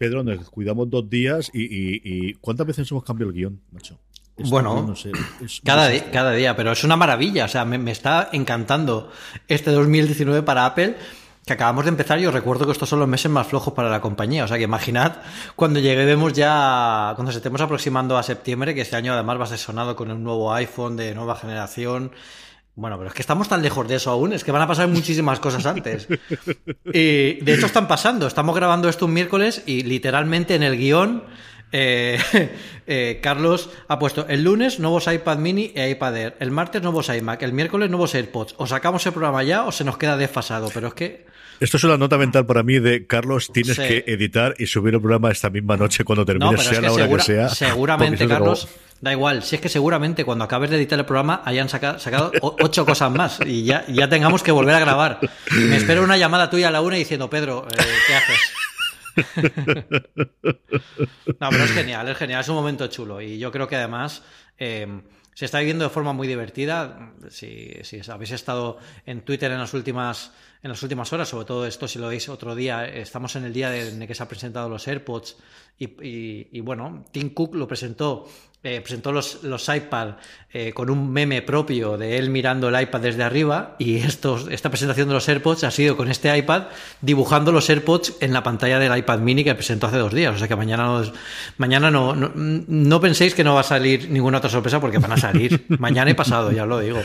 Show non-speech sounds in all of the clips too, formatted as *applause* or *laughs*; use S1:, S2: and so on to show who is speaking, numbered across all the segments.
S1: Pedro, nos cuidamos dos días y, y, y ¿cuántas veces hemos cambiado el guion, macho? Esto,
S2: bueno,
S1: no sé, es- *clears throat*
S2: cada, di- cada día, pero es una maravilla. O sea, me, me está encantando este 2019 para Apple, que acabamos de empezar. Yo recuerdo que estos son los meses más flojos para la compañía. O sea, que imaginad cuando lleguemos ya, cuando se estemos aproximando a septiembre, que este año además va a ser sonado con un nuevo iPhone de nueva generación. Bueno, pero es que estamos tan lejos de eso aún, es que van a pasar muchísimas cosas antes. Y de hecho están pasando. Estamos grabando esto un miércoles y literalmente en el guion eh, *laughs* eh, Carlos ha puesto el lunes nuevos iPad mini e iPad Air, el martes nuevos iMac, el miércoles nuevos AirPods. O sacamos el programa ya o se nos queda desfasado, pero es que
S1: Esto es una nota mental para mí de Carlos, tienes
S2: Sí.
S1: que editar y subir el programa esta misma noche cuando
S2: no,
S1: termines,
S2: es
S1: sea
S2: que
S1: la hora
S2: segura-
S1: que sea.
S2: seguramente Carlos, da igual, si es que seguramente cuando acabes de editar el programa hayan saca- sacado ocho cosas más y ya, ya tengamos que volver a grabar. Me espero una llamada tuya a la una diciendo, Pedro, eh, ¿qué haces? No, pero es genial, es genial, es un momento chulo y yo creo que además eh, se está viviendo de forma muy divertida. Si, si habéis estado en Twitter en las últimas en las últimas horas, sobre todo esto si lo veis otro día, estamos en el día de- en el que se han presentado los AirPods y, y- y, bueno, Tim Cook lo presentó. eh, presentó los, los iPad eh, con un meme propio de él mirando el iPad desde arriba y estos, esta presentación de los AirPods ha sido con este iPad dibujando los AirPods en la pantalla del iPad mini que presentó hace dos días. O sea que mañana, no, mañana no, no, no penséis que no va a salir ninguna otra sorpresa porque van a salir *laughs* mañana y pasado, ya os lo digo.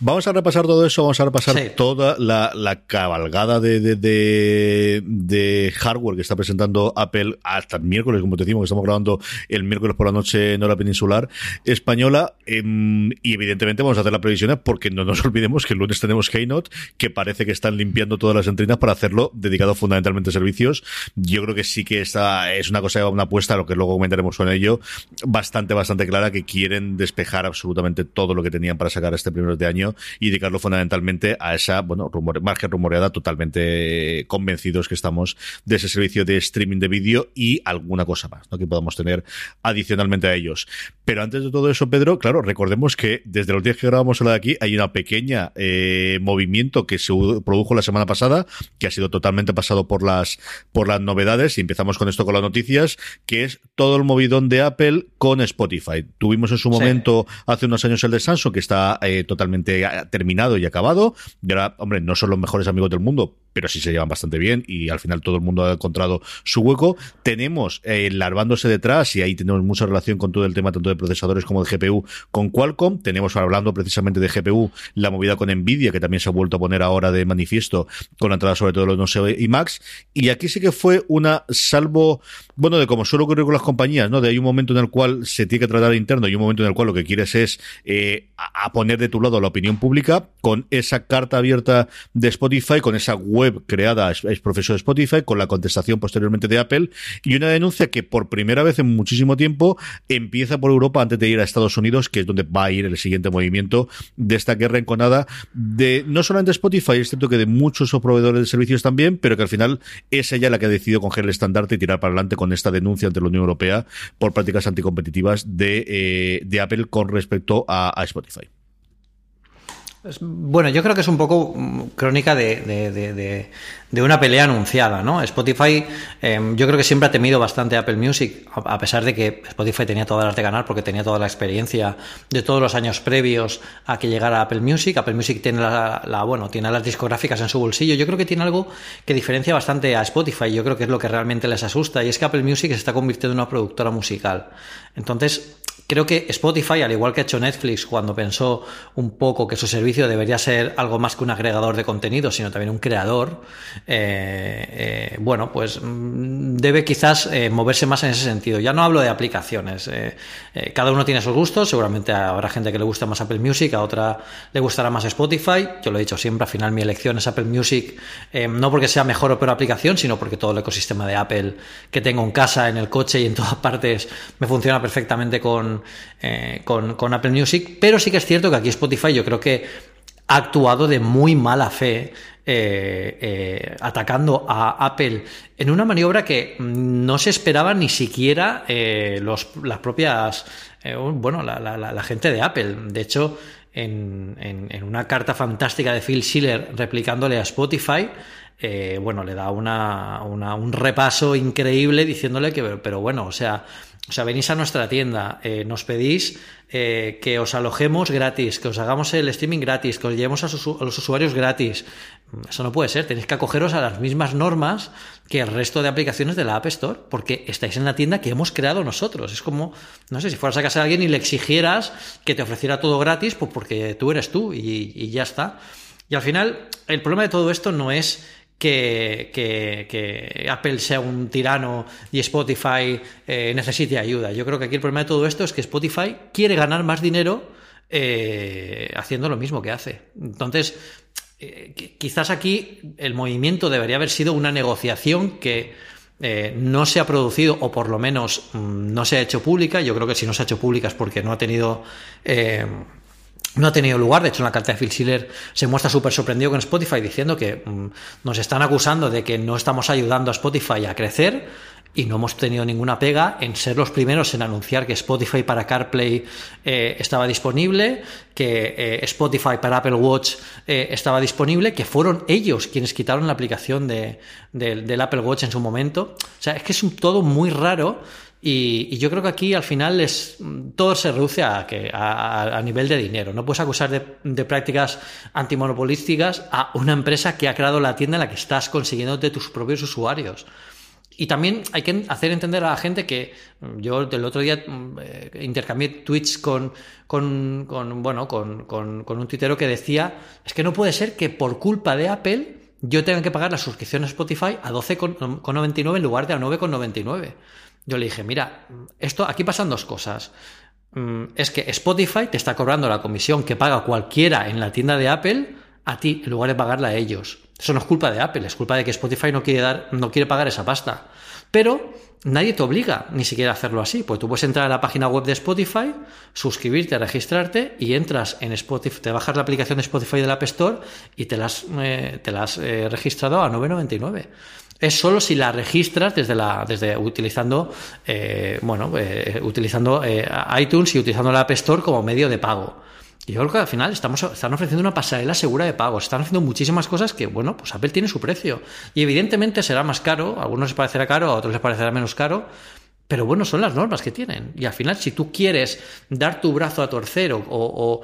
S1: Vamos a repasar todo eso, vamos a repasar
S2: Sí.
S1: toda la, la cabalgada de, de, de- de hardware que está presentando Apple hasta el miércoles, como te decimos, que estamos grabando el miércoles por la noche en hora peninsular española. em, y evidentemente vamos a hacer las previsiones porque no nos *laughs* olvidemos que el lunes tenemos Keynote, que parece que están limpiando todas las entrinas para hacerlo dedicado fundamentalmente a servicios. Yo creo que sí que esta es una cosa, una apuesta, lo que luego comentaremos con ello, bastante, bastante clara, que quieren despejar absolutamente todo lo que tenían para sacar este primer de año y dedicarlo fundamentalmente a esa, bueno, rumor, margen rumoreada, totalmente convencidos que estamos de ese servicio de streaming de vídeo y alguna cosa más, ¿no? Que podamos tener adicionalmente a ellos. Pero antes de todo eso, Pedro, claro, recordemos que desde los días que grabamos la de aquí hay una pequeña eh, movimiento que se produjo la semana pasada, que ha sido totalmente pasado por las, por las novedades, y empezamos con esto con las noticias, que es todo el movidón de Apple con Spotify. Tuvimos en su
S2: Sí.
S1: momento hace unos años el de Samsung, que está eh, totalmente terminado y acabado. Y ahora, hombre, no son los mejores amigos del mundo, pero sí se llevan bastante bien y al final todo el mundo ha encontrado su hueco. Tenemos eh, larvándose detrás y ahí tenemos mucha relación con todo el tema tanto de procesadores como de GPU con Qualcomm. Tenemos hablando precisamente de GPU la movida con Nvidia que también se ha vuelto a poner ahora de manifiesto con la entrada sobre todo de los no sé Max. Y aquí sí que fue una salvo, bueno, de como suele ocurrir con las compañías, ¿no? De hay un momento en el cual se tiene que tratar interno y un momento en el cual lo que quieres es eh, a poner de tu lado la opinión pública con esa carta abierta de Spotify, con esa web creada es, es profesor de Spotify, con la contestación posteriormente de Apple y una denuncia que por primera vez en muchísimo tiempo empieza por Europa antes de ir a Estados Unidos, que es donde va a ir el siguiente movimiento de esta guerra enconada de no solamente Spotify, es cierto que de muchos proveedores de servicios también, pero que al final es ella la que ha decidido coger el estandarte y tirar para adelante con esta denuncia ante la Unión Europea por prácticas anticompetitivas de, eh, de Apple con respecto a, a Spotify.
S2: Bueno, yo creo que es un poco mm, crónica de, una pelea anunciada, ¿no? Spotify, em, yo creo que siempre ha temido bastante Apple Music, a pesar de que Spotify tenía todas las de ganar porque tenía toda la experiencia de todos los años previos a que llegara Apple Music. Apple Music tiene la, bueno, tiene las discográficas en su bolsillo. Yo creo que tiene algo que diferencia bastante a Spotify. Yo creo que es lo que realmente les asusta y es que Apple Music se está convirtiendo en una productora musical. Entonces, Creo que Spotify, al igual que ha hecho Netflix cuando pensó un poco que su servicio debería ser algo más que un agregador de contenido, sino también un creador, eh, eh, bueno, pues mm, debe quizás eh, moverse más en ese sentido. Ya no hablo de aplicaciones. cada uno tiene sus gustos. Seguramente habrá gente que le gusta más Apple Music, a otra le gustará más Spotify. Yo lo he dicho siempre, al final mi elección es Apple Music, no porque sea mejor o peor aplicación, sino porque todo el ecosistema de Apple que tengo en casa, en el coche y en todas *laughs* partes me funciona perfectamente con eh, con, Apple Music, pero sí que es cierto que aquí Spotify yo creo que ha actuado de muy mala fe eh, eh, atacando a Apple en una maniobra que no se esperaba ni siquiera los, las propias, bueno, la, gente de Apple. De hecho, en, una carta fantástica de Phil Schiller replicándole a Spotify, bueno, le da un repaso increíble diciéndole que, pero bueno, o sea, o sea, venís a nuestra tienda, eh, nos pedís eh, que os alojemos gratis, que os hagamos el streaming gratis, que os llevemos a, los usuarios gratis. Eso no puede ser, tenéis que acogeros a las mismas normas que el resto de aplicaciones de la App Store, porque estáis en la tienda que hemos creado nosotros. Es como, no sé, si fueras a casa de alguien y le exigieras que te ofreciera todo gratis, pues porque tú eres tú y ya está. Y al final, el problema de todo esto no es que, que, Apple sea un tirano y Spotify eh, necesite ayuda. Yo creo que aquí el problema de todo esto es que Spotify quiere ganar más dinero eh, haciendo lo mismo que hace. Entonces, eh, quizás aquí el movimiento debería haber sido una negociación que no se ha producido o por lo menos mm, no se ha hecho pública. Yo creo que si no se ha hecho pública es porque no ha tenido no ha tenido lugar. De hecho, en la carta de Phil Schiller se muestra súper sorprendido con Spotify diciendo que mm, nos están acusando de que no estamos ayudando a Spotify a crecer y no hemos tenido ninguna pega en ser los primeros en anunciar que Spotify para CarPlay eh, estaba disponible, que eh, Spotify para Apple Watch eh, estaba disponible, que fueron ellos quienes quitaron la aplicación de, del Apple Watch en su momento. O sea, es que es un, todo muy raro y, yo creo que aquí al final es, todo se reduce a, que, a, nivel de dinero. No puedes acusar de, prácticas antimonopolísticas a una empresa que ha creado la tienda en la que estás consiguiendo de tus propios usuarios. Y también hay que hacer entender a la gente que mm, yo el otro día mm, eh, intercambié tweets con, con, bueno, con, con, un tuitero que decía, es que no puede ser que por culpa de Apple yo tenga que pagar la suscripción a Spotify a 12,99 en lugar de a 9,99. Yo le dije, mira, esto aquí pasan dos cosas. Mm, es que Spotify te está cobrando la comisión que paga cualquiera en la tienda de Apple a ti en lugar de pagarla a ellos. Eso no es culpa de Apple, es culpa de que Spotify no quiere dar, no quiere pagar esa pasta. Pero nadie te obliga ni siquiera a hacerlo así, pues tú puedes entrar a la página web de Spotify, suscribirte, registrarte y entras en Spotify, te bajas la aplicación de Spotify del App Store y te la has, eh, te eh, registrado a 9.99 es solo si la registras desde la desde utilizando eh, bueno eh, utilizando eh, iTunes y utilizando la App Store como medio de pago. Y yo creo que al final estamos están ofreciendo una pasarela segura de pago están haciendo muchísimas cosas que bueno pues Apple tiene su precio. Y evidentemente será más caro a algunos les parecerá caro a otros les parecerá menos caro pero bueno, son las normas que tienen. Y al final, si tú quieres dar tu brazo a torcer o,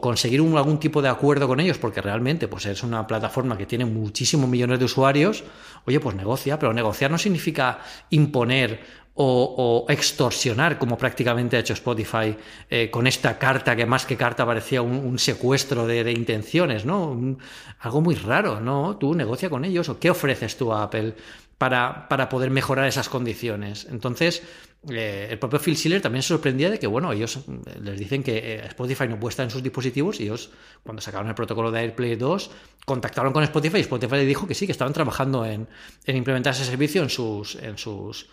S2: conseguir algún tipo de acuerdo con ellos, porque realmente pues es una plataforma que tiene muchísimos millones de usuarios, oye, pues negocia, pero negociar no significa imponer o, extorsionar, como prácticamente ha hecho Spotify eh, con esta carta, que más que carta parecía un, secuestro de, intenciones, ¿no? algo muy raro, ¿no? Tú negocia con ellos, o qué ofreces tú a Apple para, para poder mejorar esas condiciones. Entonces, eh, el propio Phil Schiller también se sorprendía de que, bueno, ellos eh, les dicen que eh, Spotify no puede en sus dispositivos y ellos, cuando sacaron el protocolo de AirPlay 2, contactaron con Spotify y Spotify le dijo que sí, que estaban trabajando en, en implementar ese servicio en sus, en sus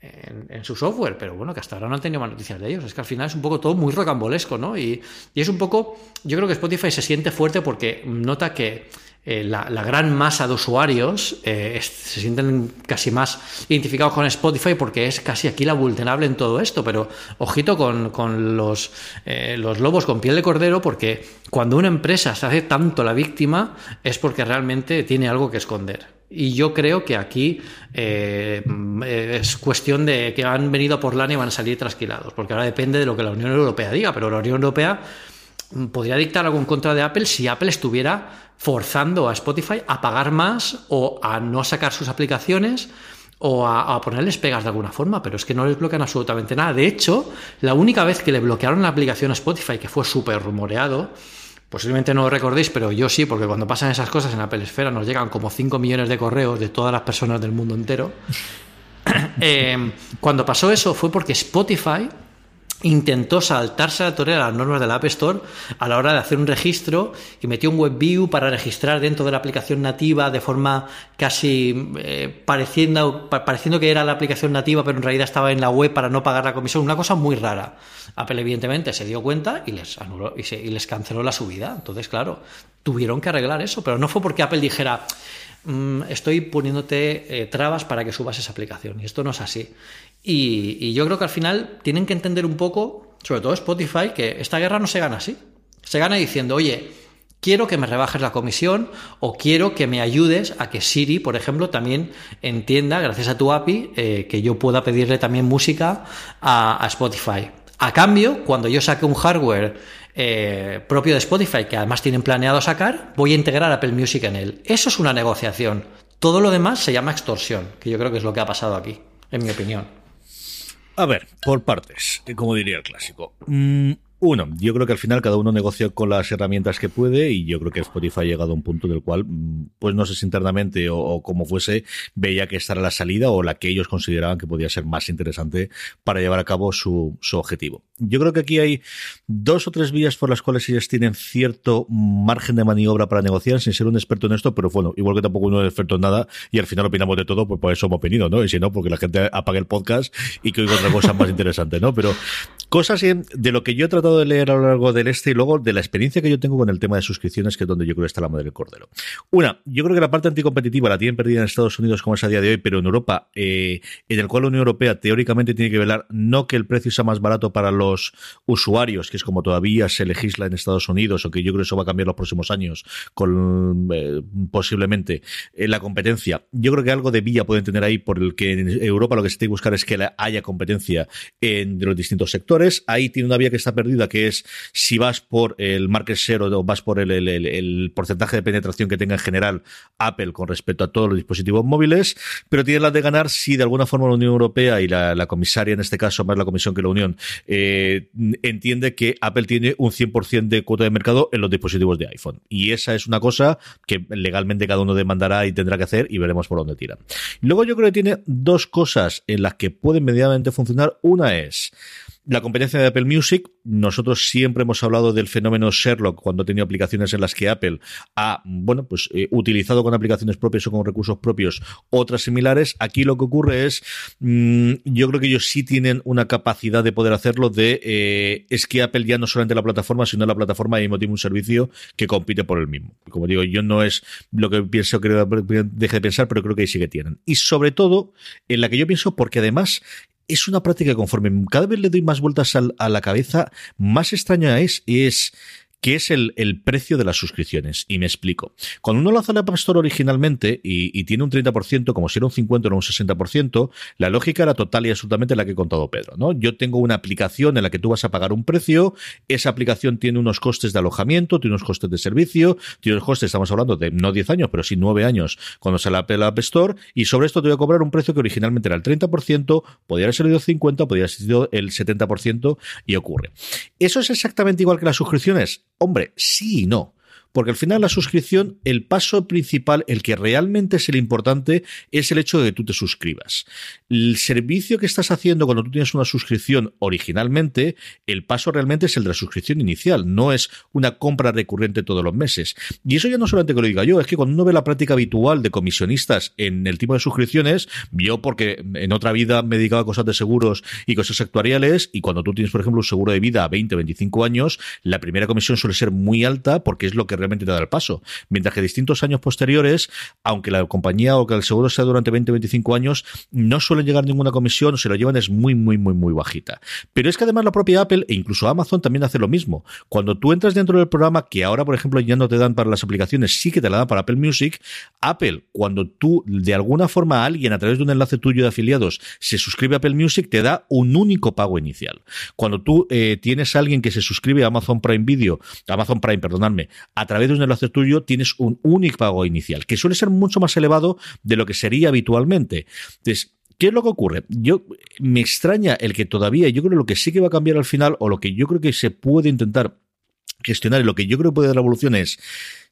S2: en, su software, pero bueno, que hasta ahora no han tenido más noticias de ellos. Es que al final es un poco todo muy rocambolesco, ¿no? Y, y, es un poco, yo creo que Spotify se siente fuerte porque nota que eh, la, gran masa de usuarios eh, se sienten casi más identificados con Spotify porque es casi aquí la vulnerable en todo esto. Pero ojito con, los, eh, los lobos con piel de cordero porque cuando una empresa se hace tanto la víctima es porque realmente tiene algo que esconder. Y yo creo que aquí es cuestión de que han venido por lana y van a salir trasquilados, porque ahora depende de lo que la Unión Europea diga, pero la Unión Europea podría dictar algo en contra de Apple si Apple estuviera forzando a Spotify a pagar más o a no sacar sus aplicaciones o a, ponerles pegas de alguna forma, pero es que no les bloquean absolutamente nada. De hecho, la única vez que le bloquearon la aplicación a Spotify, que fue súper rumoreado, posiblemente no lo recordéis, pero yo sí, porque cuando pasan esas cosas en Apple Esfera nos llegan como 5 millones de correos de todas las personas del mundo entero. *coughs* Eh, cuando pasó eso fue porque Spotify intentó saltarse a la las normas de la App Store a la hora de hacer un registro y metió un web view para registrar dentro de la aplicación nativa de forma casi eh, pareciendo, pareciendo que era la aplicación nativa pero en realidad estaba en la web para no pagar la comisión, una cosa muy rara. Apple evidentemente se dio cuenta y les anuló y, y les canceló la subida. Entonces, claro, tuvieron que arreglar eso, pero no fue porque Apple dijera mm, estoy poniéndote eh, trabas para que subas esa aplicación. Y esto no es así. Y, yo creo que al final tienen que entender un poco, sobre todo Spotify, que esta guerra no se gana así. Se gana diciendo, oye, quiero que me rebajes la comisión o quiero que me ayudes a que Siri, por ejemplo, también entienda, gracias a tu API, eh, que yo pueda pedirle también música a, Spotify. A cambio, cuando yo saque un hardware eh, propio de Spotify, que además tienen planeado sacar, voy a integrar Apple Music en él. Eso es una negociación. Todo lo demás se llama extorsión, que yo creo que es lo que ha pasado aquí, en mi opinión.
S1: A ver, por partes, como diría el clásico. Mm, uno, yo creo que al final cada uno negocia con las herramientas que puede y yo creo que Spotify ha llegado a un punto del cual, mm, pues no sé si internamente o, como fuese, veía que esta era la salida o la que ellos consideraban que podía ser más interesante para llevar a cabo su, su objetivo. Yo creo que aquí hay dos o tres vías por las cuales ellos tienen cierto margen de maniobra para negociar sin ser un experto en esto, pero bueno, igual que tampoco uno es experto en nada y al final opinamos de todo, pues por eso hemos opinido, ¿no? Y si no, porque la gente apague el podcast y que oiga otra cosa más interesante, ¿no? Pero cosas de lo que yo he tratado de leer a lo largo del este y luego de la experiencia que yo tengo con el tema de suscripciones, que es donde yo creo que está la madre del cordero. Una, yo creo que la parte anticompetitiva la tienen perdida en Estados Unidos como es a día de hoy, pero en Europa, eh, en el cual la Unión Europea teóricamente tiene que velar no que el precio sea más barato para los usuarios, que es como todavía se legisla en Estados Unidos, o que yo creo que eso va a cambiar los próximos años con eh, posiblemente eh, la competencia. Yo creo que algo de vía pueden tener ahí por el que en Europa lo que se tiene que buscar es que haya competencia en los distintos sectores. Ahí tiene una vía que está perdida que es si vas por el market share o vas por el, porcentaje de penetración que tenga en general Apple con respecto a todos los dispositivos móviles, pero tiene la de ganar si de alguna forma la Unión Europea y la, comisaria, en este caso, más la Comisión que la Unión, eh, entiende que Apple tiene un 100% de cuota de mercado en los dispositivos de iPhone. Y esa es una cosa que legalmente cada uno demandará y tendrá que hacer y veremos por dónde tira. Luego yo creo que tiene dos cosas en las que pueden medianamente funcionar. Una es la competencia de Apple Music, nosotros siempre hemos hablado del fenómeno Sherlock cuando ha tenido aplicaciones en las que Apple ha, bueno, pues eh, utilizado con aplicaciones propias o con recursos propios otras similares. Aquí lo que ocurre es, mm, yo creo que ellos sí tienen una capacidad de poder hacerlo de, eh, es que Apple ya no solamente la plataforma, sino la plataforma y mismo tiene un servicio que compite por el mismo. Como digo, yo no es lo que pienso que deje de pensar, pero creo que ahí sí que tienen. Y sobre todo, en la que yo pienso, porque además es una práctica conforme cada vez le doy más vueltas a la cabeza, más extraña es, es que es el, precio de las suscripciones. Y me explico. Cuando uno lanza la App Store originalmente y, tiene un 30%, como si era un 50 o un 60%, la lógica era total y absolutamente la que he contado Pedro. ¿no? Yo tengo una aplicación en la que tú vas a pagar un precio, esa aplicación tiene unos costes de alojamiento, tiene unos costes de servicio, tiene unos costes, estamos hablando de no 10 años, pero sí 9 años cuando se la App Store, y sobre esto te voy a cobrar un precio que originalmente era el 30%, podría haber sido el 50, podría haber sido el 70% y ocurre. Eso es exactamente igual que las suscripciones Hombre, sí y no. Porque al final la suscripción, el paso principal, el que realmente es el importante, es el hecho de que tú te suscribas. El servicio que estás haciendo cuando tú tienes una suscripción originalmente, el paso realmente es el de la suscripción inicial, no es una compra recurrente todos los meses. Y eso ya no solamente que lo diga yo, es que cuando uno ve la práctica habitual de comisionistas en el tipo de suscripciones, yo porque en otra vida me dedicaba a cosas de seguros y cosas actuariales, y cuando tú tienes, por ejemplo, un seguro de vida a 20, 25 años, la primera comisión suele ser muy alta porque es lo que realmente te da el paso. Mientras que distintos años posteriores, aunque la compañía o que el seguro sea durante 20 25 años, no suelen llegar ninguna comisión, se lo llevan es muy, muy, muy, muy bajita. Pero es que además la propia Apple e incluso Amazon también hace lo mismo. Cuando tú entras dentro del programa, que ahora, por ejemplo, ya no te dan para las aplicaciones, sí que te la dan para Apple Music, Apple, cuando tú de alguna forma alguien a través de un enlace tuyo de afiliados se suscribe a Apple Music, te da un único pago inicial. Cuando tú eh, tienes a alguien que se suscribe a Amazon Prime Video, Amazon Prime, perdonadme, a través de un enlace tuyo, tienes un único pago inicial, que suele ser mucho más elevado de lo que sería habitualmente. Entonces, ¿Qué es lo que ocurre? Yo me extraña el que todavía, yo creo lo que sí que va a cambiar al final, o lo que yo creo que se puede intentar gestionar y lo que yo creo que puede dar la evolución es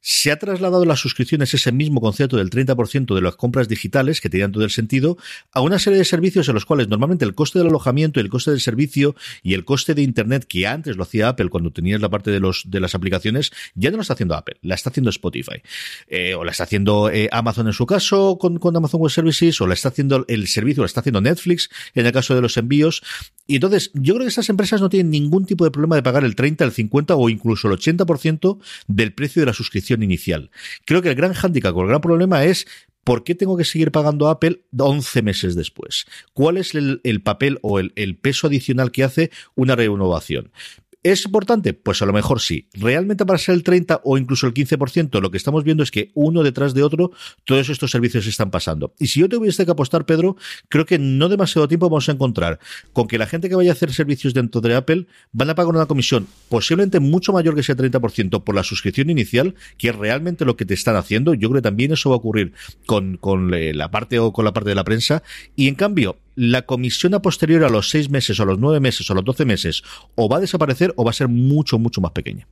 S1: se ha trasladado las suscripciones, ese mismo concepto del 30% de las compras digitales, que tenían todo el sentido, a una serie de servicios en los cuales normalmente el coste del alojamiento el coste del servicio y el coste de Internet, que antes lo hacía Apple cuando tenías la parte de, los, de las aplicaciones, ya no lo está haciendo Apple, la está haciendo Spotify. Eh, o la está haciendo eh, Amazon en su caso con, Amazon Web Services, o la está haciendo el servicio, la está haciendo Netflix en el caso de los envíos. Y entonces, yo creo que esas empresas no tienen ningún tipo de problema de pagar el 30, el 50 o incluso el 80% del precio de la suscripción inicial. Creo que el gran hándicap o el gran problema es ¿Por qué tengo que seguir pagando Apple 11 meses después? ¿Cuál es el, papel o el, el, peso adicional que hace una renovación? ¿Es importante? Pues a lo mejor sí. Realmente para ser el 30 o incluso el 15%, lo que estamos viendo es que uno detrás de otro, todos estos servicios están pasando. Y si yo tuviese que apostar, Pedro, creo que no demasiado tiempo vamos a encontrar con que la gente que vaya a hacer servicios dentro de Apple van a pagar una comisión posiblemente mucho mayor que ese 30% por la suscripción inicial, que es realmente lo que te están haciendo. Yo creo que también eso va a ocurrir con, con eh, la parte o con la parte de la prensa. Y en cambio, la comisión a posterior a los seis meses, o a los nueve meses, o a los doce meses, o va a desaparecer o va a ser mucho, mucho más pequeña.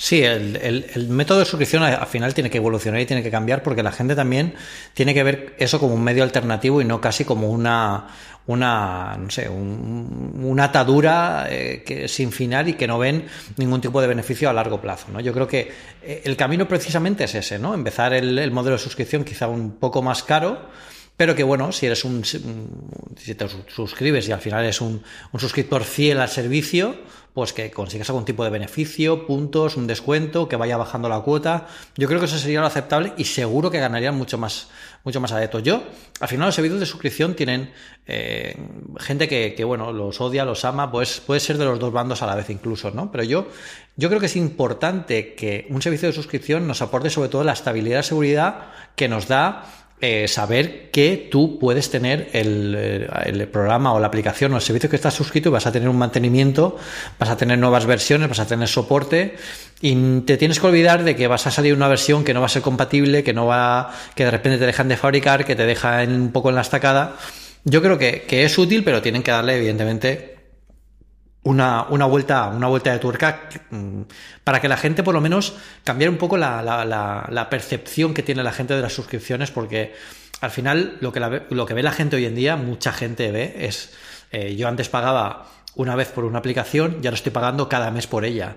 S2: Sí, el, método de suscripción al final tiene que evolucionar y tiene que cambiar porque la gente también tiene que ver eso como un medio alternativo y no casi como una, una no sé, una atadura eh, que, sin final y que no ven ningún tipo de beneficio a largo plazo. ¿no? Yo creo que eh, el camino precisamente es ese, ¿no? Empezar el, el modelo de suscripción quizá un poco más caro pero que bueno, si eres un, si te suscribes y al final eres un, un suscriptor fiel al servicio, pues que consigas algún tipo de beneficio, puntos, un descuento, que vaya bajando la cuota. Yo creo que eso sería lo aceptable y seguro que ganarían mucho más, mucho más adeptos. Yo, al final los servicios de suscripción tienen eh, gente que, que, bueno, los odia, los ama, pues puede ser de los dos bandos a la vez incluso, ¿no? Pero yo, yo creo que es importante que un servicio de suscripción nos aporte sobre todo la estabilidad y seguridad que nos da eh, saber que tú puedes tener el, el, programa o la aplicación o el servicio que estás suscrito y vas a tener un mantenimiento, vas a tener nuevas versiones, vas a tener soporte y te tienes que olvidar de que vas a salir una versión que no va a ser compatible, que no va, que de repente te dejan de fabricar, que te deja un poco en la estacada. Yo creo que, que es útil, pero tienen que darle, evidentemente, una, una, vuelta, una vuelta de tuerca mm, para que la gente por lo menos cambiara un poco la, la, la, percepción que tiene la gente de las suscripciones, porque al final lo que, lo que ve la gente hoy en día, mucha gente ve, es eh, yo antes pagaba una vez por una aplicación y ahora estoy pagando cada mes por ella.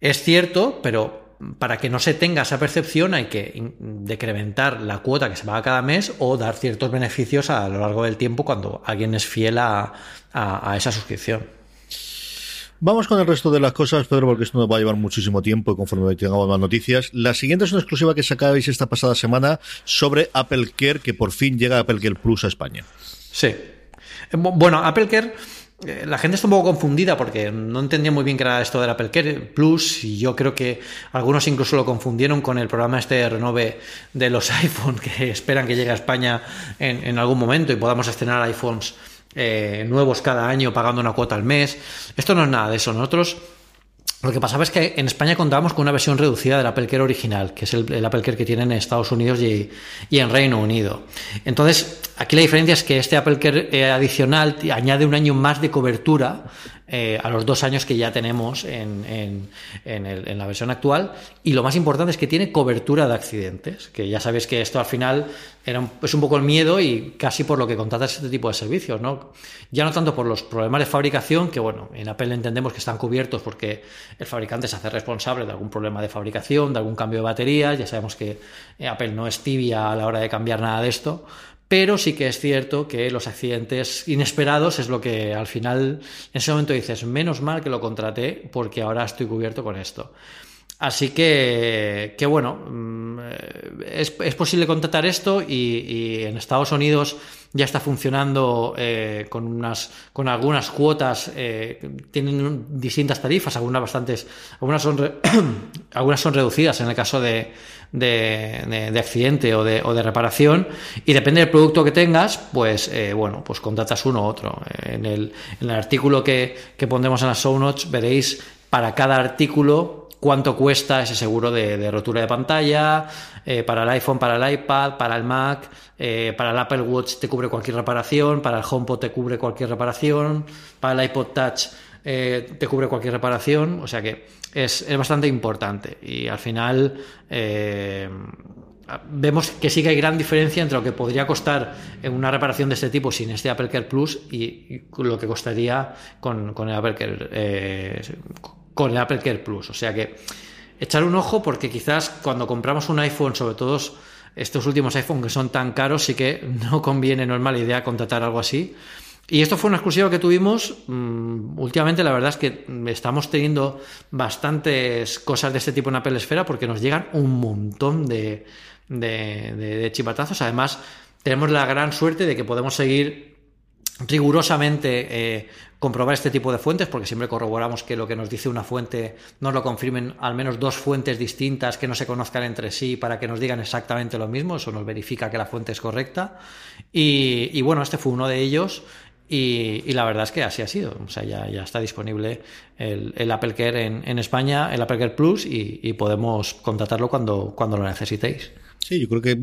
S2: Es cierto, pero para que no se tenga esa percepción hay que decrementar la cuota que se paga cada mes o dar ciertos beneficios a lo largo del tiempo cuando alguien es fiel a, a esa suscripción.
S1: Vamos con el resto de las cosas, Pedro, porque esto nos va a llevar muchísimo tiempo y conforme tengamos más noticias. La siguiente es una exclusiva que sacáis esta pasada semana sobre Apple Care, que por fin llega Apple Care Plus a España.
S2: Sí. Eh, bueno, Apple Care eh, la gente está un poco confundida porque no entendía muy bien qué era esto del Apple Care Plus y yo creo que algunos incluso lo confundieron con el programa este de renove de los *laughs* iPhone que esperan que llegue a España en, en algún momento y podamos estrenar iPhones eh, nuevos cada año pagando una cuota al mes. Esto no es nada de eso. Nosotros lo que pasaba es que en España contábamos con una versión reducida del Apple Care original, que es el, Apple Care que tienen en Estados Unidos y, en Reino Unido. Entonces, aquí la diferencia es que este Apple Care eh, adicional añade un año más de cobertura eh, a los dos años que ya tenemos en, la versión actual. Y lo más importante es que tiene cobertura de accidentes, que ya sabéis que esto al final era es un poco el miedo y casi por lo que contratas este tipo de servicios, ¿no? Ya no tanto por los problemas de fabricación, que bueno, en Apple entendemos que están cubiertos porque el fabricante se hace responsable de algún problema de fabricación, de algún cambio de baterías, ya sabemos que Apple no es tibia a la hora de cambiar nada de esto, pero sí que es cierto que los accidentes inesperados es lo que al final en ese momento dices, menos mal que lo contraté porque ahora estoy cubierto con esto. Así que, que bueno, mm, es, es, posible contratar esto y, y, en Estados Unidos ya está funcionando eh, con, unas, con algunas cuotas, eh, tienen distintas tarifas, algunas bastantes, algunas son, re, *clears throat* algunas son reducidas en el caso de, de, de, de accidente o de, o de, reparación y depende del producto que tengas, pues eh, bueno, pues contratas uno u otro. En el, en el artículo que, que pondremos en las show notes veréis para cada artículo cuánto cuesta ese seguro de, rotura de pantalla, eh, para el iPhone, para el iPad, para el Mac, eh, para el Apple Watch te cubre cualquier reparación, para el HomePod te cubre cualquier reparación, para el iPod Touch eh, te cubre cualquier reparación, o sea que es, es bastante importante. Y al final vemos que sí que hay gran diferencia entre lo que podría costar una reparación de este tipo sin este Apple Care Plus y, lo que costaría con, el Apple Care eh, con el Apple Care Plus. O sea que echar un ojo porque quizás cuando compramos un iPhone, sobre todo estos últimos iPhones que son tan caros, sí que no conviene, no es mala idea contratar algo así. Y esto fue una exclusiva que tuvimos. Um, últimamente, la verdad es que estamos teniendo bastantes cosas de este tipo en Apple Esfera porque nos llegan un montón de, de, de chivatazos. Además, tenemos la gran suerte de que podemos seguir rigurosamente eh, comprobar este tipo de fuentes, porque siempre corroboramos que lo que nos dice una fuente nos lo confirmen al menos dos fuentes distintas que no se conozcan entre sí para que nos digan exactamente lo mismo, eso nos verifica que la fuente es correcta. Y, bueno, este fue uno de ellos. Y, y, la verdad es que así ha sido. O sea, ya, ya está disponible el, el, Apple Care en, en, España, el Apple Care Plus, y, y podemos contratarlo cuando, cuando lo necesitéis.
S1: Sí, yo creo que eh,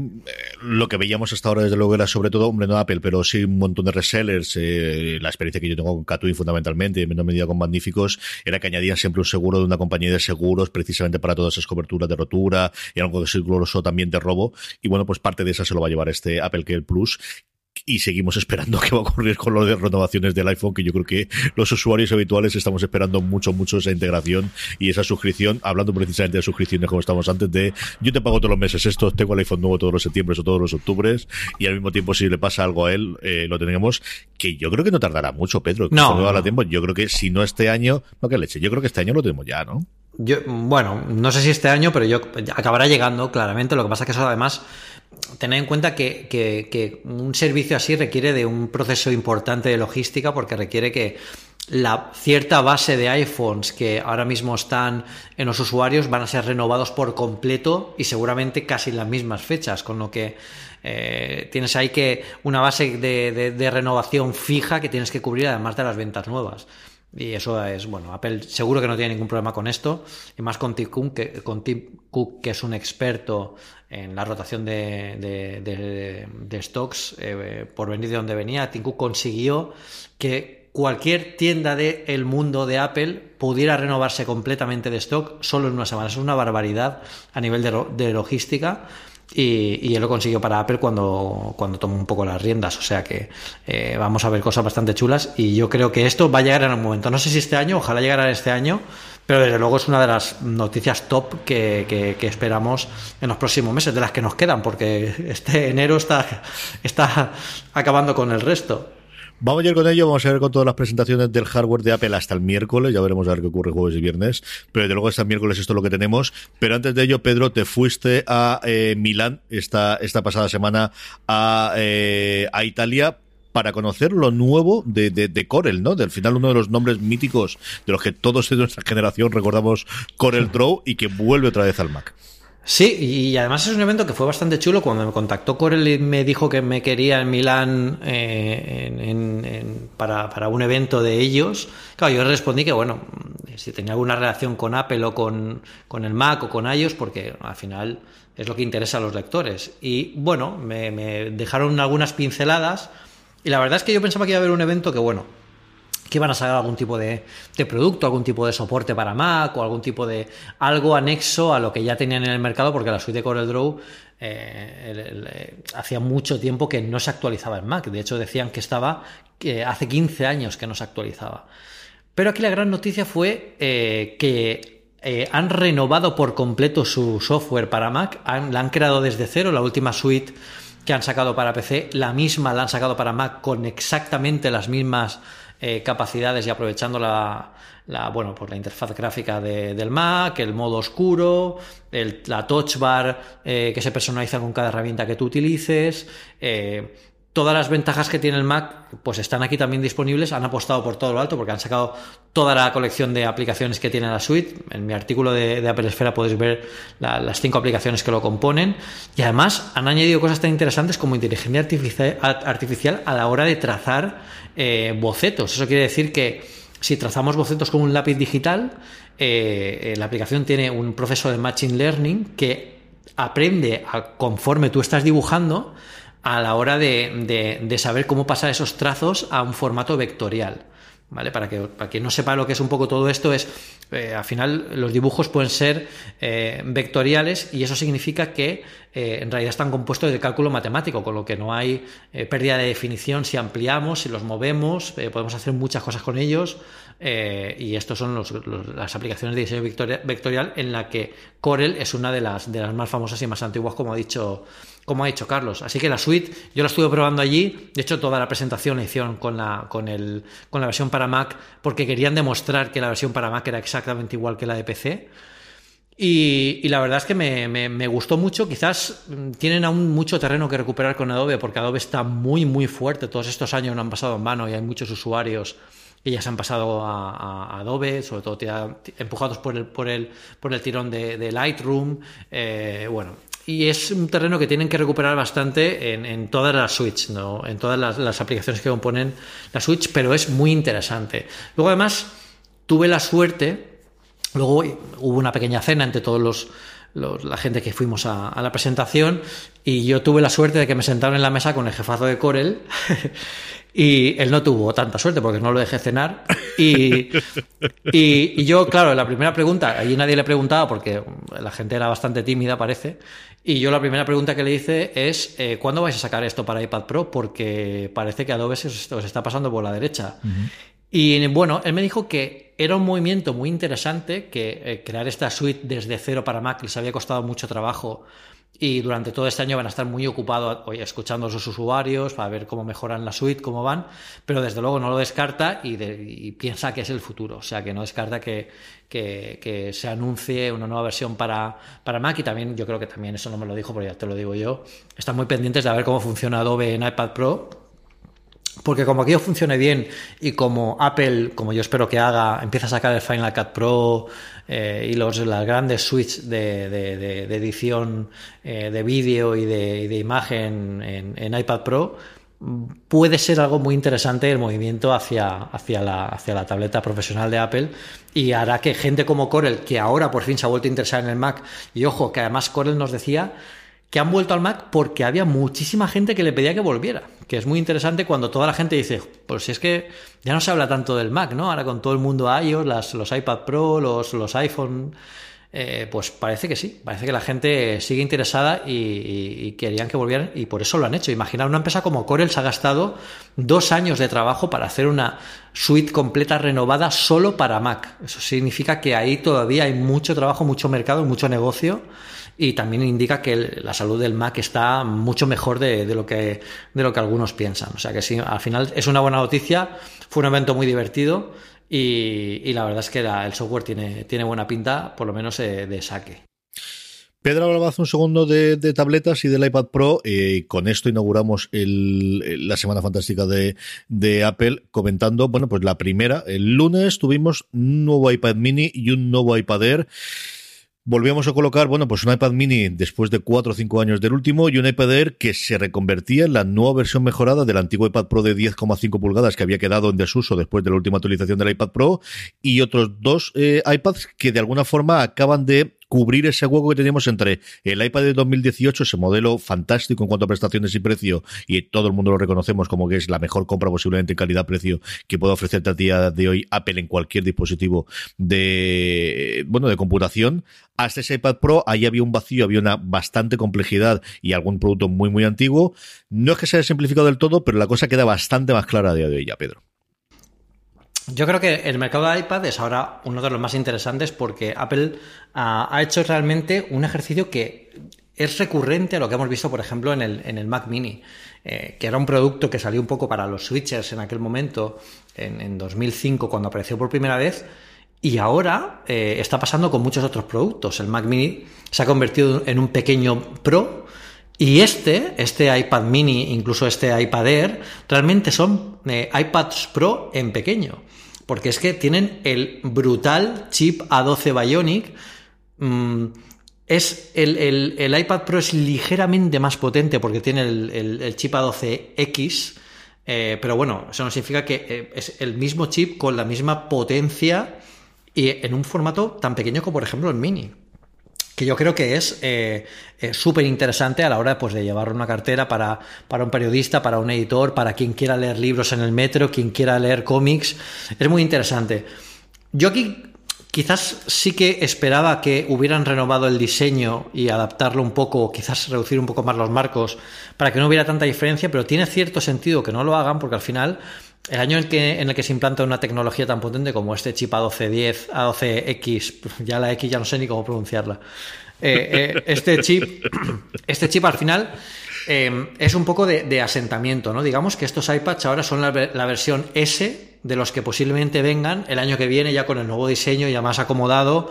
S1: lo que veíamos hasta ahora, desde luego, era sobre todo, hombre, no Apple, pero sí un montón de resellers. Eh, la experiencia que yo tengo con Catwin, fundamentalmente, en menor medida con Magníficos, era que añadían siempre un seguro de una compañía de seguros, precisamente para todas esas coberturas de rotura y algo de seguro también de robo. Y bueno, pues parte de esa se lo va a llevar este Apple Care Plus, y seguimos esperando *laughs* qué va a ocurrir con lo de renovaciones del iPhone, que yo creo que los usuarios habituales estamos esperando mucho, mucho esa integración y esa suscripción, hablando precisamente de suscripciones como estamos antes de yo te pago todos los meses esto, tengo el iPhone nuevo todos los septiembre o todos los octubres y al mismo tiempo si le pasa algo a él, eh, lo tenemos, que yo creo que no tardará mucho, Pedro, que
S2: no,
S1: no. tiempo, yo creo que si no este año, no que leche, yo creo que este año lo tenemos ya, ¿no?
S2: Yo, bueno, no sé si este año, pero yo acabará llegando, claramente. Lo que pasa es que eso además tener en cuenta que, un servicio así requiere de un proceso importante de logística porque requiere que la cierta base de iPhones que ahora mismo están en los usuarios van a ser renovados por completo y seguramente casi en las mismas fechas, con lo que eh, tienes ahí que una base de, renovación fija que tienes que cubrir además de las ventas nuevas. Y eso es, bueno, Apple seguro que no tiene ningún problema con esto. Y más con Tim con Tim Cook, que es un experto en la rotación de, de, de, de stocks eh, por venir de donde venía. Cook consiguió que cualquier tienda del el mundo de Apple pudiera renovarse completamente de stock solo en una semana. Es una barbaridad a nivel de, de logística. Y, y, él lo consiguió para Apple cuando, cuando tomó un poco las riendas. O sea que eh, vamos a ver cosas bastante chulas y yo creo que esto va a llegar en algún momento. No sé si este año, ojalá llegara este año, pero desde luego es una de las noticias top que, que, que esperamos en los próximos meses, de las que nos quedan, porque este enero está, está acabando con el resto.
S1: Vamos a ir con ello, vamos a ver con todas las presentaciones del hardware de Apple hasta el miércoles, ya veremos a ver qué ocurre jueves y viernes, pero desde luego hasta el miércoles esto es lo que tenemos, pero antes de ello, Pedro, te fuiste a eh, Milán esta, esta pasada semana a, eh, a Italia para conocer lo nuevo de, de, de, Corel, ¿no? Del final uno de los nombres míticos de los que todos de nuestra generación recordamos Corel Draw y que vuelve otra vez al Mac.
S2: Sí, y además es un evento que fue bastante chulo. Cuando me contactó Corel y me dijo que me quería en Milán eh, en, en, en, para, para, un evento de ellos, claro, yo respondí que, bueno, si tenía alguna relación con Apple o con, con el Mac o con iOS, porque al final es lo que interesa a los lectores. Y bueno, me, me dejaron algunas pinceladas. Y la verdad es que yo pensaba que iba a haber un evento que, bueno, que iban a sacar algún tipo de, producto, algún tipo de soporte para Mac o algún tipo de algo anexo a lo que ya tenían en el mercado, porque la suite de CorelDRAW eh, eh, hacía mucho tiempo que no se actualizaba en Mac. De hecho, decían que estaba hace 15 años que no se actualizaba. Pero aquí la gran noticia fue eh, que han renovado por completo su software para Mac, han, la han creado desde cero, la última suite que han sacado para PC, la misma la han sacado para Mac con exactamente las mismas eh, capacidades y aprovechando la, la, bueno, pues la interfaz gráfica del Mac, el modo oscuro, el, la touch bar eh, que se personaliza con cada herramienta que tú utilices. Eh, todas las ventajas que tiene el Mac pues están aquí también disponibles, han apostado por todo lo alto porque han sacado toda la colección de aplicaciones que tiene la suite. En mi artículo de, Apple Esfera podéis ver las cinco aplicaciones que lo componen y además han añadido cosas tan interesantes como inteligencia artificial, a la hora de trazar eh, bocetos. Eso quiere decir que si trazamos bocetos con un lápiz digital, eh, la aplicación tiene un proceso de Machine Learning que aprende conforme tú estás dibujando a la hora de, saber cómo pasar esos trazos a un formato vectorial. ¿Vale? Para que para quien no sepa lo que es un poco todo esto, es eh, al final los dibujos pueden ser eh, vectoriales y eso significa que eh, en realidad están compuestos de cálculo matemático, con lo que no hay pérdida de definición si ampliamos, si los movemos, podemos hacer muchas cosas con ellos y estos son las aplicaciones de diseño vectorial en la que Corel es una de las, más famosas y más antiguas, como ha dicho como ha dicho Carlos. Así que la suite, yo la estuve probando allí. De hecho, toda la presentación la hicieron con la, con, el, con la versión para Mac, porque querían demostrar que la versión para Mac era exactamente igual que la de PC. Y, la verdad es que me, gustó mucho. Quizás mm, tienen aún mucho terreno que recuperar con Adobe, porque Adobe está muy, muy fuerte. Todos estos años no han pasado en mano y hay muchos usuarios que ya se han pasado a, Adobe, sobre todo empujados por el, por el, por el tirón de, Lightroom. Eh, bueno, y es un terreno que tienen que recuperar bastante en, todas las Switch, ¿no? en todas las, aplicaciones que componen la Switch, pero es muy interesante. Luego, además, tuve la suerte, luego hubo una pequeña cena entre todos los, la gente que fuimos a, la presentación y yo tuve la suerte de que me sentaron en la mesa con el jefazo de Corel *laughs* y él no tuvo tanta suerte porque no lo dejé cenar y, y, yo, claro, la primera pregunta, allí nadie le preguntaba porque la gente era bastante tímida parece y yo la primera pregunta que le hice es eh, ¿cuándo vais a sacar esto para iPad Pro? Porque parece que Adobe se os está pasando por la derecha. Y bueno, él me dijo que era un movimiento muy interesante, que eh, crear esta suite desde cero para Mac les había costado mucho trabajo y durante todo este año van a estar muy ocupados escuchando a sus usuarios para ver cómo mejoran la suite, cómo van, pero desde luego no lo descarta y, piensa que es el futuro, o sea que no descarta que, que, se anuncie una nueva versión para, para Mac y también yo creo que también eso no me lo dijo, pero ya te lo digo yo, están muy pendientes de ver cómo funciona Adobe en iPad Pro porque como aquello funcione bien y como Apple, como yo espero que haga, empieza a sacar el Final Cut Pro eh, y los, las grandes suites de, edición eh, de vídeo y de, imagen en, iPad Pro, puede ser algo muy interesante el movimiento hacia, hacia, la, hacia la tableta profesional de Apple y hará que gente como Corel, que ahora por fin se ha vuelto a interesar en el Mac, y ojo, que además Corel nos decía que han vuelto al Mac porque había muchísima gente que le pedía que volviera. Que es muy interesante cuando toda la gente dice, pues si es que ya no se habla tanto del Mac, ¿no? Ahora con todo el mundo iOS, las, los iPad Pro, los, los iPhone, eh, pues parece que sí, parece que la gente sigue interesada y, querían que volvieran y por eso lo han hecho. Imaginar una empresa como Corel se ha gastado dos años de trabajo para hacer una suite completa renovada solo para Mac. Eso significa que ahí todavía hay mucho trabajo, mucho mercado, mucho negocio y también indica que la salud del Mac está mucho mejor de, lo que, de lo que algunos piensan. O sea que sí, al final es una buena noticia, fue un evento muy divertido y, la verdad es que el software tiene, tiene buena pinta, por lo menos eh, de saque.
S1: Pedro hablaba hace un segundo de, tabletas y del iPad Pro. y con esto inauguramos la semana fantástica de, de, Apple comentando, bueno, pues la primera. El lunes tuvimos un nuevo iPad mini y un nuevo iPad Air. Volvíamos a colocar, bueno, pues un iPad mini después de cuatro o cinco años del último y un iPad Air que se reconvertía en la nueva versión mejorada del antiguo iPad Pro de 10,5 pulgadas que había quedado en desuso después de la última actualización del iPad Pro y otros dos eh, iPads que de alguna forma acaban de cubrir ese hueco que teníamos entre el iPad de 2018, ese modelo fantástico en cuanto a prestaciones y precio, y todo el mundo lo reconocemos como que es la mejor compra posiblemente en calidad-precio que pueda ofrecerte a día de hoy Apple en cualquier dispositivo de, bueno, de computación, hasta ese iPad Pro, ahí había un vacío, había una bastante complejidad y algún producto muy, muy antiguo. No es que se haya simplificado del todo, pero la cosa queda bastante más clara a día de hoy ya, Pedro.
S2: Yo creo que el mercado de iPad es ahora uno de los más interesantes porque Apple ha hecho realmente un ejercicio que es recurrente a lo que hemos visto, por ejemplo, en el, en el Mac Mini, eh, que era un producto que salió un poco para los switchers en aquel momento, en, en 2005, cuando apareció por primera vez, y ahora eh, está pasando con muchos otros productos. El Mac Mini se ha convertido en un pequeño Pro. Y este, este iPad mini, incluso este iPad Air, realmente son eh, iPads Pro en pequeño. Porque es que tienen el brutal chip A12 Bionic. Mm, es el, iPad Pro es ligeramente más potente porque tiene el, chip A12X. Eh, pero bueno, eso no significa que es el mismo chip con la misma potencia y en un formato tan pequeño como por ejemplo el mini que yo creo que es eh, eh, súper interesante a la hora pues, de llevar una cartera para, para, un periodista, para un editor, para quien quiera leer libros en el metro, quien quiera leer cómics. Es muy interesante. Yo aquí quizás sí que esperaba que hubieran renovado el diseño y adaptarlo un poco, quizás reducir un poco más los marcos para que no hubiera tanta diferencia, pero tiene cierto sentido que no lo hagan porque al final el año en, que, en el que se implanta una tecnología tan potente como este chip A1210, A12X, ya la X ya no sé ni cómo pronunciarla. Eh, eh, este chip, *coughs* este chip al final eh, es un poco de, asentamiento, ¿no? Digamos que estos iPads ahora son la, versión S de los que posiblemente vengan el año que viene ya con el nuevo diseño ya más acomodado,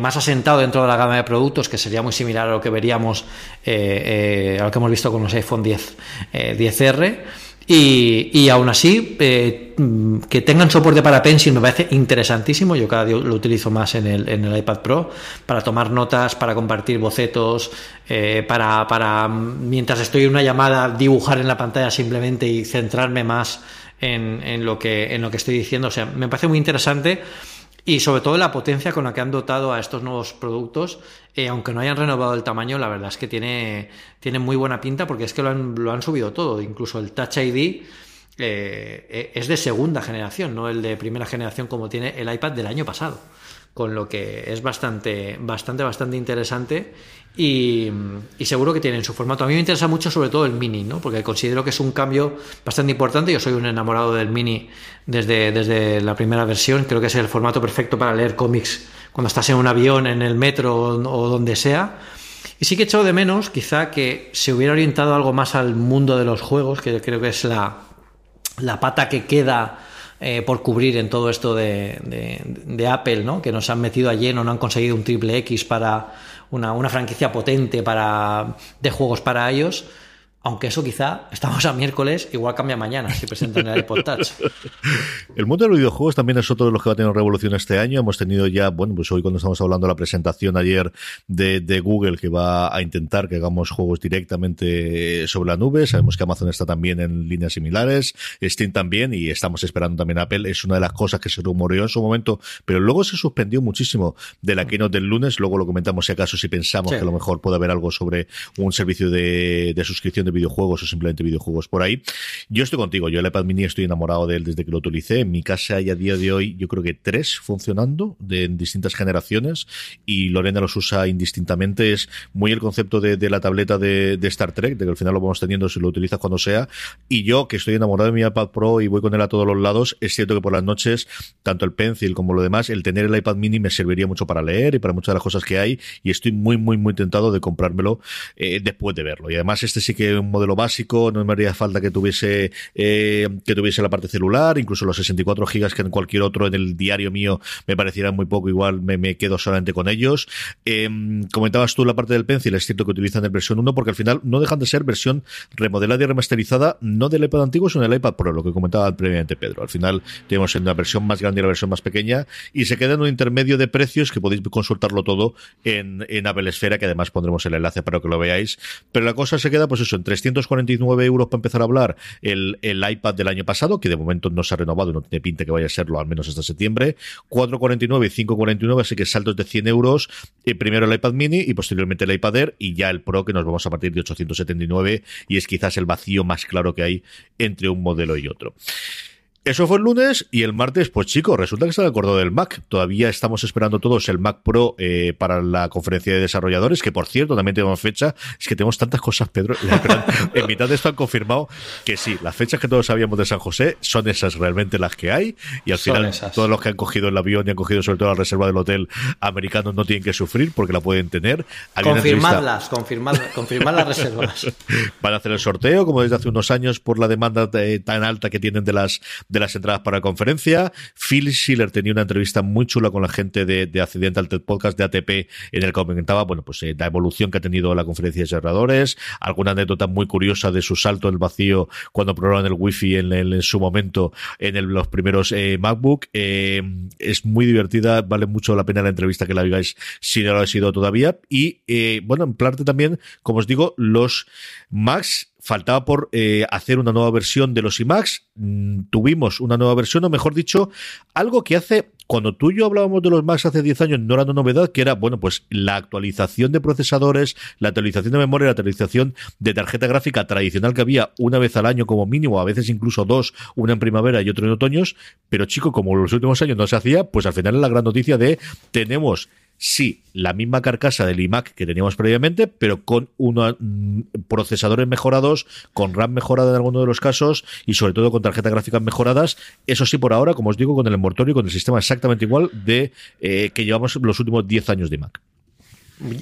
S2: más asentado dentro de la gama de productos, que sería muy similar a lo que veríamos, a lo que hemos visto con los iPhone 10, 10R. Y, y aún así, eh, que tengan soporte para Pencil me parece interesantísimo. Yo cada día lo utilizo más en el, en el iPad Pro para tomar notas, para compartir bocetos, eh, para, para mientras estoy en una llamada dibujar en la pantalla simplemente y centrarme más en, en, lo, que, en lo que estoy diciendo. O sea, me parece muy interesante y sobre todo la potencia con la que han dotado a estos nuevos productos, eh, aunque no hayan renovado el tamaño, la verdad es que tiene, tiene muy buena pinta porque es que lo han, lo han subido todo, incluso el Touch ID. Eh, eh, es de segunda generación, no el de primera generación como tiene el iPad del año pasado con lo que es bastante, bastante, bastante interesante y, seguro que tienen su formato. A mí me interesa mucho sobre todo el mini, ¿no? porque considero que es un cambio bastante importante. Yo soy un enamorado del mini desde, desde la primera versión, creo que es el formato perfecto para leer cómics cuando estás en un avión, en el metro o donde sea. Y sí que echo de menos quizá que se hubiera orientado algo más al mundo de los juegos, que creo que es la, la pata que queda eh, por cubrir en todo esto de, de, Apple, ¿no? que nos han metido a lleno, no han conseguido un triple X para una, una franquicia potente para, de juegos para ellos aunque eso quizá, estamos a miércoles, igual cambia mañana si presentan el iPod Touch. *laughs*
S1: El mundo de los videojuegos también es otro de los que va a tener revolución este año. Hemos tenido ya, bueno, pues hoy cuando estamos hablando de la presentación ayer de, de, Google que va a intentar que hagamos juegos directamente sobre la nube. Sabemos que Amazon está también en líneas similares, Steam también y estamos esperando también Apple. Es una de las cosas que se rumoreó en su momento, pero luego se suspendió muchísimo de la keynote del lunes. Luego lo comentamos si acaso si pensamos que a lo mejor puede haber algo sobre un servicio de, de suscripción de videojuegos o simplemente videojuegos por ahí. Yo estoy contigo, yo el iPad mini estoy enamorado de él desde que lo utilicé. En mi casa hay a día de hoy, yo creo que tres funcionando de en distintas generaciones y Lorena los usa indistintamente. Es muy el concepto de, la tableta de, Star Trek, de que al final lo vamos teniendo si lo utilizas cuando sea. Y yo, que estoy enamorado de mi iPad Pro y voy con él a todos los lados, es cierto que por las noches, tanto el Pencil como lo demás, el tener el iPad mini me serviría mucho para leer y para muchas de las cosas que hay. Y estoy muy, muy, muy tentado de comprármelo eh, después de verlo. Y además, este sí que un modelo básico, no me haría falta que tuviese eh, que tuviese la parte celular, incluso los 64 gigas que en cualquier otro en el diario mío me parecieran muy poco, igual me, quedo solamente con ellos. Eh, comentabas tú la parte del Pencil, es cierto que utilizan el versión 1 porque al final no dejan de ser versión remodelada y remasterizada, no del iPad antiguo, sino del iPad Pro, lo que comentaba previamente Pedro. Al final tenemos en la versión más grande y la versión más pequeña y se queda en un intermedio de precios que podéis consultarlo todo en, en Apple Esfera, que además pondremos el enlace para que lo veáis. Pero la cosa se queda, pues eso, en 300 249 euros para empezar a hablar el, el iPad del año pasado, que de momento no se ha renovado y no tiene pinta que vaya a serlo al menos hasta septiembre. 449 y 549, así que saltos de 100 euros. Eh, primero el iPad mini y posteriormente el iPad Air y ya el Pro que nos vamos a partir de 879 y es quizás el vacío más claro que hay entre un modelo y otro. Eso fue el lunes y el martes, pues chicos, resulta que se han acordado del Mac. Todavía estamos esperando todos el Mac Pro eh, para la conferencia de desarrolladores, que por cierto también tenemos fecha. Es que tenemos tantas cosas, Pedro. *laughs* en mitad de esto han confirmado que sí, las fechas que todos sabíamos de San José son esas realmente las que hay. Y al final, todos los que han cogido el avión y han cogido sobre todo la reserva del hotel americano no tienen que sufrir porque la pueden tener.
S2: Confirmadlas, confirmad, confirmad las reservas. *laughs*
S1: Van a hacer el sorteo, como desde hace unos años, por la demanda tan alta que tienen de las de las entradas para la conferencia. Phil Schiller tenía una entrevista muy chula con la gente de, de Accidental TED Podcast de ATP en el que comentaba, bueno, pues eh, la evolución que ha tenido la conferencia de cerradores, alguna anécdota muy curiosa de su salto al vacío cuando probaron el wifi en, en, su momento en los primeros eh, MacBook. Eh, es muy divertida, vale mucho la pena la entrevista que la digáis si no lo ha sido todavía. Y bueno, en parte también, como os digo, los Macs faltaba por eh, hacer una nueva versión de los iMacs. Mm, tuvimos una nueva versión, o mejor dicho, algo que hace cuando tú y yo hablábamos de los Macs hace 10 años no era una novedad, que era, bueno, pues la actualización de procesadores, la actualización de memoria, la actualización de tarjeta gráfica tradicional que había una vez al año como mínimo, a veces incluso dos, una en primavera y otra en otoños, pero chico, como los últimos años no se hacía, pues al final es la gran noticia de tenemos sí, la misma carcasa del iMac que teníamos previamente, pero con unos mm, procesadores mejorados, con RAM mejorada en alguno de los casos y sobre todo con tarjetas gráficas mejoradas. Eso sí, por ahora, como os digo, con el envoltorio y con el sistema exactamente igual de eh, que llevamos los últimos 10 años de iMac.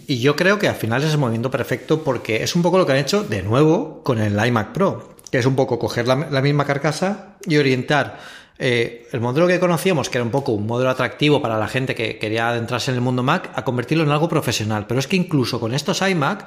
S2: Y yo creo que al final es el movimiento perfecto porque es un poco lo que han hecho de nuevo con el iMac Pro, que es un poco coger la misma carcasa y orientar eh, el modelo que conocíamos, que era un poco un modelo atractivo para la gente que quería adentrarse en el mundo Mac, a convertirlo en algo profesional. Pero es que incluso con estos iMac,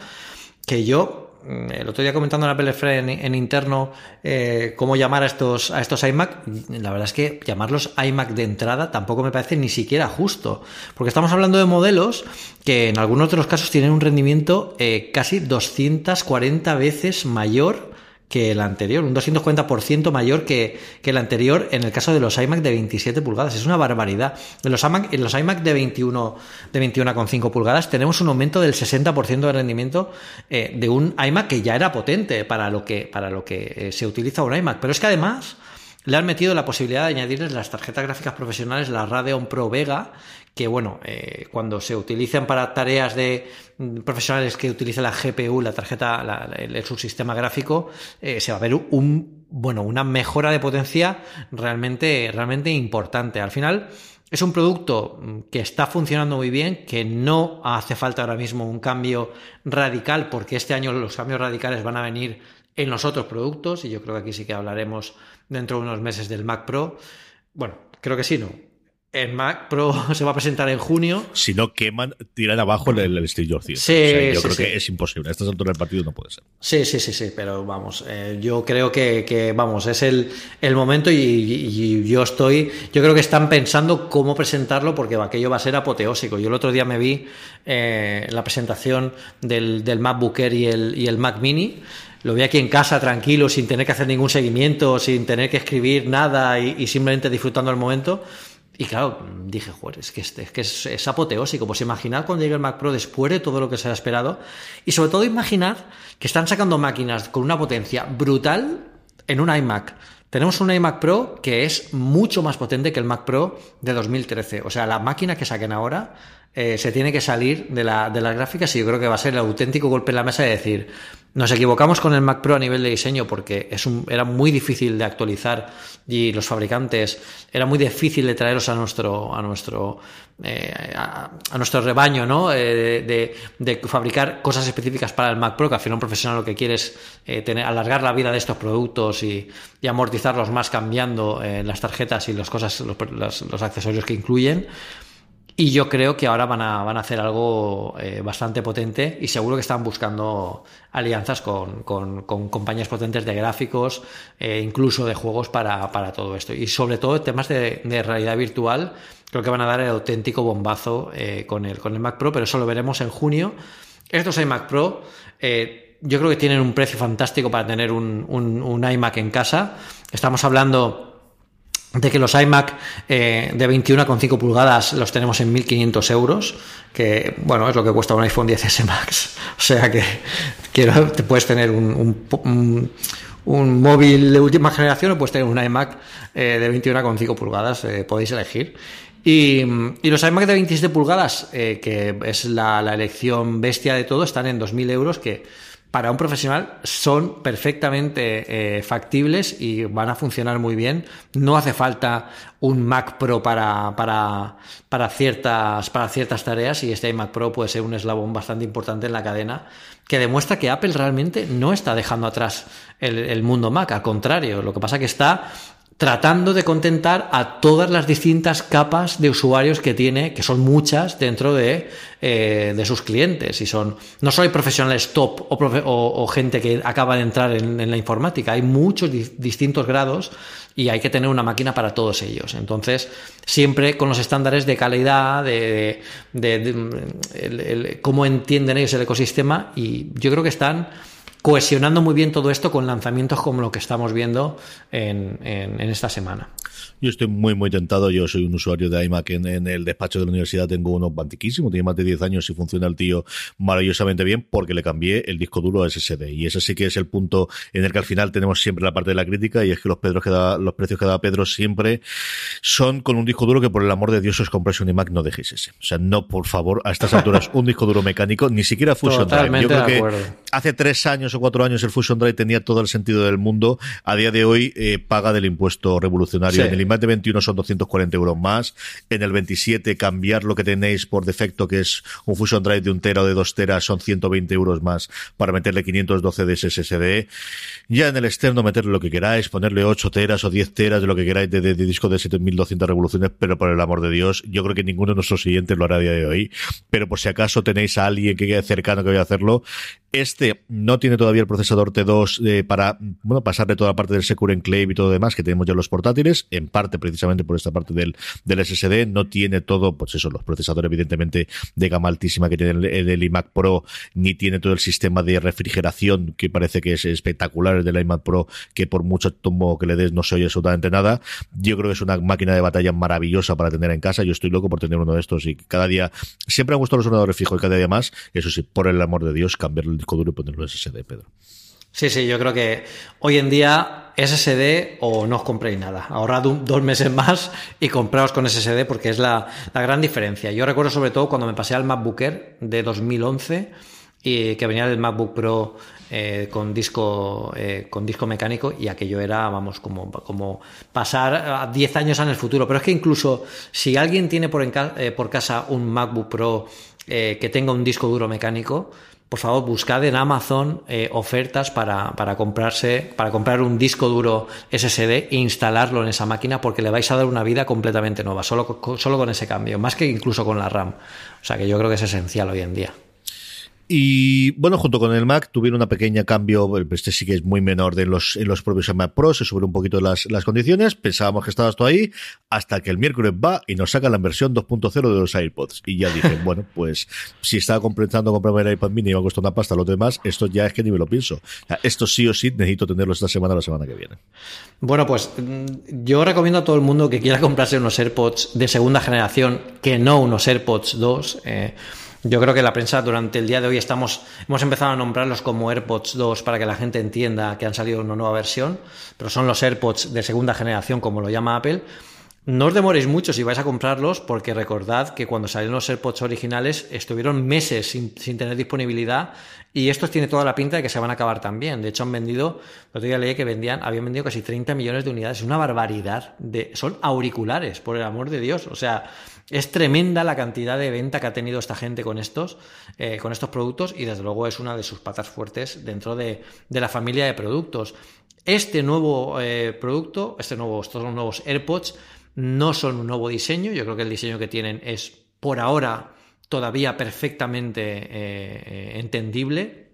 S2: que yo mm, el otro día comentando en la Pelefre en, interno eh, cómo llamar a estos, a estos iMac, la verdad es que llamarlos iMac de entrada tampoco me parece ni siquiera justo, porque estamos hablando de modelos que en algunos de los casos tienen un rendimiento eh, casi 240 veces mayor que el anterior, un 240% mayor que, que, el anterior en el caso de los iMac de 27 pulgadas. Es una barbaridad. En los iMac, en los iMac de 21 de 21,5 pulgadas tenemos un aumento del 60% de rendimiento eh, de un iMac que ya era potente para lo que, para lo que eh, se utiliza un iMac. Pero es que además le han metido la posibilidad de añadirles las tarjetas gráficas profesionales, la Radeon Pro Vega, que bueno, eh, cuando se utilizan para tareas de mm, profesionales que utilizan la GPU, la tarjeta, el, subsistema gráfico, eh, se va a ver un, bueno, una mejora de potencia realmente, realmente importante. Al final, es un producto mm, que está funcionando muy bien, que no hace falta ahora mismo un cambio radical, porque este año los cambios radicales van a venir en los otros productos, y yo creo que aquí sí que hablaremos dentro de unos meses del Mac Pro. Bueno, creo que sí, ¿no? El Mac Pro *laughs* se va a presentar en junio.
S1: Si no queman, tiran abajo el, el Steve Jobs.
S2: Sí,
S1: yo creo
S2: sí.
S1: que es imposible. A estas alturas del partido no puede ser.
S2: Sí, sí, sí, sí. Pero vamos, eh, yo creo que, que, vamos, es el, el momento y, y, yo estoy. Yo creo que están pensando cómo presentarlo porque aquello va a ser apoteósico. Yo el otro día me vi eh, la presentación del, del MacBook Air y el, y el Mac Mini lo vi aquí en casa tranquilo, sin tener que hacer ningún seguimiento, sin tener que escribir nada y, y simplemente disfrutando el momento. Y claro, dije, joder, es que, es, que es, es, apoteósico. Pues imaginar cuando llegue el Mac Pro después de todo lo que se ha esperado. Y sobre todo imaginar que están sacando máquinas con una potencia brutal en un iMac. Tenemos un iMac Pro que es mucho más potente que el Mac Pro de 2013. O sea, la máquina que saquen ahora eh, se tiene que salir de, la, de las gráficas y yo creo que va a ser el auténtico golpe en la mesa de decir, nos equivocamos con el Mac Pro a nivel de diseño porque es un, era muy difícil de actualizar y los fabricantes era muy difícil de traeros a nuestro a nuestro eh, a, a, nuestro rebaño, ¿no? Eh, de, de, fabricar cosas específicas para el Mac Pro, que al final un profesional lo que quiere es eh, tener, alargar la vida de estos productos y, y amortizarlos más cambiando eh, las tarjetas y las cosas, los, los, los accesorios que incluyen. Y yo creo que ahora van a, van a hacer algo eh, bastante potente y seguro que están buscando alianzas con, con, compañías potentes de gráficos, eh, incluso de juegos para, para, todo esto. Y sobre todo temas de, de, realidad virtual, creo que van a dar el auténtico bombazo eh, con, el, con el Mac Pro, pero eso lo veremos en junio. Estos iMac Pro eh, yo creo que tienen un precio fantástico para tener un, un, un iMac en casa. Estamos hablando de que los iMac eh, de 21,5 pulgadas los tenemos en 1.500 euros, que bueno, es lo que cuesta un iPhone 10S Max. *laughs* O sea que, te puedes tener un, un, móvil de última generación o puedes tener un iMac eh, de 21,5 pulgadas, eh, podéis elegir. Y, los iMac de 27 pulgadas, eh, que es la, la, elección bestia de todo, están en 2.000 euros, que para un profesional son perfectamente eh, factibles y van a funcionar muy bien. No hace falta un Mac Pro para, para, para, ciertas, para ciertas tareas y este iMac Pro puede ser un eslabón bastante importante en la cadena que demuestra que Apple realmente no está dejando atrás el, el mundo Mac, al contrario, lo que pasa que está tratando de contentar a todas las distintas capas de usuarios que tiene, que son muchas dentro de, eh, de sus clientes. Y son, no solo hay profesionales top o, gente que acaba de entrar en, la informática, hay muchos distintos grados y hay que tener una máquina para todos ellos. Entonces, siempre con los estándares de calidad, de, de cómo entienden ellos el ecosistema y yo creo que están cohesionando muy bien todo esto con lanzamientos como lo que estamos viendo en, en, esta semana.
S1: Yo estoy muy, muy tentado. Yo soy un usuario de iMac en, el despacho de la universidad. Tengo uno bantiquísimo, tiene más de 10 años y funciona el tío maravillosamente bien porque le cambié el disco duro a SSD. Y ese sí que es el punto en el que al final tenemos siempre la parte de la crítica y es que los, Pedros que da, los precios que da Pedro siempre son con un disco duro que por el amor de Dios os compráis un iMac, no dejéis ese. O sea, no, por favor, a estas alturas un disco duro mecánico, ni siquiera Fusion Drive. Yo creo que hace tres años o cuatro años el Fusion Drive tenía todo el sentido del mundo. A día de hoy eh, paga del impuesto revolucionario. En el iMac de 21 son 240 euros más. En el 27 cambiar lo que tenéis por defecto, que es un Fusion Drive de un tera o de dos teras, son 120 euros más para meterle 512 de SSD. Ya en el externo meterle lo que queráis, ponerle 8 teras o 10 teras de lo que queráis de, de, disco de 7200 revoluciones, pero por el amor de Dios, yo creo que ninguno de nuestros siguientes lo hará día de hoy. Pero por si acaso tenéis a alguien que quede cercano que vaya a hacerlo, este no tiene todavía el procesador T2 eh, para bueno pasarle toda la parte del Secure Enclave y todo demás que tenemos ya los portátiles, en parte precisamente por esta parte del, del SSD. No tiene todo, pues eso, los procesadores evidentemente de gama altísima que tiene el, iMac Pro, ni tiene todo el sistema de refrigeración que parece que es espectacular el del iMac Pro, que por mucho tomo que le des no se oye absolutamente nada. Yo creo que es una máquina de batalla maravillosa para tener en casa. Yo estoy loco por tener uno de estos y cada día siempre han gustado los ordenadores fijos y cada día más. Eso sí, por el amor de Dios, cambiar el disco duro y ponerlo SSD, Pedro.
S2: Sí, sí, yo creo que hoy en día SSD o no os compréis nada. Ahorrad dos meses más y compraos con SSD porque es la, gran diferencia. Yo recuerdo sobre todo cuando me pasé al MacBook Air de 2011 y que venía del MacBook Pro eh, con disco eh, con disco mecánico y aquello era vamos como, como pasar 10 años en el futuro pero es que incluso si alguien tiene por, eh, por casa un MacBook Pro que tenga un disco duro mecánico por favor, buscad en Amazon eh, ofertas para, para, comprarse, para comprar un disco duro SSD e instalarlo en esa máquina porque le vais a dar una vida completamente nueva, solo, solo con ese cambio, más que incluso con la RAM. O sea que yo creo que es esencial hoy en día.
S1: Y bueno, junto con el Mac tuvieron una pequeña cambio, este sí que es muy menor de los, en los propios Mac Pro, se suben un poquito las, las condiciones, pensábamos que estaba esto ahí, hasta que el miércoles va y nos saca la versión 2.0 de los AirPods. Y ya dije, *laughs* bueno, pues si estaba compensando comprarme el iPad mini y me ha costado una pasta, lo demás, esto ya es que ni me lo pienso. esto sí o sí necesito tenerlo esta semana o la semana que viene.
S2: Bueno, pues mm, yo recomiendo a todo el mundo que quiera comprarse unos AirPods de segunda generación, que no unos AirPods 2. Eh, yo creo que la prensa durante el día de hoy estamos, hemos empezado a nombrarlos como AirPods 2 para que la gente entienda que han salido una nueva versión, pero son los AirPods de segunda generación, como lo llama Apple. No os demoréis mucho si vais a comprarlos, porque recordad que cuando salieron los AirPods originales estuvieron meses sin, tener disponibilidad y estos tiene toda la pinta de que se van a acabar también. De hecho, han vendido, el otro día leí que vendían, habían vendido casi 30 millones de unidades. Es una barbaridad. De, son auriculares, por el amor de Dios. O sea, es tremenda la cantidad de venta que ha tenido esta gente con estos, eh, con estos productos y desde luego es una de sus patas fuertes dentro de, la familia de productos. Este nuevo eh, producto, este estos nuevos AirPods, no son un nuevo diseño. Yo creo que el diseño que tienen es por ahora todavía perfectamente eh, entendible.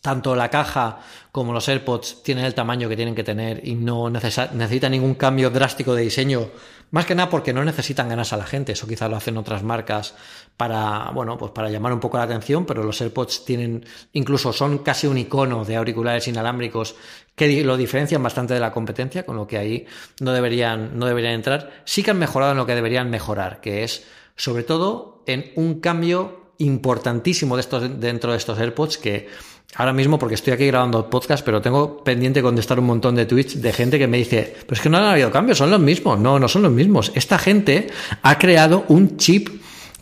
S2: Tanto la caja como los AirPods tienen el tamaño que tienen que tener y no necesitan ningún cambio drástico de diseño más que nada porque no necesitan ganas a la gente, eso quizás lo hacen otras marcas para, bueno, pues para llamar un poco la atención, pero los AirPods tienen, incluso son casi un icono de auriculares inalámbricos que lo diferencian bastante de la competencia, con lo que ahí no deberían, no deberían entrar. Sí que han mejorado en lo que deberían mejorar, que es sobre todo en un cambio importantísimo dentro de estos AirPods que ahora mismo, porque estoy aquí grabando podcast, pero tengo pendiente contestar un montón de tweets de gente que me dice, pero es que no han habido cambios, son los mismos. No, no son los mismos. Esta gente ha creado un chip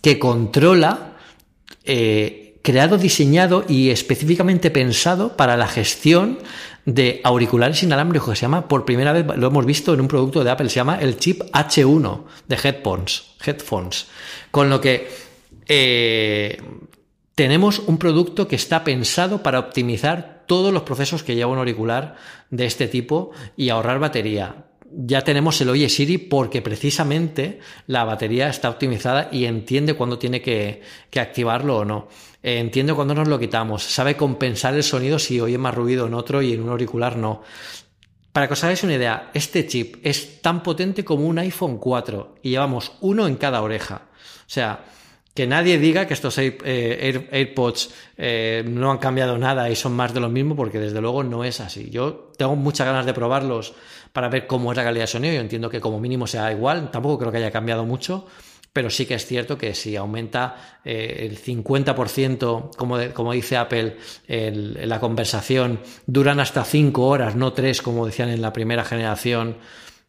S2: que controla, eh, creado, diseñado y específicamente pensado para la gestión de auriculares inalámbricos que se llama, por primera vez lo hemos visto en un producto de Apple, se llama el chip H1 de headphones, headphones. Con lo que eh, tenemos un producto que está pensado para optimizar todos los procesos que lleva un auricular de este tipo y ahorrar batería. Ya tenemos el Oye Siri porque precisamente la batería está optimizada y entiende cuándo tiene que, activarlo o no. Entiende cuándo nos lo quitamos. Sabe compensar el sonido si oye más ruido en otro y en un auricular no. Para que os hagáis una idea, este chip es tan potente como un iPhone 4 y llevamos uno en cada oreja. O sea, que nadie diga que estos eh, AirPods eh, no han cambiado nada y son más de lo mismo, porque desde luego no es así. Yo tengo muchas ganas de probarlos para ver cómo es la calidad de sonido. Yo entiendo que como mínimo sea igual, tampoco creo que haya cambiado mucho, pero sí que es cierto que si aumenta eh, el 50%, como, como dice Apple, en la conversación, duran hasta 5 horas, no 3, como decían en la primera generación.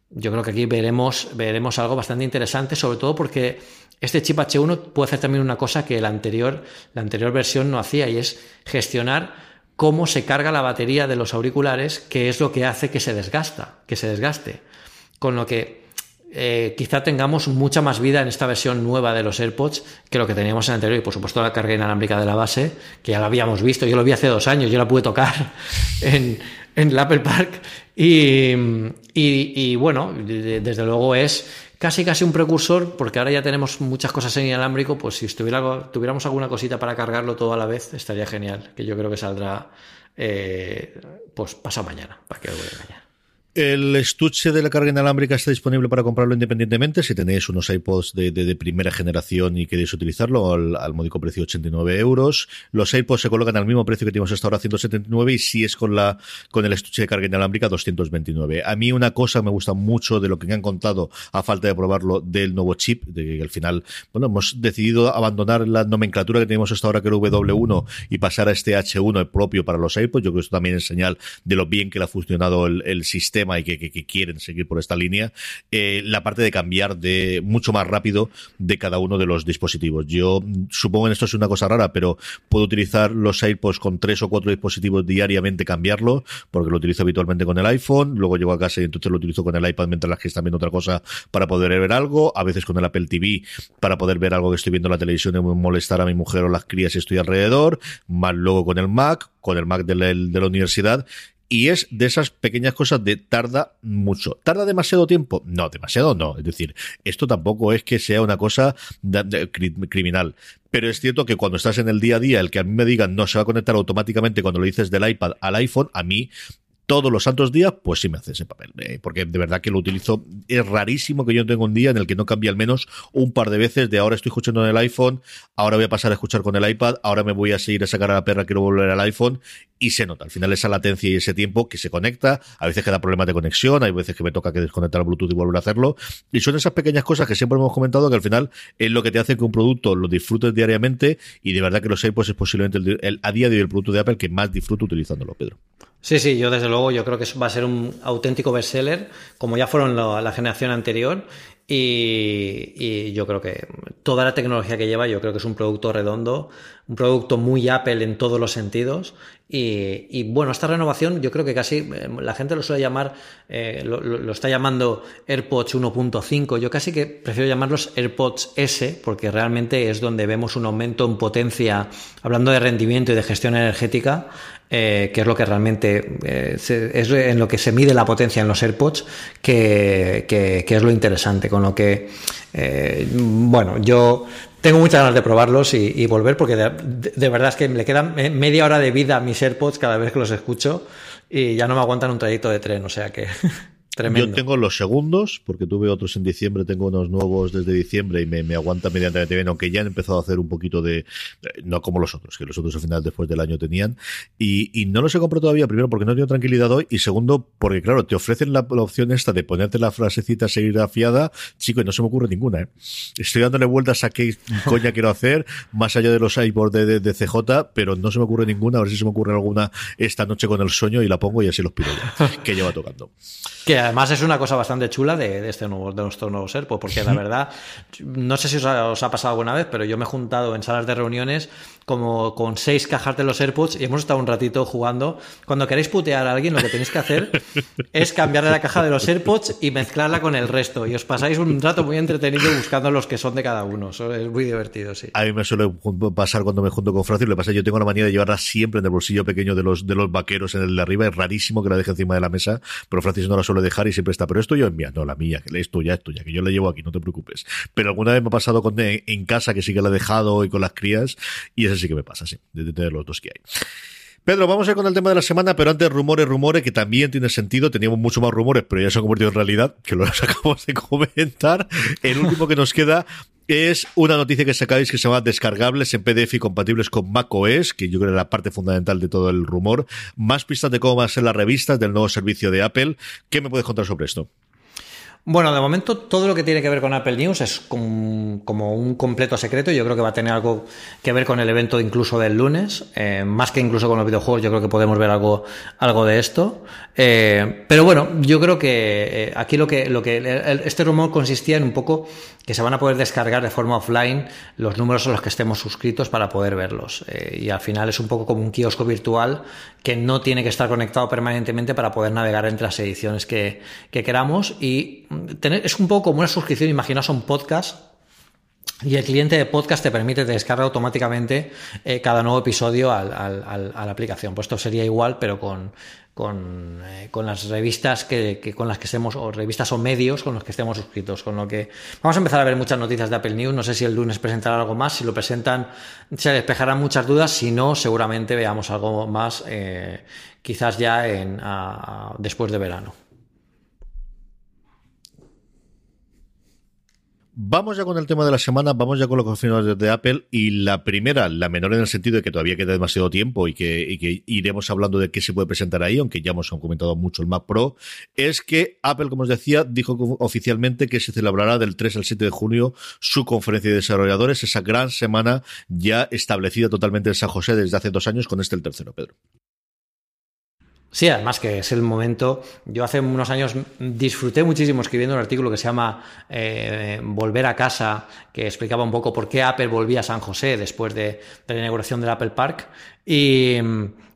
S2: Yo creo que aquí veremos, veremos algo bastante interesante, sobre todo porque este chip H1 puede hacer también una cosa que la anterior, la anterior versión no hacía, y es gestionar cómo se carga la batería de los auriculares, que es lo que hace que se desgasta, que se desgaste. Con lo que eh, quizá tengamos mucha más vida en esta versión nueva de los AirPods que lo que teníamos en el anterior y por supuesto la carga inalámbrica de la base que ya la habíamos visto, yo lo vi hace dos años, yo la pude tocar *laughs* en, en el Apple Park y, y, bueno, desde luego es casi casi un precursor porque ahora ya tenemos muchas cosas en inalámbrico, pues si estuviera, tuviéramos alguna cosita para cargarlo todo a la vez estaría genial, que yo creo que saldrá eh, pues pasado mañana, para que lo mañana.
S1: El estuche de la carga inalámbrica está disponible para comprarlo independientemente. Si tenéis unos iPods de, primera generación y queréis utilizarlo al, módico precio de 89 euros, los iPods se colocan al mismo precio que tenemos hasta ahora, 179, y si es con la con el estuche de carga inalámbrica, 229. A mí una cosa me gusta mucho de lo que me han contado, a falta de probarlo, del nuevo chip, de que al final, bueno, hemos decidido abandonar la nomenclatura que tenemos hasta ahora, que era W1, y pasar a este H1 propio para los iPods. Yo creo que esto también es señal de lo bien que le ha funcionado el sistema y que, quieren seguir por esta línea, eh, la parte de cambiar de mucho más rápido de cada uno de los dispositivos. Yo supongo que esto es una cosa rara, pero puedo utilizar los AirPods con tres o cuatro dispositivos diariamente, cambiarlo, porque lo utilizo habitualmente con el iPhone, luego llego a casa y entonces lo utilizo con el iPad mientras las que están viendo otra cosa para poder ver algo, a veces con el Apple TV para poder ver algo que estoy viendo en la televisión y molestar a mi mujer o las crías si estoy alrededor, más luego con el Mac, con el Mac de la universidad y es de esas pequeñas cosas de tarda mucho. ¿Tarda demasiado tiempo? No, demasiado no. Es decir, esto tampoco es que sea una cosa criminal. Pero es cierto que cuando estás en el día a día, el que a mí me digan no se va a conectar automáticamente cuando lo dices del iPad al iPhone, a mí todos los santos días, pues sí me hace ese papel. Eh, porque de verdad que lo utilizo. Es rarísimo que yo tenga un día en el que no cambie al menos un par de veces de ahora estoy escuchando en el iPhone, ahora voy a pasar a escuchar con el iPad, ahora me voy a seguir a sacar a la perra, quiero volver al iPhone y se nota. Al final esa latencia y ese tiempo que se conecta, a veces que da problemas de conexión, hay veces que me toca que desconectar el Bluetooth y volver a hacerlo. Y son esas pequeñas cosas que siempre hemos comentado que al final es lo que te hace que un producto lo disfrutes diariamente y de verdad que los AirPods es posiblemente el, a día de hoy el producto de Apple que más disfruto utilizándolo, Pedro.
S2: Sí, sí, yo desde luego yo creo que va a ser un auténtico bestseller, como ya fueron la generación anterior, y, yo creo que toda la tecnología que lleva, yo creo que es un producto redondo, un producto muy Apple en todos los sentidos. Y, bueno, esta renovación yo creo que casi eh, la gente lo suele llamar, eh, lo, está llamando AirPods 1.5. Yo casi que prefiero llamarlos AirPods S porque realmente es donde vemos un aumento en potencia, hablando de rendimiento y de gestión energética, eh, que es lo que realmente es en lo que se mide la potencia en los AirPods, que, que es lo interesante. Con lo que, bueno, yo tengo muchas ganas de probarlos y, volver porque de, verdad es que le quedan media hora de vida a mis AirPods cada vez que los escucho y ya no me aguantan un trayecto de tren, o sea que... *laughs*
S1: Yo tengo los segundos, porque tuve otros en diciembre, tengo unos nuevos desde diciembre y me, me aguantan medianamente bien, aunque ya han empezado a hacer un poquito de. No como los otros, que los otros al final después del año tenían. Y, y no los he comprado todavía, primero porque no tengo tranquilidad hoy, y segundo porque, claro, te ofrecen la, opción esta de ponerte la frasecita seguir afiada, chico, y no se me ocurre ninguna, ¿eh? Estoy dándole vueltas a qué *laughs* coña quiero hacer, más allá de los iPods de, de, CJ, pero no se me ocurre ninguna, a ver si se me ocurre alguna esta noche con el sueño y la pongo y así los pido ya, *laughs* que lleva tocando.
S2: Que además es una cosa bastante chula de, este nuevo, de nuestro nuevo Serpo, porque la verdad, no sé si os ha, pasado alguna vez, pero yo me he juntado en salas de reuniones como con seis cajas de los AirPods y hemos estado un ratito jugando. Cuando queréis putear a alguien, lo que tenéis que hacer *laughs* es cambiarle la caja de los AirPods y mezclarla con el resto. Y os pasáis un rato muy entretenido buscando los que son de cada uno. Eso es muy divertido, sí.
S1: A mí me suele pasar cuando me junto con Francis, le pasa yo tengo la manía de llevarla siempre en el bolsillo pequeño de los, de los vaqueros en el de arriba. Es rarísimo que la deje encima de la mesa, pero Francis no la suele dejar y siempre está, pero esto yo envía, no, la mía, que es tuya, es tuya, que yo la llevo aquí, no te preocupes. Pero alguna vez me ha pasado con, en casa que sí que la he dejado y con las crías, y sí que me pasa, sí, de tener los dos que hay. Pedro, vamos a ir con el tema de la semana, pero antes rumores, rumores, que también tiene sentido. Teníamos mucho más rumores, pero ya se han convertido en realidad, que lo *laughs* acabamos de comentar. El último que nos queda es una noticia que sacáis que se llama descargables en PDF y compatibles con macOS, que yo creo que es la parte fundamental de todo el rumor. Más pistas de cómo van a ser las revistas del nuevo servicio de Apple. ¿Qué me puedes contar sobre esto?
S2: Bueno, de momento todo lo que tiene que ver con Apple News es como, un completo secreto. Yo creo que va a tener algo que ver con el evento incluso del lunes, eh, más que incluso con los videojuegos. Yo creo que podemos ver algo, algo de esto. Eh, pero bueno, yo creo que eh, aquí lo que, lo que este rumor consistía en un poco que se van a poder descargar de forma offline los números a los que estemos suscritos para poder verlos. y al final es un poco como un kiosco virtual que no tiene que estar conectado permanentemente para poder navegar entre las ediciones que, que queramos y es un poco como una suscripción, imaginaos un podcast. Y el cliente de podcast te permite descargar automáticamente eh, cada nuevo episodio a la aplicación. Pues esto sería igual, pero con, con, eh, las revistas que, con las que estemos, o revistas o medios con los que estemos suscritos. Con lo que vamos a empezar a ver muchas noticias de Apple News. No sé si el lunes presentará algo más. Si lo presentan, se despejarán muchas dudas. Si no, seguramente veamos algo más, eh, quizás ya en, después de verano.
S1: Vamos ya con el tema de la semana, vamos ya con los confirmados de Apple y la primera, la menor en el sentido de que todavía queda demasiado tiempo y que, iremos hablando de qué se puede presentar ahí, aunque ya hemos comentado mucho el Mac Pro, es que Apple, como os decía, dijo oficialmente que se celebrará del 3 al 7 de junio su conferencia de desarrolladores, esa gran semana ya establecida totalmente en San José desde hace dos años con este el tercero, Pedro.
S2: Sí, además que es el momento. Yo hace unos años disfruté muchísimo escribiendo un artículo que se llama eh, Volver a casa, que explicaba un poco por qué Apple volvía a San José después de, la inauguración del Apple Park. Y,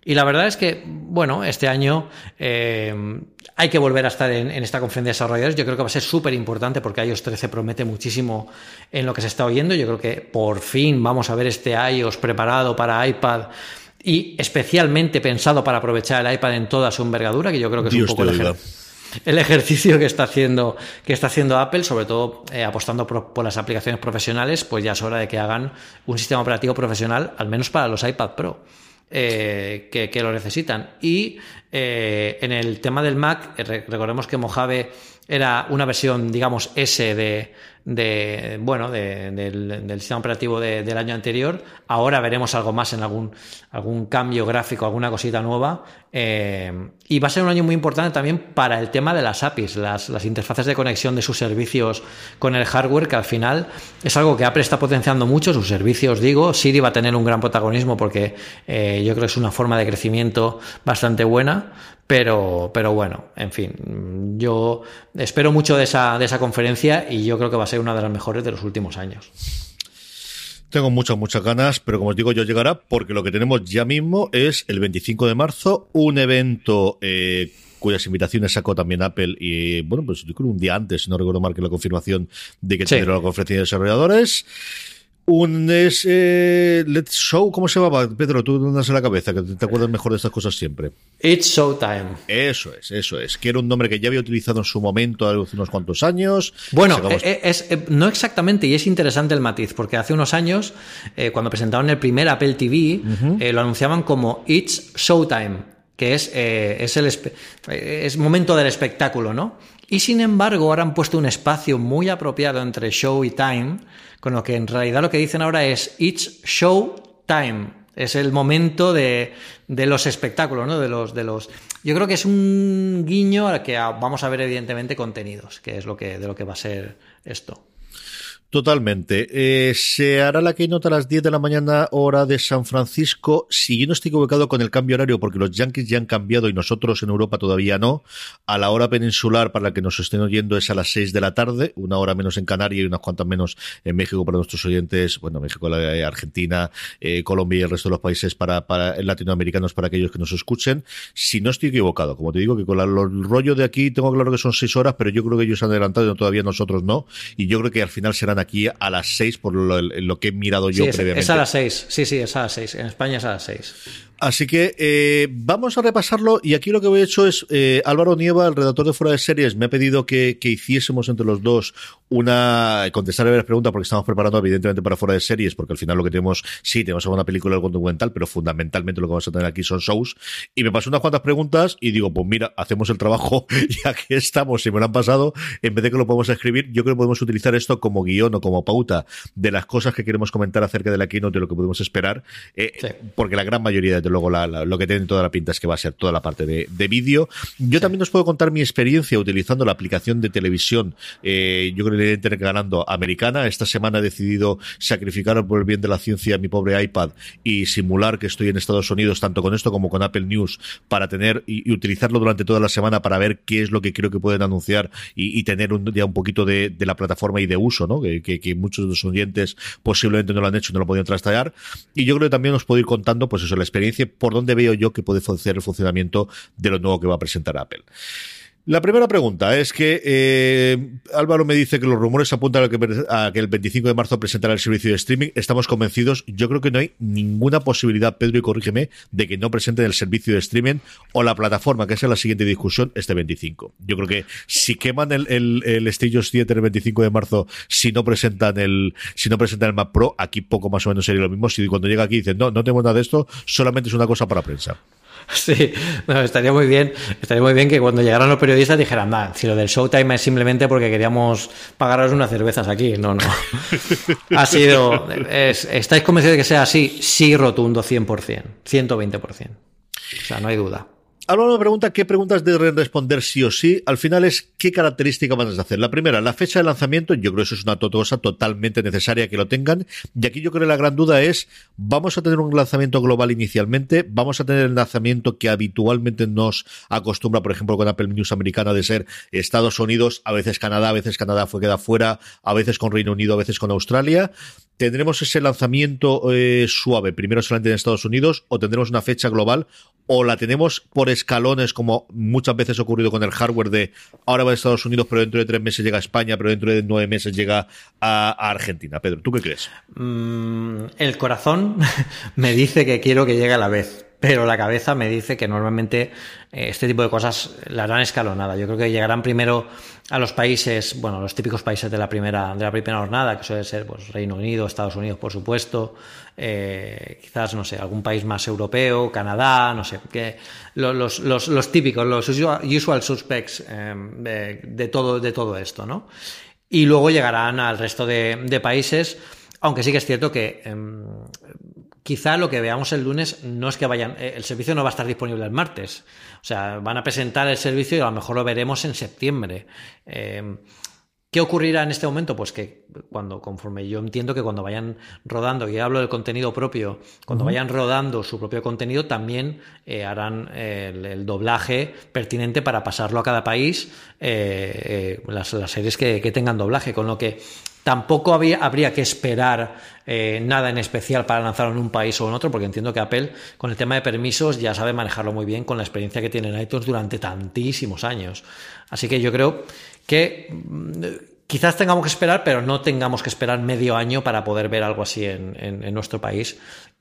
S2: la verdad es que, bueno, este año eh, hay que volver a estar en, esta conferencia de desarrolladores. Yo creo que va a ser súper importante porque iOS 13 promete muchísimo en lo que se está oyendo. Yo creo que por fin vamos a ver este iOS preparado para iPad y especialmente pensado para aprovechar el iPad en toda su envergadura, que yo creo que es un poco el, ejercicio que está haciendo que está haciendo Apple, sobre todo eh, apostando por, las aplicaciones profesionales, pues ya es hora de que hagan un sistema operativo profesional, al menos para los iPad Pro. Eh, que, lo necesitan. Y eh, en el tema del Mac, recordemos que Mojave era una versión, digamos, S de, de bueno del, sistema operativo del año anterior. Ahora veremos algo más en algún, algún cambio gráfico, alguna cosita nueva. Eh, y va a ser un año muy importante también para el tema de las APIs, las, las, interfaces de conexión de sus servicios con el hardware, que al final es algo que Apple está potenciando mucho. Sus servicios, digo, Siri va a tener un gran protagonismo porque eh, yo creo que es una forma de crecimiento bastante buena. Pero, pero bueno, en fin, yo espero mucho de esa, de esa conferencia y yo creo que va a ser una de las mejores de los últimos años.
S1: Tengo muchas, muchas ganas, pero como os digo, yo llegará porque lo que tenemos ya mismo es el 25 de marzo, un evento eh, cuyas invitaciones sacó también Apple y, bueno, pues yo creo un día antes, si no recuerdo mal que la confirmación de que tendrá la conferencia de desarrolladores. Un es, eh, Let's Show, ¿cómo se llamaba? Pedro, tú andas en la cabeza, que te acuerdas mejor de estas cosas siempre.
S2: It's Showtime.
S1: Eso es, eso es. Que era un nombre que ya había utilizado en su momento hace unos cuantos años.
S2: Bueno, eh, es, eh, no exactamente, y es interesante el matiz, porque hace unos años, cuando presentaron el primer Apple TV, lo anunciaban como It's Showtime. Que es, eh, es, el es momento del espectáculo, ¿no? Y sin embargo, ahora han puesto un espacio muy apropiado entre show y time, con lo que en realidad lo que dicen ahora es It's Show Time. Es el momento de, de los espectáculos, ¿no? De los, de los. Yo creo que es un guiño al que vamos a ver, evidentemente, contenidos, que es lo que, de lo que va a ser esto.
S1: Totalmente. Eh, se hará la keynote a las 10 de la mañana, hora de San Francisco. Si yo no estoy equivocado con el cambio horario, porque los Yankees ya han cambiado y nosotros en Europa todavía no, a la hora peninsular para la que nos estén oyendo es a las 6 de la tarde, una hora menos en Canarias y unas cuantas menos en México para nuestros oyentes, bueno, México, Argentina, eh, Colombia y el resto de los países para, para latinoamericanos para aquellos que nos escuchen. Si no estoy equivocado, como te digo, que con el rollo de aquí tengo claro que son 6 horas, pero yo creo que ellos han adelantado y todavía nosotros no. Y yo creo que al final serán aquí a las 6 por lo, que he mirado yo previamente.
S2: Es a las 6, sí, sí, es a las 6. En España es a las 6.
S1: Así que eh, vamos a repasarlo y aquí lo que he hecho es, eh, Álvaro Nieva, el redactor de Fuera de Series, me ha pedido que, hiciésemos entre los dos una, contestar a las preguntas porque estamos preparando evidentemente para Fuera de Series, porque al final lo que tenemos, sí, tenemos alguna película, algún documental, pero fundamentalmente lo que vamos a tener aquí son shows. Y me pasó unas cuantas preguntas y digo, pues mira, hacemos el trabajo *laughs* y aquí estamos, si me lo han pasado, en vez de que lo podemos escribir, yo creo que podemos utilizar esto como guion o como pauta de las cosas que queremos comentar acerca de la keynote, de lo que podemos esperar, eh, porque la gran mayoría de luego lo que tiene toda la pinta es que va a ser toda la parte de, vídeo. Yo también os puedo contar mi experiencia utilizando la aplicación de televisión, eh, yo creo que le ganando americana. Esta semana he decidido sacrificar por el bien de la ciencia mi pobre iPad y simular que estoy en Estados Unidos, tanto con esto como con Apple News, para tener y, utilizarlo durante toda la semana para ver qué es lo que creo que pueden anunciar y, tener un, ya un poquito de, la plataforma y de uso, ¿no? Que, que, muchos de los oyentes posiblemente no lo han hecho no lo podido trastallar. Y yo creo que también os puedo ir contando, pues eso, la experiencia por dónde veo yo que puede ser el funcionamiento de lo nuevo que va a presentar Apple. La primera pregunta es que eh, Álvaro me dice que los rumores apuntan a que, a que, el 25 de marzo presentará el servicio de streaming. Estamos convencidos. Yo creo que no hay ninguna posibilidad, Pedro, y corrígeme, de que no presenten el servicio de streaming o la plataforma, que es la siguiente discusión, este 25. Yo creo que si queman el, el, el 7 el 25 de marzo, si no presentan el, si no presentan el Mac Pro, aquí poco más o menos sería lo mismo. Si cuando llega aquí dicen, no, no tenemos nada de esto, solamente es una cosa para prensa. *laughs*
S2: Sí, estaría muy bien, estaría muy bien que cuando llegaran los periodistas dijeran, va, si lo del Showtime es simplemente porque queríamos pagaros unas cervezas aquí. No, no. *laughs* ha sido, ¿estáis convencidos de que sea así? Sí, rotundo, 100%, 120%. O sea, no hay duda.
S1: Ahora me pregunta qué preguntas deben responder sí o sí. Al final es qué características van a hacer. La primera, la fecha de lanzamiento. Yo creo que eso es una cosa totalmente necesaria que lo tengan. Y aquí yo creo que la gran duda es, ¿vamos a tener un lanzamiento global inicialmente? ¿Vamos a tener el lanzamiento que habitualmente nos acostumbra, por ejemplo, con Apple News americana de ser Estados Unidos, a veces Canadá, a veces Canadá fue queda fuera, a veces con Reino Unido, a veces con Australia? ¿Tendremos ese lanzamiento eh, suave primero solamente en Estados Unidos o tendremos una fecha global o la tenemos por escalones como muchas veces ha ocurrido con el hardware de ahora va a Estados Unidos pero dentro de tres meses llega a España pero dentro de nueve meses llega a, Argentina? Pedro, ¿tú qué crees?
S2: Mm, el corazón *laughs* me dice que quiero que llegue a la vez pero la cabeza me dice que normalmente eh, este tipo de cosas la harán escalonada. Yo creo que llegarán primero a los países, bueno, los típicos países de la primera, de la jornada, que suele ser pues, Reino Unido, Estados Unidos, por supuesto, eh, quizás, no sé, algún país más europeo, Canadá, no sé, los, los, los típicos, los usual suspects eh, de, todo, de todo esto, ¿no? Y luego llegarán al resto de, países, aunque sí que es cierto que em, quizá lo que veamos el lunes no es que vayan, eh, el servicio no va a estar disponible el martes. O sea, van a presentar el servicio y a lo mejor lo veremos en septiembre. Eh, ¿Qué ocurrirá en este momento? Pues que cuando, conforme yo entiendo que cuando vayan rodando, y hablo del contenido propio, cuando vayan rodando su propio contenido, también eh, harán el, doblaje pertinente para pasarlo a cada país, las, series que, que, tengan doblaje, con lo que Tampoco habría que esperar eh, nada en especial para lanzarlo en un país o en otro, porque entiendo que Apple, con el tema de permisos, ya sabe manejarlo muy bien con la experiencia que tiene en iTunes durante tantísimos años. Así que yo creo que mm, quizás tengamos que esperar, pero no tengamos que esperar medio año para poder ver algo así en, nuestro país.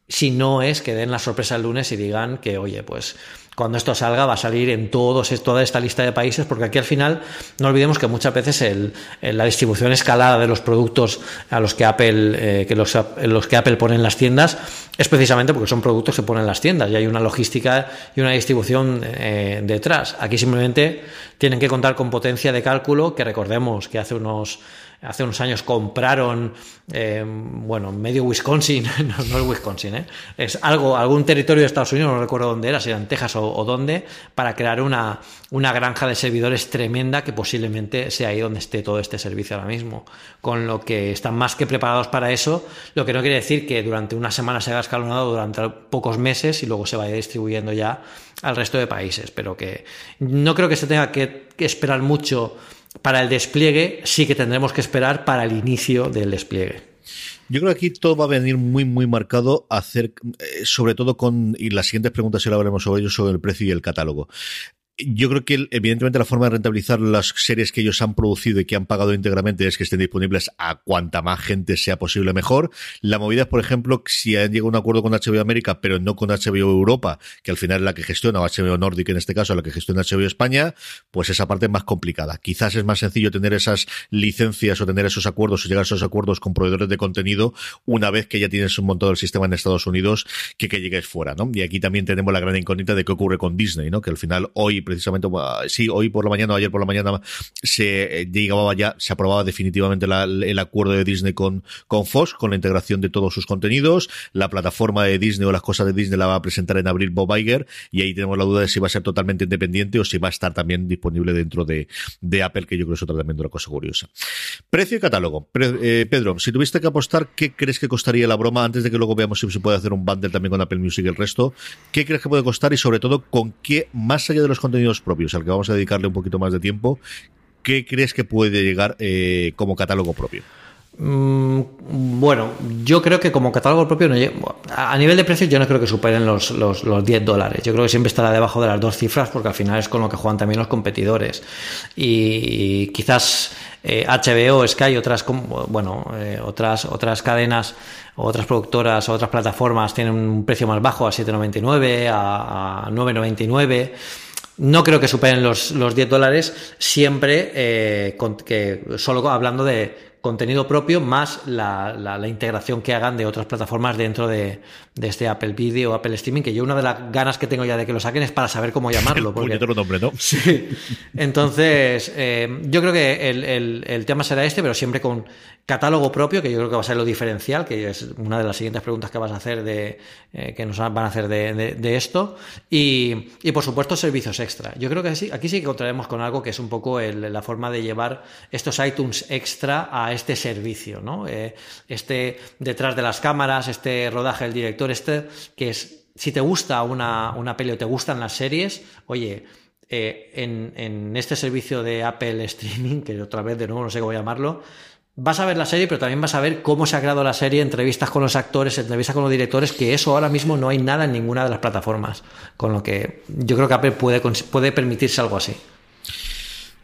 S2: Si no es que den la sorpresa el lunes y digan que, oye, pues cuando esto salga va a salir en todos, toda esta lista de países, porque aquí al final no olvidemos que muchas veces la distribución escalada de los productos a los que Apple, eh, que los, los que Apple pone en las tiendas es precisamente porque son productos que ponen en las tiendas y hay una logística y una distribución eh, detrás. Aquí simplemente tienen que contar con potencia de cálculo, que recordemos que hace unos hace unos años compraron, eh, bueno, medio Wisconsin, *laughs* no, es Wisconsin, ¿eh? es algo, algún territorio de Estados Unidos, no recuerdo dónde era, si era en Texas o, dónde, para crear una, una granja de servidores tremenda que posiblemente sea ahí donde esté todo este servicio ahora mismo. Con lo que están más que preparados para eso, lo que no quiere decir que durante una semana se haga escalonado durante pocos meses y luego se vaya distribuyendo ya al resto de países, pero que no creo que se tenga que esperar mucho para el despliegue sí que tendremos que esperar para el inicio del despliegue.
S1: Yo creo que aquí todo va a venir muy, muy marcado, eh, sobre todo con, y las siguientes preguntas lo hablaremos sobre ello, sobre el precio y el catálogo yo creo que evidentemente la forma de rentabilizar las series que ellos han producido y que han pagado íntegramente es que estén disponibles a cuanta más gente sea posible mejor. La movida es, por ejemplo, si han llegado a un acuerdo con HBO América, pero no con HBO Europa, que al final es la que gestiona, o HBO Nordic en este caso, la que gestiona HBO España, pues esa parte es más complicada. Quizás es más sencillo tener esas licencias o tener esos acuerdos o llegar a esos acuerdos con proveedores de contenido una vez que ya tienes un montón del sistema en Estados Unidos que que llegues fuera, ¿no? Y aquí también tenemos la gran incógnita de qué ocurre con Disney, ¿no? Que al final hoy precisamente, sí, hoy por la mañana o ayer por la mañana se eh, llegaba ya, se aprobaba definitivamente el acuerdo de Disney con, con Fox, con la integración de todos sus contenidos. La plataforma de Disney o las cosas de Disney la va a presentar en abril Bob Iger y ahí tenemos la duda de si va a ser totalmente independiente o si va a estar también disponible dentro de, de Apple, que yo creo que es otra también una cosa curiosa. Precio y catálogo. Eh, Pedro, si tuviste que apostar, ¿qué crees que costaría la broma antes de que luego veamos si se puede hacer un bundle también con Apple Music y el resto? ¿Qué crees que puede costar y sobre todo con qué, más allá de los contenidos propios, al que vamos a dedicarle un poquito más de tiempo, ¿qué crees que puede llegar eh, como catálogo propio?
S2: Mm, bueno, yo creo que como catálogo propio, a nivel de precios, yo no creo que superen los, los, 10 dólares. Yo creo que siempre estará debajo de las dos cifras porque al final es con lo que juegan también los competidores. Y quizás HBO, eh, Sky, otras, bueno, eh, otras, otras cadenas, otras productoras, otras plataformas tienen un precio más bajo a 7,99, a, a 9,99. No creo que superen los, los 10 dólares, siempre eh, que solo hablando de contenido propio más la, la, integración que hagan de otras plataformas dentro de, de, este Apple Video o Apple Streaming, que yo una de las ganas que tengo ya de que lo saquen es para saber cómo llamarlo. *laughs*
S1: Porque... nombre, ¿no? *laughs*
S2: Sí. Entonces, eh, yo creo que el, el, el, tema será este, pero siempre con catálogo propio, que yo creo que va a ser lo diferencial, que es una de las siguientes preguntas que vas a hacer de, eh, que nos van a hacer de, esto, y, y, por supuesto servicios extra. Yo creo que sí, aquí sí que encontraremos con algo que es un poco el, la forma de llevar estos iTunes extra a este servicio, ¿no? Eh, este detrás de las cámaras, este rodaje del director, este que es, si te gusta una, una peli o te gustan las series, oye, eh, en, en, este servicio de Apple Streaming, que otra vez de nuevo no sé cómo llamarlo, vas a ver la serie, pero también vas a ver cómo se ha creado la serie, entrevistas con los actores, entrevistas con los directores, que eso ahora mismo no hay nada en ninguna de las plataformas. Con lo que yo creo que Apple puede, puede permitirse algo así.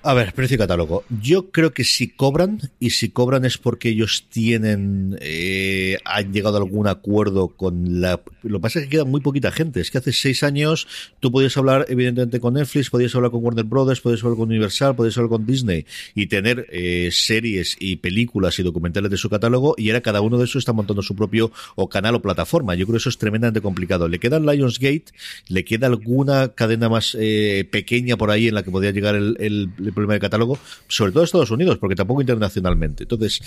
S1: A ver, precio y catálogo. Yo creo que si cobran, y si cobran es porque ellos tienen, eh, han llegado a algún acuerdo con la... Lo que pasa es que queda muy poquita gente. Es que hace seis años tú podías hablar evidentemente con Netflix, podías hablar con Warner Brothers, podías hablar con Universal, podías hablar con Disney y tener eh, series y películas y documentales de su catálogo y era cada uno de esos está montando su propio o canal o plataforma. Yo creo que eso es tremendamente complicado. Le queda Lionsgate, le queda alguna cadena más eh, pequeña por ahí en la que podía llegar el, de catálogo, sobre todo Estados Unidos, porque tampoco internacionalmente. Entonces,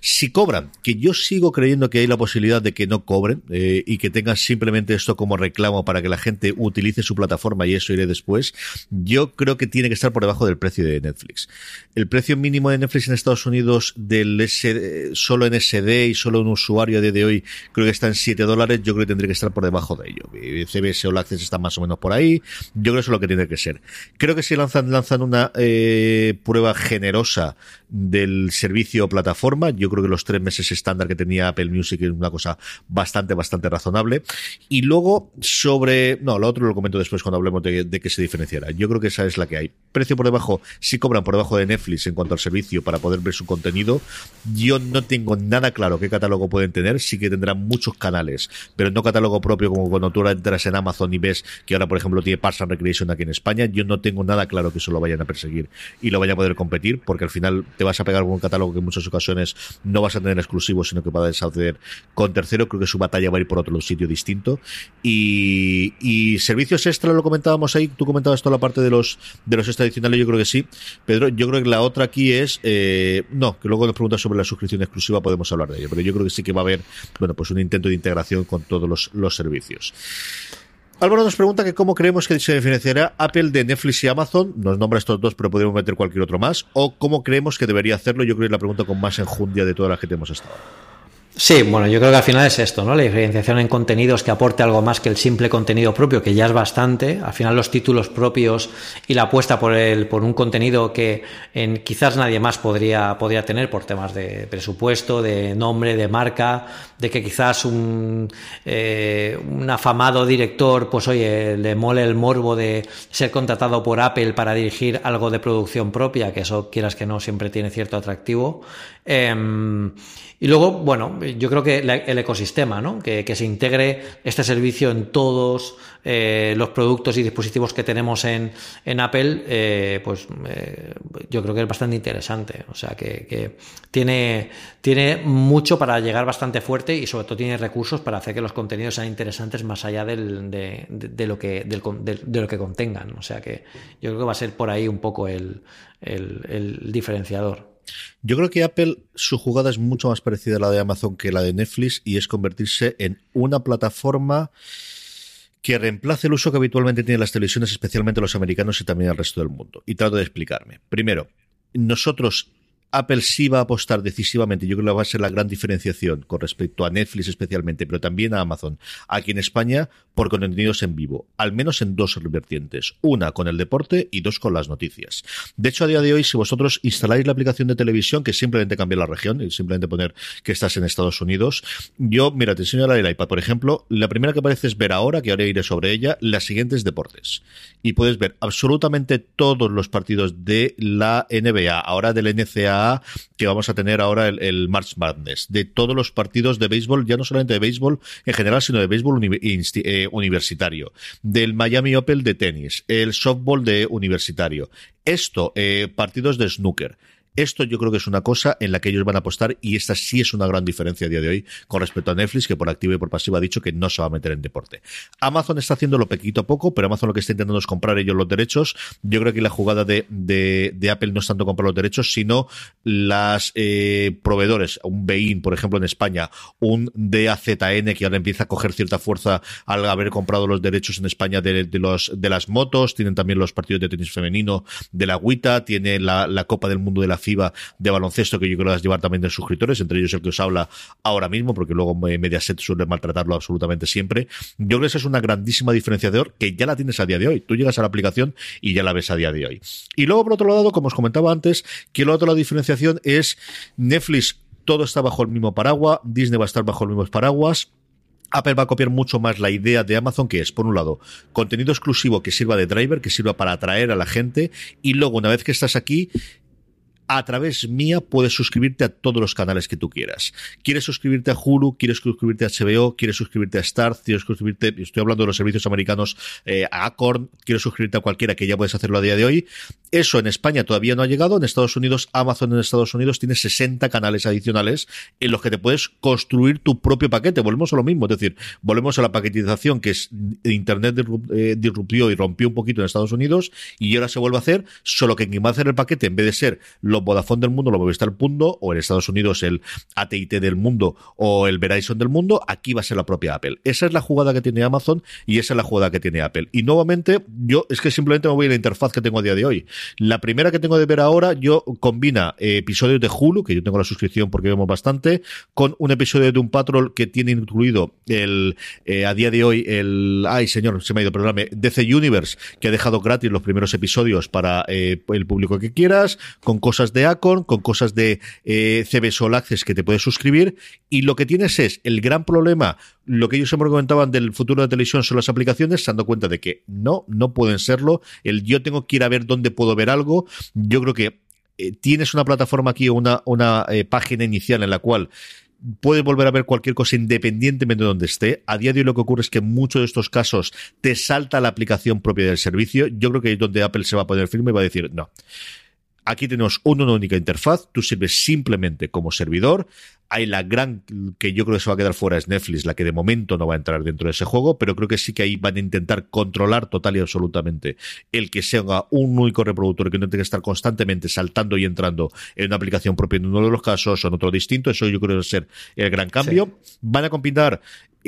S1: si cobran, que yo sigo creyendo que hay la posibilidad de que no cobren eh, y que tengan simplemente esto como reclamo para que la gente utilice su plataforma y eso iré después, yo creo que tiene que estar por debajo del precio de Netflix. El precio mínimo de Netflix en Estados Unidos del SD, solo en SD y solo un usuario a día de hoy creo que está en 7 dólares, yo creo que tendría que estar por debajo de ello. CBS o Access está más o menos por ahí, yo creo que eso es lo que tiene que ser. Creo que si lanzan, lanzan una eh, prueba generosa del servicio plataforma. Yo creo que los tres meses estándar que tenía Apple Music es una cosa bastante, bastante razonable. Y luego, sobre. No, lo otro lo comento después cuando hablemos de, de que se diferenciara. Yo creo que esa es la que hay. Precio por debajo, si cobran por debajo de Netflix en cuanto al servicio para poder ver su contenido. Yo no tengo nada claro qué catálogo pueden tener. Sí que tendrán muchos canales, pero no catálogo propio como cuando tú entras en Amazon y ves que ahora, por ejemplo, tiene Parks and Recreation aquí en España. Yo no tengo nada claro que eso lo vayan a perseguir y lo vayan a poder competir, porque al final te vas a pegar con un catálogo que en muchas ocasiones no vas a tener exclusivo, sino que vas a acceder con tercero. Creo que su batalla va a ir por otro sitio distinto. Y, y servicios extra lo comentábamos ahí. Tú comentabas toda la parte de los de los extra adicionales. Yo creo que sí. Pedro, yo creo que la otra aquí es eh, no, que luego nos preguntas sobre la suscripción exclusiva podemos hablar de ello, pero yo creo que sí que va a haber bueno pues un intento de integración con todos los, los servicios. Álvaro nos pregunta que cómo creemos que se diferenciará Apple de Netflix y Amazon. Nos nombra estos dos, pero podemos meter cualquier otro más. O cómo creemos que debería hacerlo. Yo creo que es la pregunta con más enjundia de todas las que tenemos hasta ahora.
S2: Sí, bueno, yo creo que al final es esto, ¿no? La diferenciación en contenidos que aporte algo más que el simple contenido propio, que ya es bastante. Al final los títulos propios y la apuesta por el, por un contenido que en, quizás nadie más podría, podría tener por temas de presupuesto, de nombre, de marca, de que quizás un, eh, un afamado director, pues oye, le mole el morbo de ser contratado por Apple para dirigir algo de producción propia, que eso quieras que no siempre tiene cierto atractivo. Eh, y luego, bueno, yo creo que el ecosistema, ¿no? Que, que se integre este servicio en todos eh, los productos y dispositivos que tenemos en, en Apple, eh, pues eh, yo creo que es bastante interesante. O sea, que, que, tiene, tiene mucho para llegar bastante fuerte y sobre todo tiene recursos para hacer que los contenidos sean interesantes más allá del, de, lo que, del, de, lo que contengan. O sea, que yo creo que va a ser por ahí un poco el, el diferenciador.
S1: Yo creo que Apple, su jugada es mucho más parecida a la de Amazon que la de Netflix y es convertirse en una plataforma que reemplace el uso que habitualmente tienen las televisiones, especialmente los americanos y también el resto del mundo. Y trato de explicarme. Primero, nosotros Apple sí va a apostar decisivamente, yo creo que va a ser la gran diferenciación con respecto a Netflix especialmente, pero también a Amazon, aquí en España, por contenidos en vivo, al menos en dos vertientes, una con el deporte y dos con las noticias. De hecho, a día de hoy, si vosotros instaláis la aplicación de televisión, que simplemente cambia la región, y simplemente poner que estás en Estados Unidos, yo, mira, te enseño el iPad, por ejemplo, la primera que aparece es ver ahora, que ahora iré sobre ella, la siguiente es deportes. Y puedes ver absolutamente todos los partidos de la NBA, ahora del NCAA, que vamos a tener ahora el, March Madness, de todos los partidos de béisbol, ya no solamente de béisbol en general, sino de béisbol eh, universitario, del Miami Open de tenis, el softball de universitario. Esto, eh, partidos de snooker. Esto yo creo que es una cosa en la que ellos van a apostar y esta sí es una gran diferencia a día de hoy con respecto a Netflix, que por activo y por pasivo ha dicho que no se va a meter en deporte. Amazon está haciéndolo poquito a poco, pero Amazon lo que está intentando es comprar ellos los derechos. Yo creo que la jugada de, de, de Apple no es tanto comprar los derechos, sino las eh, proveedores, un Bein, por ejemplo, en España, un DAZN que ahora empieza a coger cierta fuerza al haber comprado los derechos en España de, los, de las motos, tienen también los partidos de tenis femenino de la agüita, tiene la, la Copa del Mundo de la De baloncesto que yo creo que las llevar también de suscriptores, entre ellos el que os habla ahora mismo, porque luego Mediaset suele maltratarlo absolutamente siempre. Yo creo que esa es una grandísima diferenciador que ya la tienes a día de hoy. Tú llegas a la aplicación y ya la ves a día de hoy. Y luego, por otro lado, como os comentaba antes, que la otra diferenciación es Netflix todo está bajo el mismo paraguas, Disney va a estar bajo el mismo paraguas, Apple va a copiar mucho más la idea de Amazon, que es, por un lado, contenido exclusivo que sirva de driver, que sirva para atraer a la gente, y luego, una vez que estás aquí, a través mía puedes suscribirte a todos los canales que tú quieras. ¿Quieres suscribirte a Hulu? ¿Quieres suscribirte a HBO? ¿Quieres suscribirte a Star? ¿Quieres suscribirte? Estoy hablando de los servicios americanos eh, a Acorn. ¿Quieres suscribirte a cualquiera que ya puedes hacerlo a día de hoy? Eso en España todavía no ha llegado. En Estados Unidos, Amazon en Estados Unidos tiene 60 canales adicionales en los que te puedes construir tu propio paquete. Volvemos a lo mismo. Es decir, volvemos a la paquetización que es Internet eh, disruptió y rompió un poquito en Estados Unidos y ahora se vuelve a hacer, solo que quien va a hacer el paquete en vez de ser los Vodafone del mundo, lo Movistar del mundo, o en Estados Unidos el AT&T del mundo o el Verizon del mundo, aquí va a ser la propia Apple. Esa es la jugada que tiene Amazon y esa es la jugada que tiene Apple. Y nuevamente, yo es que simplemente me voy a la interfaz que tengo a día de hoy. La primera que tengo de ver ahora, yo combina eh, episodios de Hulu, que yo tengo la suscripción porque vemos bastante, con un episodio de un Patrol que tiene incluido el eh, a día de hoy el ay señor, se me ha ido, perdóname, DC Universe, que ha dejado gratis los primeros episodios para eh, el público que quieras, con cosas de Acorn, con cosas de eh, CB Sol Access que te puedes suscribir, y lo que tienes es el gran problema lo que ellos siempre comentaban del futuro de televisión son las aplicaciones, se han dado cuenta de que no, no pueden serlo. El yo tengo que ir a ver dónde puedo ver algo. Yo creo que eh, tienes una plataforma aquí, una, una eh, página inicial en la cual puedes volver a ver cualquier cosa independientemente de donde esté. A día de hoy lo que ocurre es que en muchos de estos casos te salta la aplicación propia del servicio. Yo creo que es donde Apple se va a poner firme y va a decir no. Aquí tenemos una única interfaz, tú sirves simplemente como servidor, hay la gran que yo creo que se va a quedar fuera es Netflix, la que de momento no va a entrar dentro de ese juego, pero creo que sí que ahí van a intentar controlar total y absolutamente el que sea un único reproductor que no tenga que estar constantemente saltando y entrando en una aplicación propia en uno de los casos o en otro distinto. Eso yo creo que va a ser el gran cambio. Van a combinar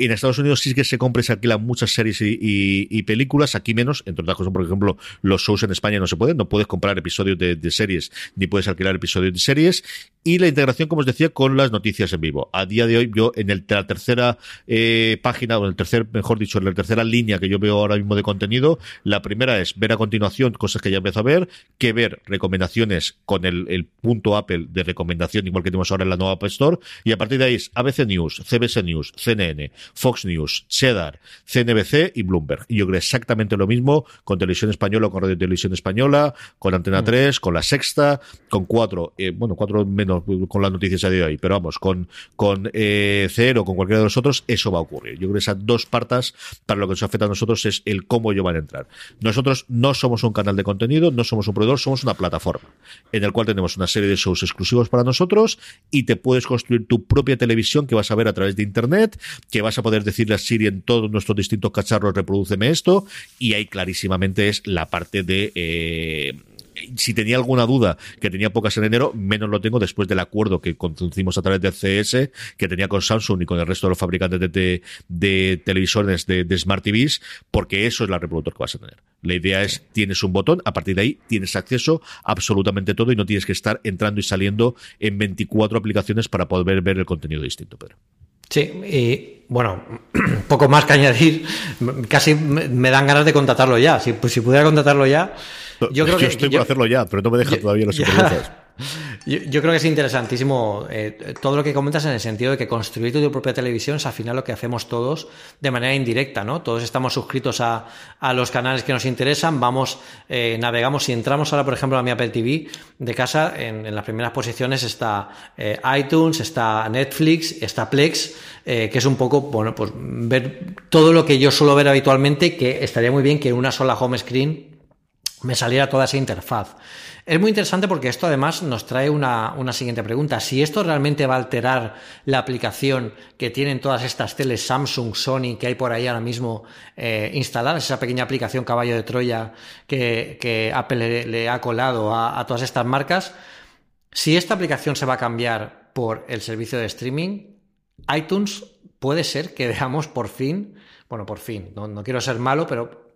S1: en Estados Unidos sí que se compra y se alquilan muchas series y, películas, aquí menos, entre otras cosas, por ejemplo, los shows en España no se pueden, no puedes comprar episodios de, series, ni puedes alquilar episodios de series, y la integración, como os decía, con las noticias en vivo. A día de hoy, yo en el, la tercera eh, página, o en el tercer, mejor dicho, en la tercera línea que yo veo ahora mismo de contenido, la primera es ver a continuación cosas que ya empiezo a ver, que ver recomendaciones con el, el punto Apple de recomendación, igual que tenemos ahora en la nueva App Store, y a partir de ahí es ABC News, CBS News, CNN, Fox News, Cheddar, CNBC y Bloomberg. Y yo creo exactamente lo mismo con Televisión Española, con Radio Televisión Española, con Antena 3, mm. con La Sexta, con cuatro, eh, bueno, cuatro menos con las noticias de hoy, pero vamos, con, con eh, Cero, con cualquiera de los otros, eso va a ocurrir. Yo creo que esas dos partes, para lo que nos afecta a nosotros, es el cómo ellos van a entrar. Nosotros no somos un canal de contenido, no somos un proveedor, somos una plataforma, en el cual tenemos una serie de shows exclusivos para nosotros y te puedes construir tu propia televisión que vas a ver a través de Internet, que vas a poder decirle a Siri en todos nuestros distintos cacharros, reproduceme esto, y ahí clarísimamente es la parte de eh, si tenía alguna duda, que tenía pocas en enero, menos lo tengo después del acuerdo que conducimos a través de CS, que tenía con Samsung y con el resto de los fabricantes de, de, televisores de, Smart TVs, porque eso es la reproductor que vas a tener. La idea es, tienes un botón, a partir de ahí tienes acceso a absolutamente todo y no tienes que estar entrando y saliendo en 24 aplicaciones para poder ver el contenido distinto, Pedro.
S2: Sí, y bueno, *clears throat* poco más que añadir. Casi me dan ganas de contratarlo ya. Si, pues, si pudiera contratarlo ya,
S1: yo creo que. estoy por hacerlo ya, pero no me deja todavía los *laughs* supervisores.
S2: Yo, creo que es interesantísimo eh, todo lo que comentas en el sentido de que construir tu propia televisión es al final lo que hacemos todos de manera indirecta, ¿no? Todos estamos suscritos a, los canales que nos interesan, vamos, eh, navegamos, si entramos ahora, por ejemplo, a mi Apple TV de casa, en, las primeras posiciones está eh, iTunes, está Netflix, está Plex, que es un poco, bueno, pues ver todo lo que yo suelo ver habitualmente, que estaría muy bien que en una sola home screen me saliera toda esa interfaz. Es muy interesante porque esto además nos trae una, siguiente pregunta. Si esto realmente va a alterar la aplicación que tienen todas estas teles Samsung, Sony, que hay por ahí ahora mismo eh, instaladas, esa pequeña aplicación caballo de Troya que, Apple le, ha colado a, a todas estas marcas, si esta aplicación se va a cambiar por el servicio de streaming, iTunes puede ser que *laughs* veamos por fin, bueno, por fin, no, no quiero ser malo, pero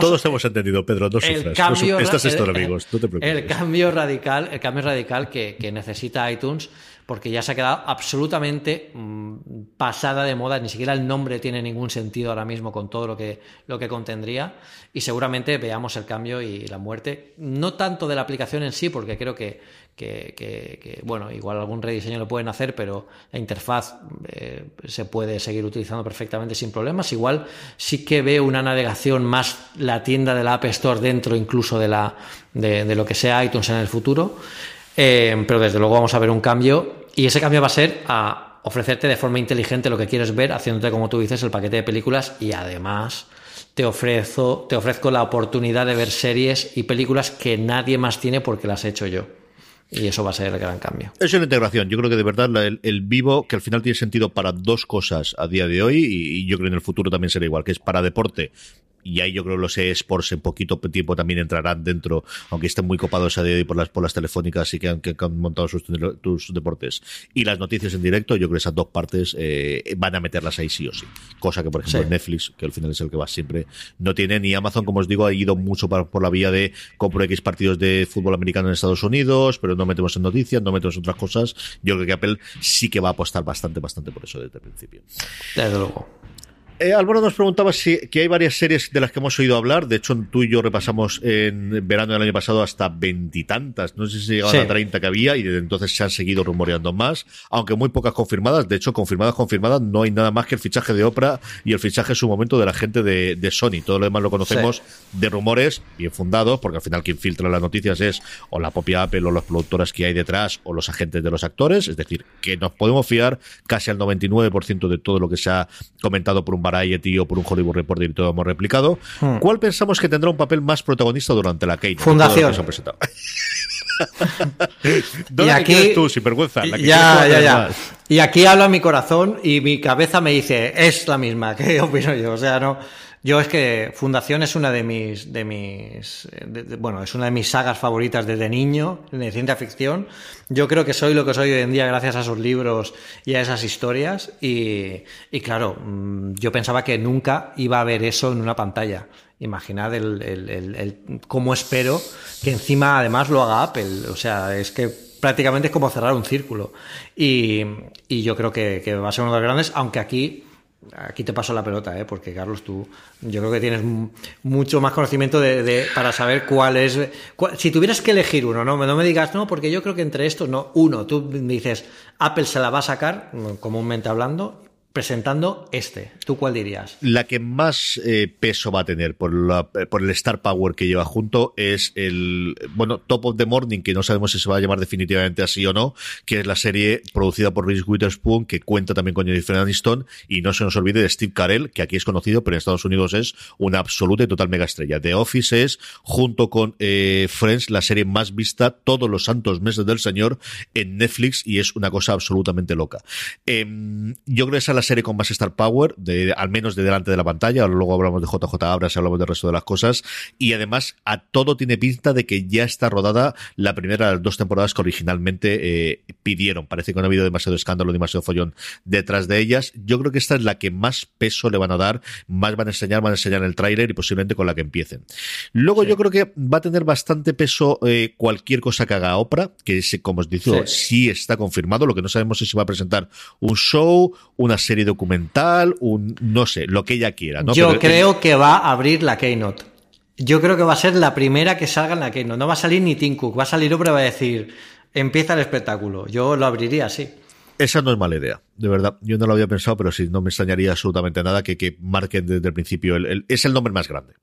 S1: todos hemos entendido, Pedro, no sufras. Estás esto, amigos, no te preocupes.
S2: El cambio radical, el cambio radical que, que necesita iTunes porque ya se ha quedado absolutamente mm, pasada de moda, ni siquiera el nombre tiene ningún sentido ahora mismo con todo lo que, lo que contendría y seguramente veamos el cambio y la muerte, no tanto de la aplicación en sí, porque creo que, que, bueno, igual algún rediseño lo pueden hacer, pero la interfaz eh, se puede seguir utilizando perfectamente sin problemas. Igual sí que veo una navegación más la tienda de la App Store dentro incluso de, la, de, lo que sea iTunes en el futuro. Eh, pero desde luego vamos a ver un cambio y ese cambio va a ser a ofrecerte de forma inteligente lo que quieres ver, haciéndote, como tú dices, el paquete de películas y además te, ofrezco, te ofrezco la oportunidad de ver series y películas que nadie más tiene porque las he hecho yo. Y eso va a ser el gran cambio.
S1: Es una integración. Yo creo que de verdad el, vivo, que al final tiene sentido para dos cosas a día de hoy, y, y, yo creo que en el futuro también será igual, que es para deporte y ahí yo creo que los eSports en poquito tiempo también entrarán dentro, aunque estén muy copados a día de hoy por las, por las telefónicas y que han, que han montado sus, sus, deportes. Y las noticias en directo, yo creo que esas dos partes eh, van a meterlas ahí sí o sí. Cosa que, por ejemplo, Netflix, que al final es el que va siempre, no tiene, ni Amazon, como os digo, ha ido mucho por la vía de compro X partidos de fútbol americano en Estados Unidos, pero no metemos en noticias, no metemos en otras cosas. Yo creo que Apple sí que va a apostar bastante, bastante por eso desde el principio.
S2: Desde luego.
S1: Eh, Álvaro nos preguntaba si que hay varias series de las que hemos oído hablar. De hecho, tú y yo repasamos en verano del año pasado hasta veintitantas. No sé si llegaban a treinta que había y desde entonces se han seguido rumoreando más, aunque muy pocas confirmadas. De hecho, confirmadas, confirmadas, no hay nada más que el fichaje de Oprah y el fichaje en su momento de la gente de, de Sony. Todo lo demás lo conocemos de rumores bien fundados, porque al final quien filtra las noticias es o la propia Apple o las productoras que hay detrás o los agentes de los actores. Es decir, que nos podemos fiar casi al 99% de todo lo que se ha comentado por un Variety o por un Hollywood Reporter y todo hemos replicado. Hmm. ¿Cuál pensamos que tendrá un papel más protagonista durante la Kate?
S2: Fundación. *laughs*
S1: y aquí tú, sin vergüenza.
S2: ya, ya, ya. Y aquí habla mi corazón y mi cabeza me dice, es la misma. *laughs* ¿Qué opino yo? O sea, no. Yo es que Fundación es una de mis, de mis, bueno, es una de mis sagas favoritas desde niño, de ciencia ficción. Yo creo que soy lo que soy hoy en día gracias a esos libros y a esas historias. Y, y claro, mm, yo pensaba que nunca iba a ver eso en una pantalla. Imaginad el, el, el, cómo espero que encima además lo haga Apple. O sea, es que prácticamente es como cerrar un círculo. Y, y yo creo que va a ser uno de los grandes, aunque aquí aquí te paso la pelota, ¿eh? porque Carlos, tú yo creo que tienes mucho más conocimiento de, para saber cuál es... si tuvieras que elegir uno, ¿no? no me digas, no, porque yo creo que entre estos, no, uno, tú dices, Apple se la va a sacar, comúnmente hablando, presentando este. ¿Tú cuál dirías?
S1: La que más eh, peso va a tener por, el Star Power que lleva junto es el, bueno, Top of the Morning, que no sabemos si se va a llamar definitivamente así o no, que es la serie producida por Reese Witherspoon, que cuenta también con Jennifer Aniston, y no se nos olvide de Steve Carell, que aquí es conocido, pero en Estados Unidos es una absoluta y total mega estrella. The Office es, junto con eh, Friends, la serie más vista todos los santos meses del señor en Netflix, y es una cosa absolutamente loca. Em, yo creo que esa es la serie con más Star Power, de, al menos de delante de la pantalla, luego hablamos de JJ Abras y hablamos del resto de las cosas, y además a todo tiene pinta de que ya está rodada la primera de las dos temporadas que originalmente eh, pidieron. Parece que no ha habido demasiado escándalo, demasiado follón detrás de ellas. Yo creo que esta es la que más peso le van a dar, más van a enseñar, van a enseñar el tráiler y posiblemente con la que empiecen. Luego yo creo que va a tener bastante peso eh, cualquier cosa que haga Oprah, que como os digo, sí. está confirmado. Lo que no sabemos es si va a presentar un show, una serie documental, un no sé, lo que ella quiera. ¿no?
S2: Yo creo que va a abrir la Keynote. Yo creo que va a ser la primera que salga en la Keynote. No va a salir ni Tim Cook, va a salir Oprah y va a decir, empieza el espectáculo. Yo lo abriría así.
S1: Esa no es mala idea de verdad. Yo no lo había pensado, pero sí, no me extrañaría absolutamente nada que, que marquen desde el principio. El, es el nombre más grande.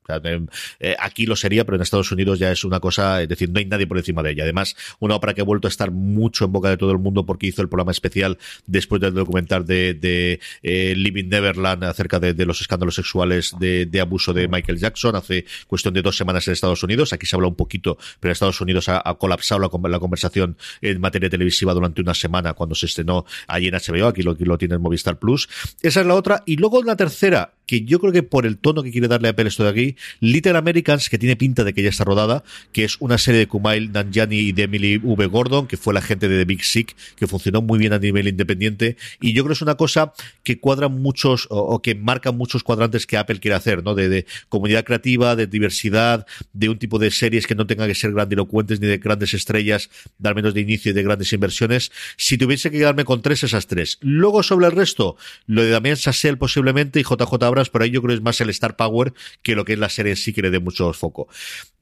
S1: Eh, aquí lo sería, pero en Estados Unidos ya es una cosa, es decir, no hay nadie por encima de ella. Además, una ópera que ha vuelto a estar mucho en boca de todo el mundo porque hizo el programa especial después del documental de, de eh, Living Neverland acerca de, los escándalos sexuales de, de, abuso de Michael Jackson hace cuestión de dos semanas en Estados Unidos. Aquí se habla un poquito, pero en Estados Unidos ha, ha colapsado la, la, conversación en materia televisiva durante una semana cuando se estrenó allí en HBO. Aquí lo, lo tiene Movistar Plus. Esa es la otra. Y luego la tercera, que yo creo que por el tono que quiere darle Apple esto de aquí, Little Americans, que tiene pinta de que ya está rodada, que es una serie de Kumail Nanjiani y de Emily V. Gordon, que fue la gente de The Big Sick, que funcionó muy bien a nivel independiente. Y yo creo que es una cosa que cuadra muchos, o, que marca muchos cuadrantes que Apple quiere hacer, ¿no? De, comunidad creativa, de diversidad, de un tipo de series que no tengan que ser grandilocuentes ni de grandes estrellas, de al menos de inicio y de grandes inversiones. Si tuviese que quedarme con tres, esas tres. Luego sobre el resto, lo de Damien Sassel posiblemente y JJ pero ahí yo creo que es más el Star Power que lo que es la serie en sí que le dé mucho foco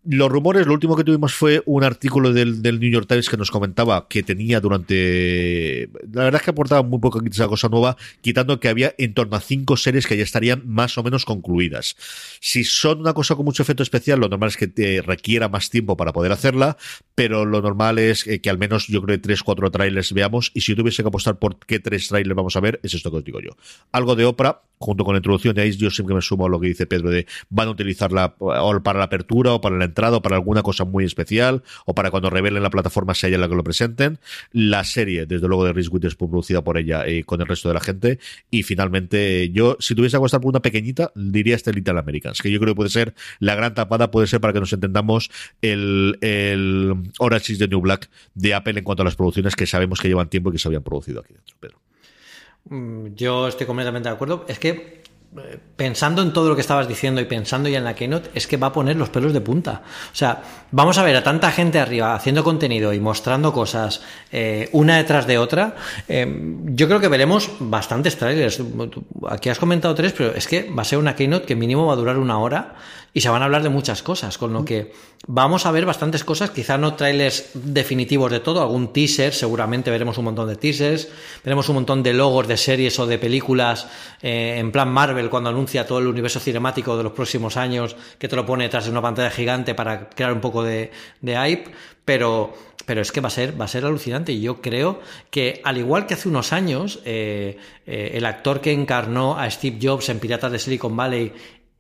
S1: los rumores, lo último que tuvimos fue un artículo del, del, New York Times que nos comentaba que tenía durante. La verdad es que aportaba muy poco esa cosa nueva, quitando que había en torno a cinco series que ya estarían más o menos concluidas. Si son una cosa con mucho efecto especial, lo normal es que te requiera más tiempo para poder hacerla, pero lo normal es que, al menos yo creo que tres, cuatro trailers veamos, y si tuviese que apostar por qué tres trailers vamos a ver, es esto que os digo yo. Algo de Oprah, junto con la introducción de ahí yo siempre me sumo a lo que dice Pedro de van a utilizarla para la apertura o para la entrado para alguna cosa muy especial o para cuando revelen la plataforma sea ella la que lo presenten. La serie, desde luego, de Reese después producida por ella y con el resto de la gente. Y finalmente, yo, si tuviese que apostar por una pequeñita, diría este Little Americans, que yo creo que puede ser la gran tapada, puede ser para que nos entendamos el, el Orange is New Black de Apple en cuanto a las producciones que sabemos que llevan tiempo y que se habían producido aquí dentro, Pedro.
S2: Mm, yo estoy completamente de acuerdo. Es que pensando en todo lo que estabas diciendo y pensando ya en la keynote, es que va a poner los pelos de punta. O sea, vamos a ver a tanta gente arriba haciendo contenido y mostrando cosas eh, una detrás de otra. Eh, yo creo que veremos bastantes trailers. Aquí has comentado tres, pero es que va a ser una keynote que mínimo va a durar una hora y se van a hablar de muchas cosas, con lo que vamos a ver bastantes cosas, quizá no trailers definitivos de todo, algún teaser, seguramente veremos un montón de teasers, veremos un montón de logos de series o de películas eh, en plan Marvel cuando anuncia todo el universo cinemático de los próximos años, que te lo pone detrás de una pantalla gigante para crear un poco de, hype, pero pero es que va a ser va a ser alucinante. Y yo creo que al igual que hace unos años eh, eh, el actor que encarnó a Steve Jobs en Piratas de Silicon Valley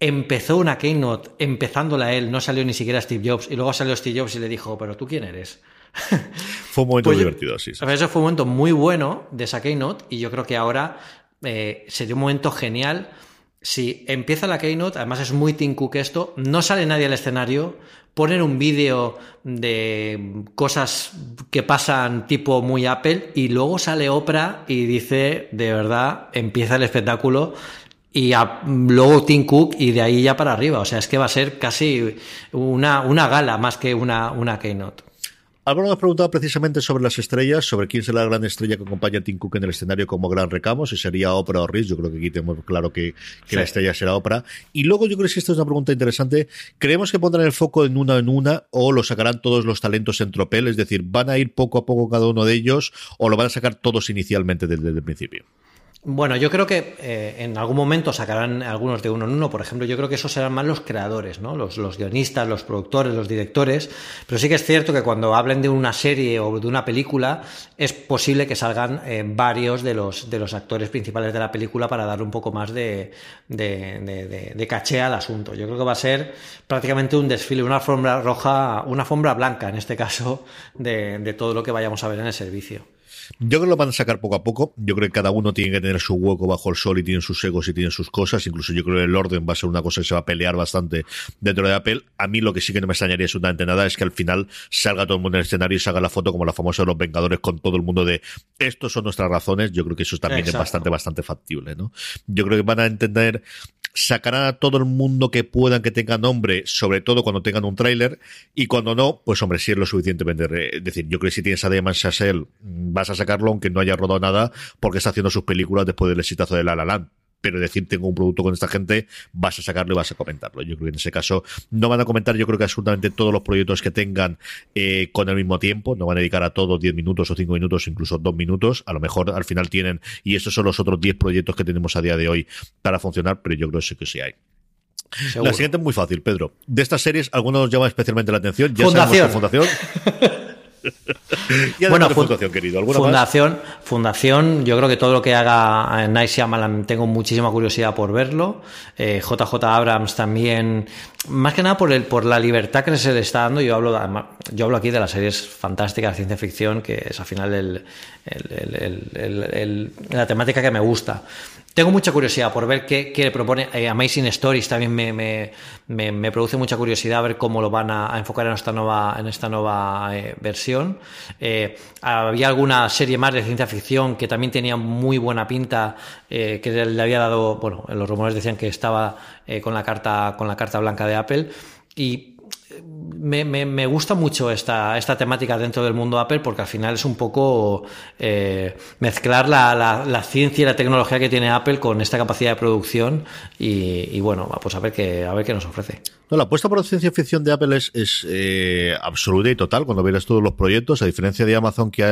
S2: empezó una keynote empezándola él, no salió ni siquiera Steve Jobs, y luego salió Steve Jobs y le dijo, pero tú quién eres. *laughs*
S1: Fue un momento pues divertido, sí,
S2: sí. Eso fue un momento muy bueno de esa keynote y yo creo que ahora eh, sería un momento genial. Si empieza la keynote, además es muy Tim Cook esto, no sale nadie al escenario, ponen un vídeo de cosas que pasan tipo muy Apple y luego sale Oprah y dice, de verdad, empieza el espectáculo y luego Tim Cook y de ahí ya para arriba. O sea, es que va a ser casi una, una gala más que una, una keynote.
S1: Álvaro nos ha preguntado precisamente sobre las estrellas, sobre quién será la gran estrella que acompaña a Tim Cook en el escenario como gran recamo, si sería Oprah o Rhys. Yo creo que aquí tenemos claro que, la estrella será Oprah. Y luego yo creo que esta es una pregunta interesante. ¿Creemos que pondrán el foco en una en una o lo sacarán todos los talentos en tropel? Es decir, ¿van a ir poco a poco cada uno de ellos o lo van a sacar todos inicialmente desde el principio?
S2: Bueno, yo creo que eh, en algún momento sacarán algunos de uno en uno. Por ejemplo, yo creo que esos serán más los creadores, ¿no? Los, guionistas, los productores, los directores. Pero sí que es cierto que cuando hablen de una serie o de una película, es posible que salgan eh, varios de los, de los actores principales de la película para dar un poco más de, de, de, caché al asunto. Yo creo que va a ser prácticamente un desfile, una alfombra roja, una alfombra blanca en este caso, de todo lo que vayamos a ver en el servicio.
S1: Yo creo que lo van a sacar poco a poco. Yo creo que cada uno tiene que tener su hueco bajo el sol y tiene sus egos y tiene sus cosas. Incluso yo creo que el orden va a ser una cosa que se va a pelear bastante dentro de Apple. A mí lo que sí que no me extrañaría absolutamente nada es que al final salga todo el mundo en el escenario y salga la foto como la famosa de los Vengadores con todo el mundo de estos son nuestras razones. Yo creo que eso también es bastante, bastante factible, ¿no? Yo creo que van a entender sacarán a todo el mundo que puedan que tenga nombre, sobre todo cuando tengan un tráiler, y cuando no, pues hombre, si es lo suficientemente. Es decir, yo creo que si tienes a Damon Chazelle, vas a sacarlo aunque no haya rodado nada, porque está haciendo sus películas después del exitazo de La La Land pero decir tengo un producto con esta gente, vas a sacarlo y vas a comentarlo. Yo creo que en ese caso no van a comentar, yo creo que absolutamente todos los proyectos que tengan eh, con el mismo tiempo, no van a dedicar a todos 10 minutos o 5 minutos, incluso 2 minutos, a lo mejor al final tienen, y estos son los otros 10 proyectos que tenemos a día de hoy para funcionar, pero yo creo que sí que sí hay. La siguiente es muy fácil, Pedro. De estas series, ¿alguno nos llama especialmente la atención?
S2: Ya fundación.
S1: fundación. *laughs*
S2: bueno, fundación, querido. fundación, fundación, yo creo que todo lo que haga Night Shyamalan tengo muchísima curiosidad por verlo. JJ eh, Abrams también, más que nada por el, por la libertad que se le está dando. Yo hablo, yo hablo aquí de las series fantásticas de ciencia ficción, que es al final el, la temática que me gusta. Tengo mucha curiosidad por ver qué, qué propone. Eh, Amazing Stories también me, me, me, produce mucha curiosidad ver cómo lo van a, enfocar en esta nueva, en esta nueva eh, versión. Eh, había alguna serie más de ciencia ficción que también tenía muy buena pinta, que le había dado, bueno, los rumores decían que estaba con la carta, con la carta blanca de Apple. Y me, me, gusta mucho esta, esta temática dentro del mundo Apple porque al final es un poco eh, mezclar la, la, ciencia y la tecnología que tiene Apple con esta capacidad de producción y, bueno, pues a ver qué, a ver qué nos ofrece.
S1: La apuesta por la ciencia ficción de Apple es, es eh, absoluta y total cuando verás todos los proyectos, a diferencia de Amazon que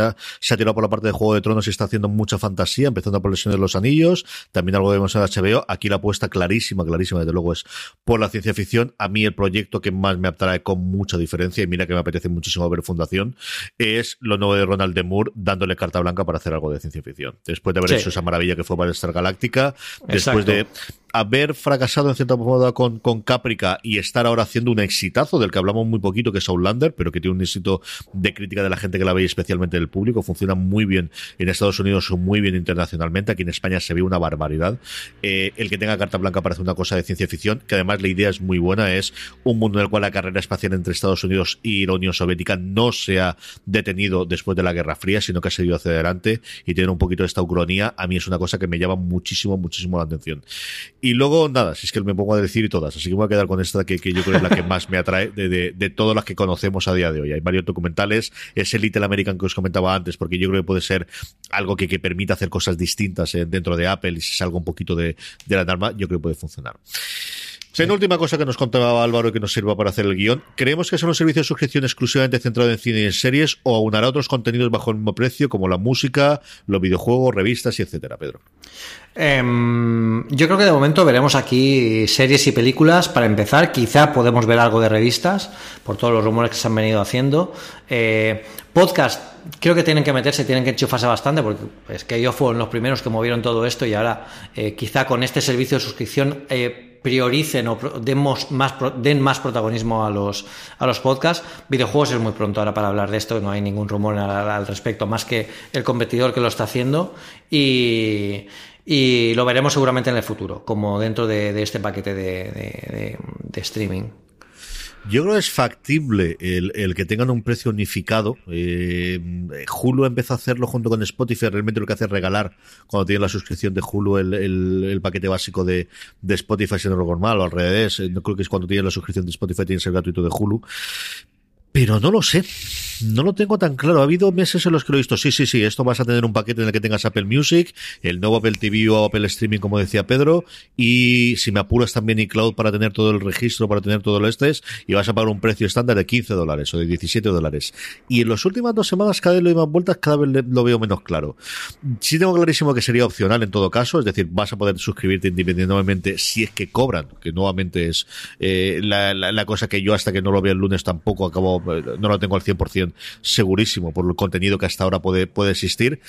S1: se ha tirado por la parte de Juego de Tronos y está haciendo mucha fantasía, empezando por Señor de los Anillos, también algo vemos en HBO, aquí la apuesta clarísima, clarísima, desde luego es por la ciencia ficción. A mí el proyecto que más me con mucha diferencia, y mira que me apetece muchísimo ver Fundación, es lo nuevo de Ronald de Moore dándole carta blanca para hacer algo de ciencia ficción. Después de haber hecho esa maravilla que fue Battlestar Galáctica, después de haber fracasado en cierta modo con, con Caprica y estar ahora haciendo un exitazo del que hablamos muy poquito, que es Outlander, pero que tiene un éxito de crítica de la gente que la ve, especialmente del público. Funciona muy bien en Estados Unidos, muy bien internacionalmente. Aquí en España se ve una barbaridad. Eh, el que tenga carta blanca parece una cosa de ciencia ficción, que además la idea es muy buena. Es un mundo en el cual la carrera espacial entre Estados Unidos y la Unión Soviética no se ha detenido después de la Guerra Fría, sino que ha seguido hacia adelante y tiene un poquito de esta ucronía. A mí es una cosa que me llama muchísimo, muchísimo la atención. Y luego, nada, si es que me pongo a decir todas, así que voy a quedar con esta que, yo creo es la que más me atrae de, de, todas las que conocemos a día de hoy. Hay varios documentales, es el Little American que os comentaba antes, porque yo creo que puede ser algo que, que permita hacer cosas distintas eh, dentro de Apple y si salga un poquito de, de la norma, yo creo que puede funcionar. Última cosa que nos contaba Álvaro y que nos sirva para hacer el guion. ¿Creemos que son un servicio de suscripción exclusivamente centrado en cine y en series o aunará otros contenidos bajo el mismo precio como la música, los videojuegos, revistas y etcétera, Pedro?
S2: Em, yo creo que de momento veremos aquí series y películas para empezar. Quizá podemos ver algo de revistas por todos los rumores que se han venido haciendo. Eh, podcast, creo que tienen que meterse, tienen que enchufarse bastante porque es que ellos fueron los primeros que movieron todo esto y ahora eh, quizá con este servicio de suscripción eh, prioricen o demos más, den más protagonismo a los, a los podcasts. Videojuegos es muy pronto ahora para hablar de esto, no hay ningún rumor al respecto, más que el competidor que lo está haciendo. Y, y lo veremos seguramente en el futuro, como dentro de, este paquete de, streaming.
S1: Yo creo que es factible el, que tengan un precio unificado. Eh, Hulu empezó a hacerlo junto con Spotify. Realmente lo que hace es regalar, cuando tiene la suscripción de Hulu, el, paquete básico de, Spotify, si no lo normal, o al revés. No creo que es cuando tienes la suscripción de Spotify, tienes el gratuito de Hulu. Pero no lo sé. No lo tengo tan claro. Ha habido meses en los que lo he visto. Sí, sí, sí. Esto vas a tener un paquete en el que tengas Apple Music, el nuevo Apple TV o Apple Streaming, como decía Pedro. Y si me apuras también iCloud para tener todo el registro, para tener todo el estrés. Y vas a pagar un precio estándar de 15 dólares o de 17 dólares. Y en las últimas dos semanas, cada vez lo doy más vueltas, cada vez lo veo menos claro. Sí tengo clarísimo que sería opcional en todo caso. Es decir, vas a poder suscribirte independientemente si es que cobran, que nuevamente es eh, la, la cosa que yo hasta que no lo vea el lunes tampoco acabo no lo tengo al 100% segurísimo por el contenido que hasta ahora puede, puede existir.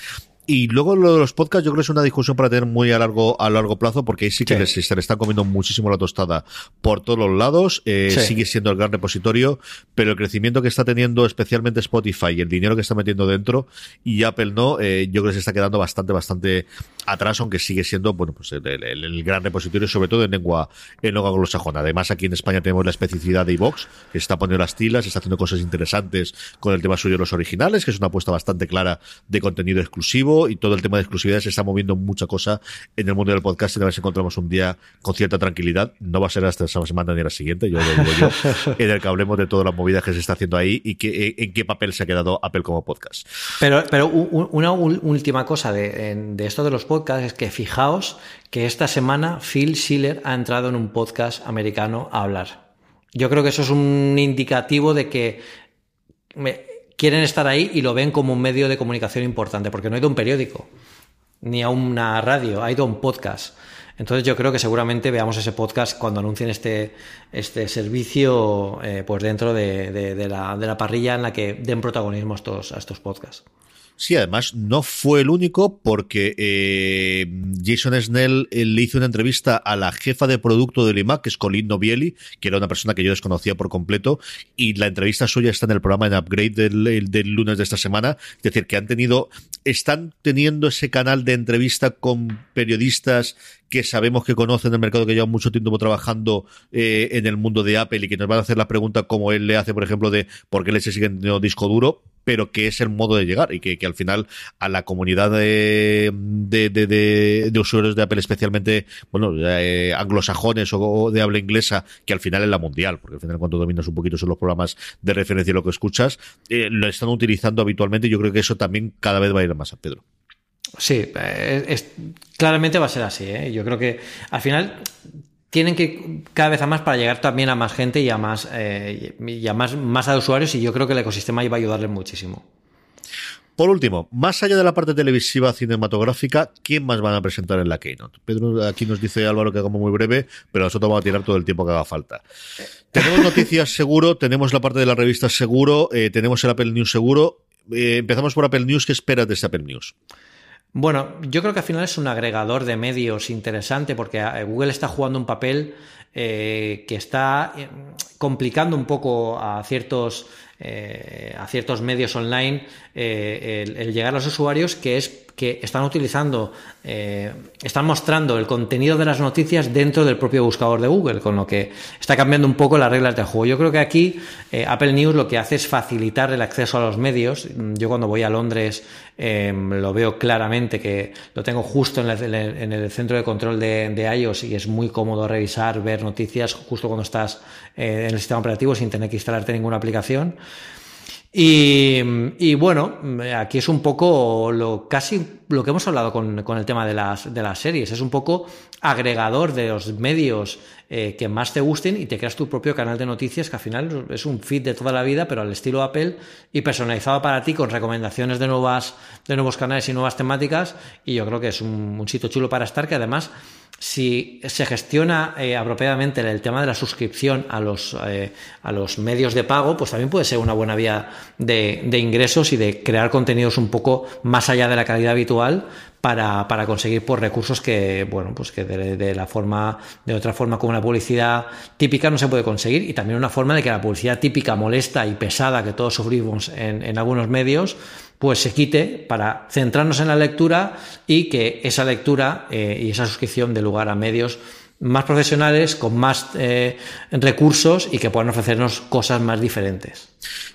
S1: Y luego lo de los podcasts, yo creo que es una discusión para tener muy a largo, a largo plazo, porque ahí sí que se le está comiendo muchísimo la tostada por todos los lados. Eh, Sigue siendo el gran repositorio, pero el crecimiento que está teniendo especialmente Spotify y el dinero que está metiendo dentro y Apple no, eh, yo creo que se está quedando bastante, bastante atrás, aunque sigue siendo, bueno, pues el, gran repositorio, sobre todo en lengua, en lengua anglosajona. Además, aquí en España tenemos la especificidad de iVox, que está poniendo las tilas, está haciendo cosas interesantes con el tema suyo de los originales, que es una apuesta bastante clara de contenido exclusivo y todo el tema de exclusividad se está moviendo mucha cosa en el mundo del podcast y a ver si encontramos un día con cierta tranquilidad. No va a ser hasta esa semana ni la siguiente, yo lo digo yo, *laughs* en el que hablemos de todas las movidas que se está haciendo ahí y que, en qué papel se ha quedado Apple como podcast.
S2: Pero, pero una última cosa de, de esto de los podcasts es que fijaos que esta semana Phil Schiller ha entrado en un podcast americano a hablar. Yo creo que eso es un indicativo de que quieren estar ahí y lo ven como un medio de comunicación importante, porque no ha ido a un periódico, ni a una radio, ha ido a un podcast. Entonces yo creo que seguramente veamos ese podcast cuando anuncien este, este servicio eh, pues dentro de, la, de, la, parrilla en la que den protagonismo a estos, a estos podcasts.
S1: Sí, además no fue el único porque eh, Jason Snell eh, le hizo una entrevista a la jefa de producto del IMAC, que es Colin Novielli, que era una persona que yo desconocía por completo, y la entrevista suya está en el programa en Upgrade del, lunes de esta semana. Es decir, que han tenido, están teniendo ese canal de entrevista con periodistas que sabemos que conocen el mercado, que llevan mucho tiempo trabajando eh, en el mundo de Apple y que nos van a hacer la pregunta como él le hace, por ejemplo, de por qué le se sigue teniendo disco duro, pero que es el modo de llegar y que, que al final a la comunidad de, de, de, de usuarios de Apple, especialmente, bueno, eh, anglosajones o, de habla inglesa, que al final es la mundial, porque al final cuando dominas un poquito son los programas de referencia y lo que escuchas, eh, lo están utilizando habitualmente yo creo que eso también cada vez va a ir más a Pedro.
S2: Sí, eh, claramente va a ser así. Yo creo que al final tienen que cada vez a más para llegar también a más gente y a más, eh, y a más, más a usuarios y yo creo que el ecosistema iba a ayudarles muchísimo.
S1: Por último, más allá de la parte televisiva cinematográfica, ¿quién más van a presentar en la Keynote? Pedro aquí nos dice Álvaro que hagamos muy breve, pero nosotros vamos a tirar todo el tiempo que haga falta. Tenemos *laughs* noticias seguro, tenemos la parte de la revista seguro, eh, tenemos el Apple News seguro. Eh, empezamos por Apple News. ¿Qué esperas de este Apple News?
S2: Bueno, yo creo que al final es un agregador de medios interesante porque eh, Google está jugando un papel eh, que está eh, complicando un poco a ciertos a ciertos medios online el, llegar a los usuarios que es que están utilizando, eh, están mostrando el contenido de las noticias dentro del propio buscador de Google, con lo que está cambiando un poco las reglas del juego. Yo creo que aquí Apple News lo que hace es facilitar el acceso a los medios. Yo cuando voy a Londres lo veo claramente que lo tengo justo en, el centro de control de, de, iOS y es muy cómodo revisar, ver noticias justo cuando estás en el sistema operativo sin tener que instalarte ninguna aplicación. Y, bueno, aquí es un poco lo casi lo que hemos hablado con, el tema de las, de las series. Es un poco agregador de los medios eh, que más te gusten y te creas tu propio canal de noticias que al final es un feed de toda la vida, pero al estilo Apple y personalizado para ti con recomendaciones de nuevas, de nuevos canales y nuevas temáticas. Y yo creo que es un, un sitio chulo para estar que además si se gestiona eh, apropiadamente el tema de la suscripción a los, eh, a los medios de pago, pues también puede ser una buena vía de, ingresos y de crear contenidos un poco más allá de la calidad habitual para, para conseguir por pues, recursos que, bueno, pues que de, la forma, de otra forma como la publicidad típica no se puede conseguir y también una forma de que la publicidad típica molesta y pesada que todos sufrimos en, en algunos medios, pues se quite para centrarnos en la lectura y que esa lectura eh, y esa suscripción dé lugar a medios más profesionales, con más eh, recursos y que puedan ofrecernos cosas más diferentes.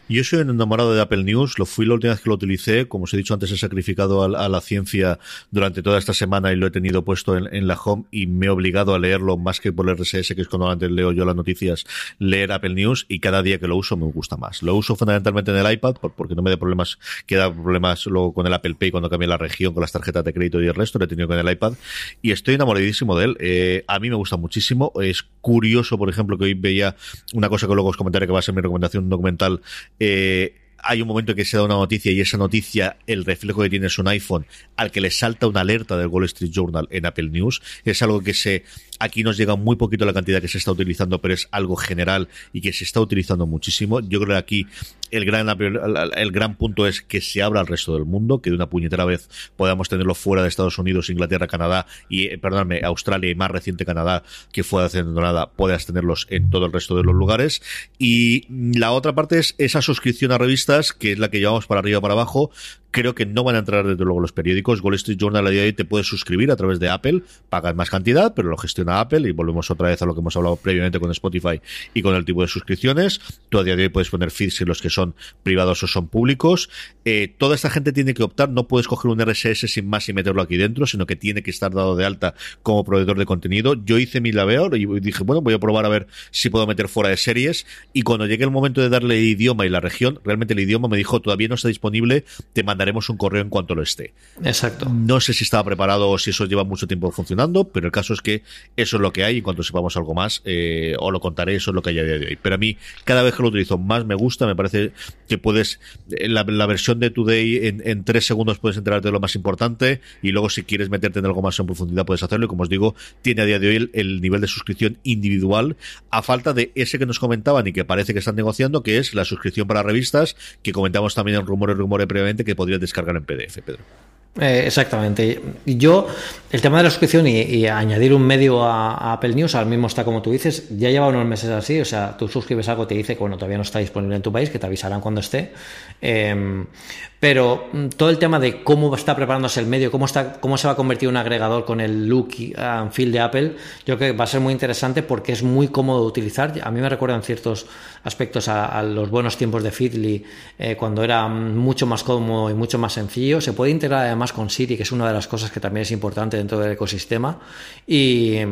S1: Yo soy enamorado de Apple News, lo fui la última vez que lo utilicé, como os he dicho antes, he sacrificado a, la ciencia durante toda esta semana y lo he tenido puesto en, la home y me he obligado a leerlo más que por el RSS, que es cuando antes leo yo las noticias, leer Apple News y cada día que lo uso me gusta más. Lo uso fundamentalmente en el iPad porque no me da problemas, queda problemas luego con el Apple Pay cuando cambia la región, con las tarjetas de crédito y el resto, lo he tenido con el iPad y estoy enamoradísimo de él. Eh, a mí me gusta muchísimo, es curioso, por ejemplo, que hoy veía una cosa que luego os comentaré que va a ser mi recomendación, documental eh, hay un momento que se da una noticia y esa noticia, el reflejo que tiene es un iPhone al que le salta una alerta del Wall Street Journal en Apple News. Es algo que se Aquí nos llega muy poquito la cantidad que se está utilizando, pero es algo general y que se está utilizando muchísimo. Yo creo que aquí el gran, el gran punto es que se abra al resto del mundo, que de una puñetera vez podamos tenerlo fuera de Estados Unidos, Inglaterra, Canadá y, eh, perdóname, Australia y más reciente Canadá, que fuera haciendo nada, puedas tenerlos en todo el resto de los lugares. Y la otra parte es esa suscripción a revistas, que es la que llevamos para arriba para abajo, Creo que no van a entrar desde luego los periódicos. Wall Street Journal a día de hoy te puedes suscribir a través de Apple, pagas más cantidad, pero lo gestiona Apple y volvemos otra vez a lo que hemos hablado previamente con Spotify y con el tipo de suscripciones. Tú a día de hoy puedes poner feeds en los que son privados o son públicos. Eh, toda esta gente tiene que optar, no puedes coger un RSS sin más y meterlo aquí dentro, sino que tiene que estar dado de alta como proveedor de contenido. Yo hice mi labor y dije, bueno, voy a probar a ver si puedo meter fuera de series. Y cuando llegue el momento de darle el idioma y la región, realmente el idioma me dijo, todavía no está disponible, te mandaré haremos un correo en cuanto lo esté.
S2: Exacto.
S1: No sé si estaba preparado o si eso lleva mucho tiempo funcionando, pero el caso es que eso es lo que hay. Y cuando sepamos algo más, eh, os lo contaré, eso es lo que hay a día de hoy. Pero a mí, cada vez que lo utilizo, más me gusta. Me parece que puedes, la, la versión de Today en, en, tres segundos puedes enterarte de lo más importante. Y luego, si quieres meterte en algo más en profundidad, puedes hacerlo. Y como os digo, tiene a día de hoy el, el nivel de suscripción individual, a falta de ese que nos comentaban y que parece que están negociando, que es la suscripción para revistas, que comentamos también en rumores, rumores previamente, que podría descargar en PDF, Pedro.
S2: Eh, exactamente. Yo, el tema de la suscripción y, añadir un medio a, Apple News, al mismo está como tú dices, ya lleva unos meses así, o sea, tú suscribes algo, te dice que bueno, todavía no está disponible en tu país, que te avisarán cuando esté. Em, pero mm, todo el tema de cómo está preparándose el medio, cómo, está, cómo se va a convertir un agregador con el look and feel de Apple, yo creo que va a ser muy interesante porque es muy cómodo de utilizar. A mí me recuerdan ciertos aspectos a, los buenos tiempos de Feedly, eh, cuando era mucho más cómodo y mucho más sencillo. Se puede integrar además con Siri, que es una de las cosas que también es importante dentro del ecosistema. Y,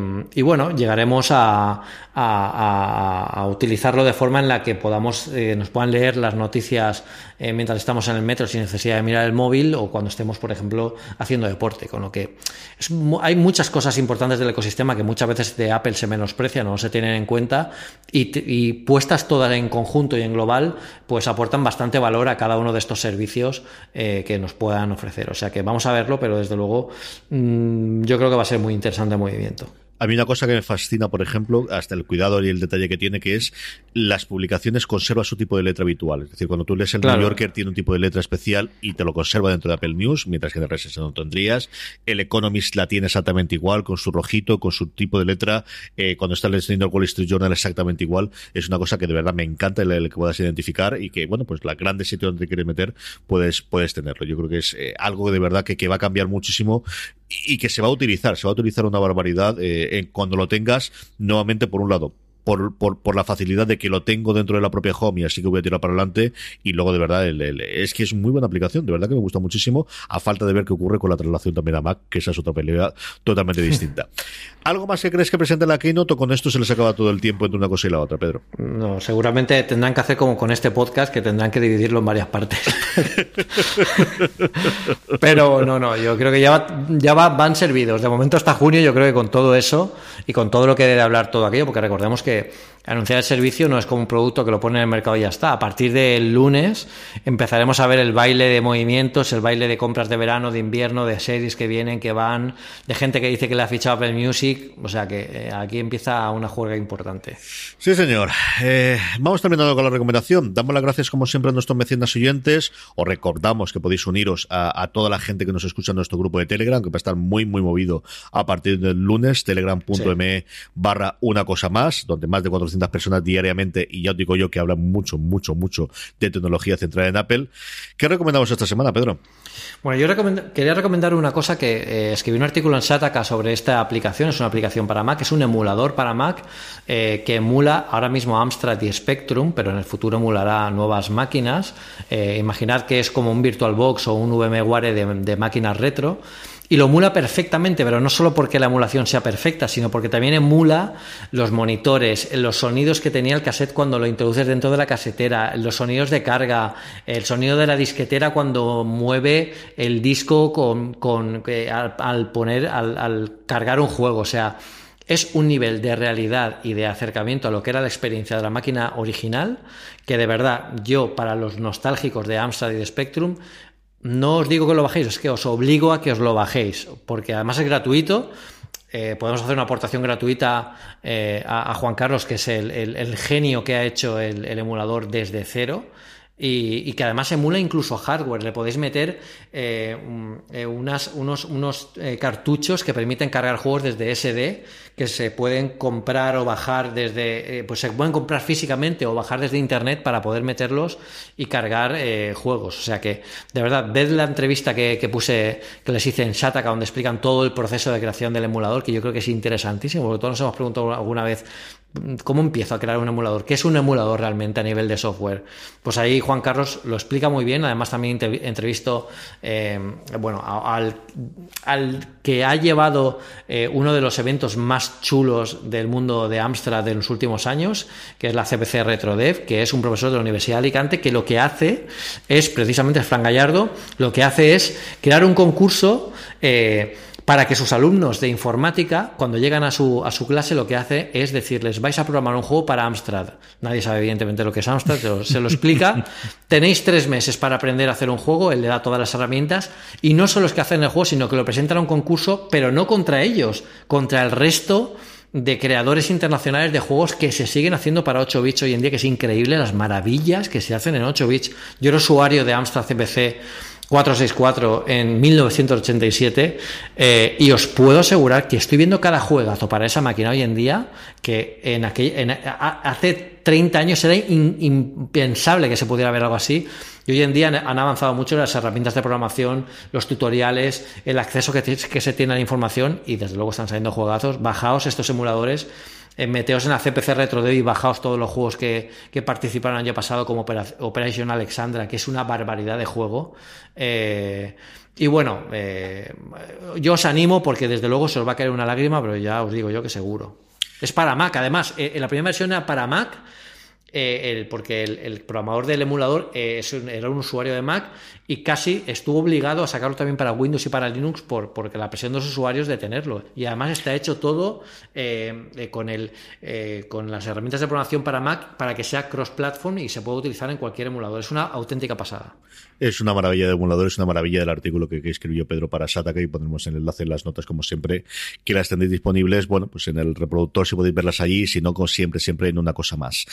S2: bueno, llegaremos a, utilizarlo de forma en la que podamos, eh, nos puedan leer las noticias eh, mientras estamos en el metro sin necesidad de mirar el móvil o cuando estemos, por ejemplo, haciendo deporte. Con lo que hay muchas cosas importantes del ecosistema que muchas veces de Apple se menosprecian o no se tienen en cuenta y, puestas todas en conjunto y en global, pues aportan bastante valor a cada uno de estos servicios eh, que nos puedan ofrecer. O sea que vamos a verlo, pero desde luego mm, yo creo que va a ser muy interesante el movimiento.
S1: A mí una cosa que me fascina, por ejemplo, hasta el cuidado y el detalle que tiene, que es las publicaciones conserva su tipo de letra habitual. Es decir, cuando tú lees el New Yorker tiene un tipo de letra especial y te lo conserva dentro de Apple News, mientras que en el RSS no tendrías. El Economist la tiene exactamente igual, con su rojito, con su tipo de letra. Eh, cuando está leyendo el Wall Street Journal exactamente igual. Es una cosa que de verdad me encanta el, que puedas identificar y que, bueno, pues la grande sitio donde quieres meter puedes, puedes tenerlo. Yo creo que es eh, algo de verdad que, que va a cambiar muchísimo y que se va a utilizar, se va a utilizar una barbaridad eh, cuando lo tengas nuevamente por un lado por, por, por, la facilidad de que lo tengo dentro de la propia home y así que voy a tirar para adelante y luego de verdad es que es muy buena aplicación, de verdad que me gusta muchísimo a falta de ver qué ocurre con la traslación también a Mac, que esa es otra pelea totalmente *laughs* distinta. ¿Algo más que crees que presente la Keynote o con esto se les acaba todo el tiempo entre una cosa y la otra, Pedro?
S2: No, seguramente tendrán que hacer como con este podcast, que tendrán que dividirlo en varias partes. *laughs* Pero no, no, yo creo que ya, ya van servidos. De momento hasta junio yo creo que con todo eso y con todo lo que debe hablar todo aquello, porque recordemos que anunciar el servicio no es como un producto que lo pone en el mercado y ya está. A partir del lunes empezaremos a ver el baile de movimientos, el baile de compras de verano, de invierno, de series que vienen, que van, de gente que dice que le ha fichado Apple Music. O sea que eh, aquí empieza una juega importante.
S1: Sí, señor. Eh, vamos terminando con la recomendación. Damos las gracias, como siempre, a nuestros mecenas oyentes. Os recordamos que podéis uniros a, toda la gente que nos escucha en nuestro grupo de Telegram, que va a estar muy, muy movido a partir del lunes, telegram.me barra una cosa más, donde más de 400 personas diariamente, y ya os digo yo que hablan mucho, mucho, mucho de tecnología centrada en Apple. ¿Qué recomendamos esta semana, Pedro?
S2: Bueno, yo quería recomendar una cosa que eh, escribí un artículo en Sataka sobre esta aplicación, es una aplicación para Mac, es un emulador para Mac eh, que emula ahora mismo Amstrad y Spectrum, pero en el futuro emulará nuevas máquinas. Eh, imaginad que es como un VirtualBox o un VMware de, de máquinas retro y lo emula perfectamente, pero no solo porque la emulación sea perfecta, sino porque también emula los monitores, los sonidos que tenía el cassette cuando lo introduces dentro de la casetera, los sonidos de carga, el sonido de la disquetera cuando mueve el disco con, con al, poner, al, al cargar un juego. O sea, es un nivel de realidad y de acercamiento a lo que era la experiencia de la máquina original que de verdad yo para los nostálgicos de Amstrad y de Spectrum no os digo que lo bajéis, es que os obligo a que os lo bajéis, porque además es gratuito. Eh, podemos hacer una aportación gratuita eh, a, Juan Carlos, que es el, genio que ha hecho el, emulador desde cero. Y, que además emula incluso hardware. Le podéis meter eh, unas, unos, unos cartuchos que permiten cargar juegos desde SD que se pueden comprar o bajar desde, eh, pues se pueden comprar físicamente o bajar desde internet para poder meterlos y cargar eh, juegos. O sea que, de verdad, ved la entrevista que, que, puse, que les hice en Shataka, donde explican todo el proceso de creación del emulador, que yo creo que es interesantísimo, porque todos nos hemos preguntado alguna vez ¿Cómo empiezo a crear un emulador? ¿Qué es un emulador realmente a nivel de software? Pues ahí Juan Carlos lo explica muy bien. Además, también entrevisto eh, bueno, al, que ha llevado eh, uno de los eventos más chulos del mundo de Amstrad de los últimos años, que es la CPC RetroDev, que es un profesor de la Universidad de Alicante, que lo que hace es, precisamente, Fran Gallardo, lo que hace es crear un concurso. Eh, para que sus alumnos de informática, cuando llegan a su, a su clase, lo que hace es decirles, vais a programar un juego para Amstrad. Nadie sabe evidentemente lo que es Amstrad, pero se lo explica. *laughs* Tenéis tres meses para aprender a hacer un juego, él le da todas las herramientas, y no solo es que hacen el juego, sino que lo presentan a un concurso, pero no contra ellos, contra el resto de creadores internacionales de juegos que se siguen haciendo para 8 bits hoy en día, que es increíble las maravillas que se hacen en 8 bits. Yo era usuario de Amstrad CPC 464 en 1987 eh, y os puedo asegurar que estoy viendo cada juegazo para esa máquina hoy en día que en aquel, hace 30 años era impensable que se pudiera ver algo así y hoy en día han, avanzado mucho las herramientas de programación, los tutoriales, el acceso que, que se tiene a la información y desde luego están saliendo juegazos. Bajaos estos emuladores meteos en la CPC RetroDev y bajaos todos los juegos que, participaron el año pasado como Operation Alexandra, que es una barbaridad de juego. Eh, y bueno, eh, yo os animo porque desde luego se os va a caer una lágrima, pero ya os digo yo que seguro. Es para Mac, además, en la primera versión era para Mac eh, el, porque el, programador del emulador eh, era un usuario de Mac y casi estuvo obligado a sacarlo también para Windows y para Linux por, porque la presión de los usuarios de tenerlo. Y además está hecho todo eh, con, el, con las herramientas de programación para Mac para que sea cross-platform y se pueda utilizar en cualquier emulador. Es una auténtica pasada.
S1: Es una maravilla de emulador, es una maravilla del artículo que, escribió Pedro para Sataka y pondremos el enlace en las notas, como siempre, que las tenéis disponibles, bueno, pues en el reproductor si podéis verlas allí, si no, como siempre, siempre en una cosa más.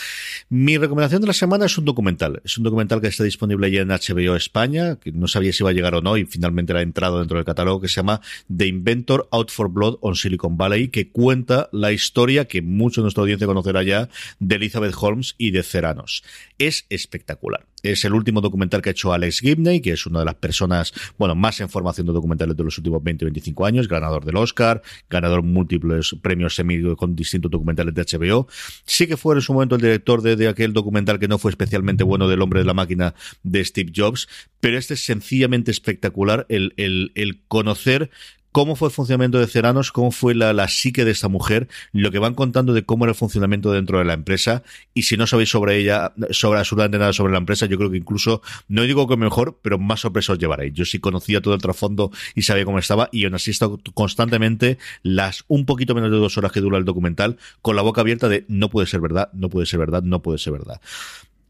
S1: Mi recomendación de la semana es un documental. Es un documental que está disponible ya en HBO España, que no sabía si iba a llegar o no, y finalmente ha entrado dentro del catálogo, que se llama The Inventor Out for Blood on Silicon Valley, que cuenta la historia que mucho de nuestra audiencia conocerá ya de Elizabeth Holmes y de Ceranos. Es espectacular. Es el último documental que ha hecho Alex Gibney, que es una de las personas, bueno, más en formación de documentales de los últimos 20-25 años, ganador del Oscar, ganador múltiples premios semi con distintos documentales de HBO. Sí que fue en su momento el director de, aquel documental que no fue especialmente bueno del hombre de la máquina de Steve Jobs, pero este es sencillamente espectacular el, el, el conocer cómo fue el funcionamiento de Ceranos, cómo fue la, la, psique de esta mujer, lo que van contando de cómo era el funcionamiento dentro de la empresa. Y si no sabéis sobre ella, sobre absolutamente nada sobre la empresa, yo creo que incluso, no digo que mejor, pero más sorpresas os llevaréis. Yo sí conocía todo el trasfondo y sabía cómo estaba, y aún así he constantemente las un poquito menos de dos horas que dura el documental, con la boca abierta de no puede ser verdad, no puede ser verdad, no puede ser verdad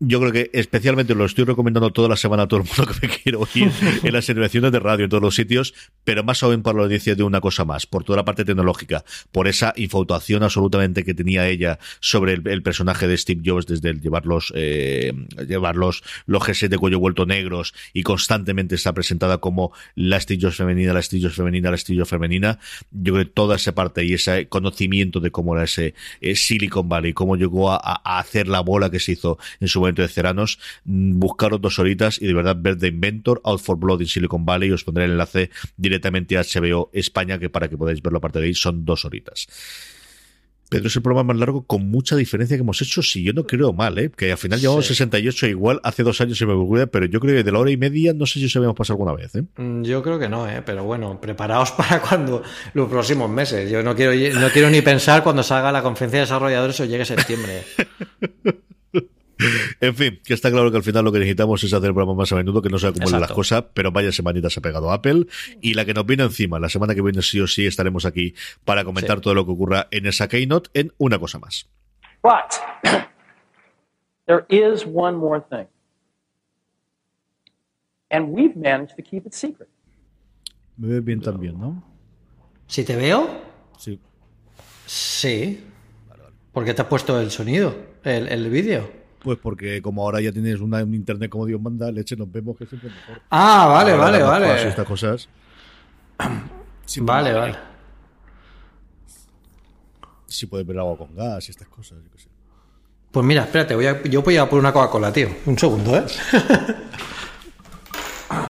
S1: yo creo que especialmente lo estoy recomendando toda la semana a todo el mundo *laughs* que me quiero oír en las celebraciones de radio en todos los sitios, pero más aún para la audiencia de una cosa más, por toda la parte tecnológica, por esa infatuación absolutamente que tenía ella sobre el, personaje de Steve Jobs desde el llevar los, eh, llevar los, los de cuello vuelto negros y constantemente está presentada como la Steve Jobs femenina, la Steve Jobs femenina, la Steve Jobs femenina. Yo creo que toda esa parte y ese conocimiento de cómo era ese eh, Silicon Valley, cómo llegó a, a hacer la bola que se hizo en su de Ceranos, mm, buscaros dos horitas y de verdad ver The Inventor, Out for Blood in Silicon Valley y os pondré el enlace directamente a HBO España que para que podáis verlo aparte de ahí son dos horitas. Pedro es el programa más largo con mucha diferencia que hemos hecho, si yo no creo mal, ¿eh? que al final llevamos 68 igual, hace dos años se me ocurrió, pero yo creo que de la hora y media no sé si se habíamos pasado alguna vez. ¿eh?
S2: Mm, yo creo que no, ¿eh? pero bueno, preparaos *laughs* para cuando los próximos meses. Yo no quiero, no quiero ni pensar cuando salga la conferencia de desarrolladores o llegue septiembre. *laughs*
S1: En fin, que está claro que al final lo que necesitamos es hacer el programa más a menudo, que no se acumulen las cosas, pero vaya semanita se ha pegado Apple y la que nos viene encima. La semana que viene sí o sí estaremos aquí para comentar todo lo que ocurra en esa Keynote en una cosa más. But *clears throat* there is one more thing. And we've managed to keep it secret. Me ves bien también, ¿no?
S2: ¿Si te veo?
S1: Sí.
S2: Sí. ¿Por qué te has puesto el sonido, el, el vídeo?
S1: Pues porque como ahora ya tienes una, un internet como Dios manda, leche, nos vemos que siempre mejor.
S2: Ah, vale, vale, vale.
S1: Estas cosas. *clears throat*
S2: vale, vale.
S1: Si puedes ver agua con gas y estas cosas, yo qué sé.
S2: Pues mira, espérate, voy a, yo voy a por una Coca-Cola, tío. Un segundo, ¿eh? *laughs*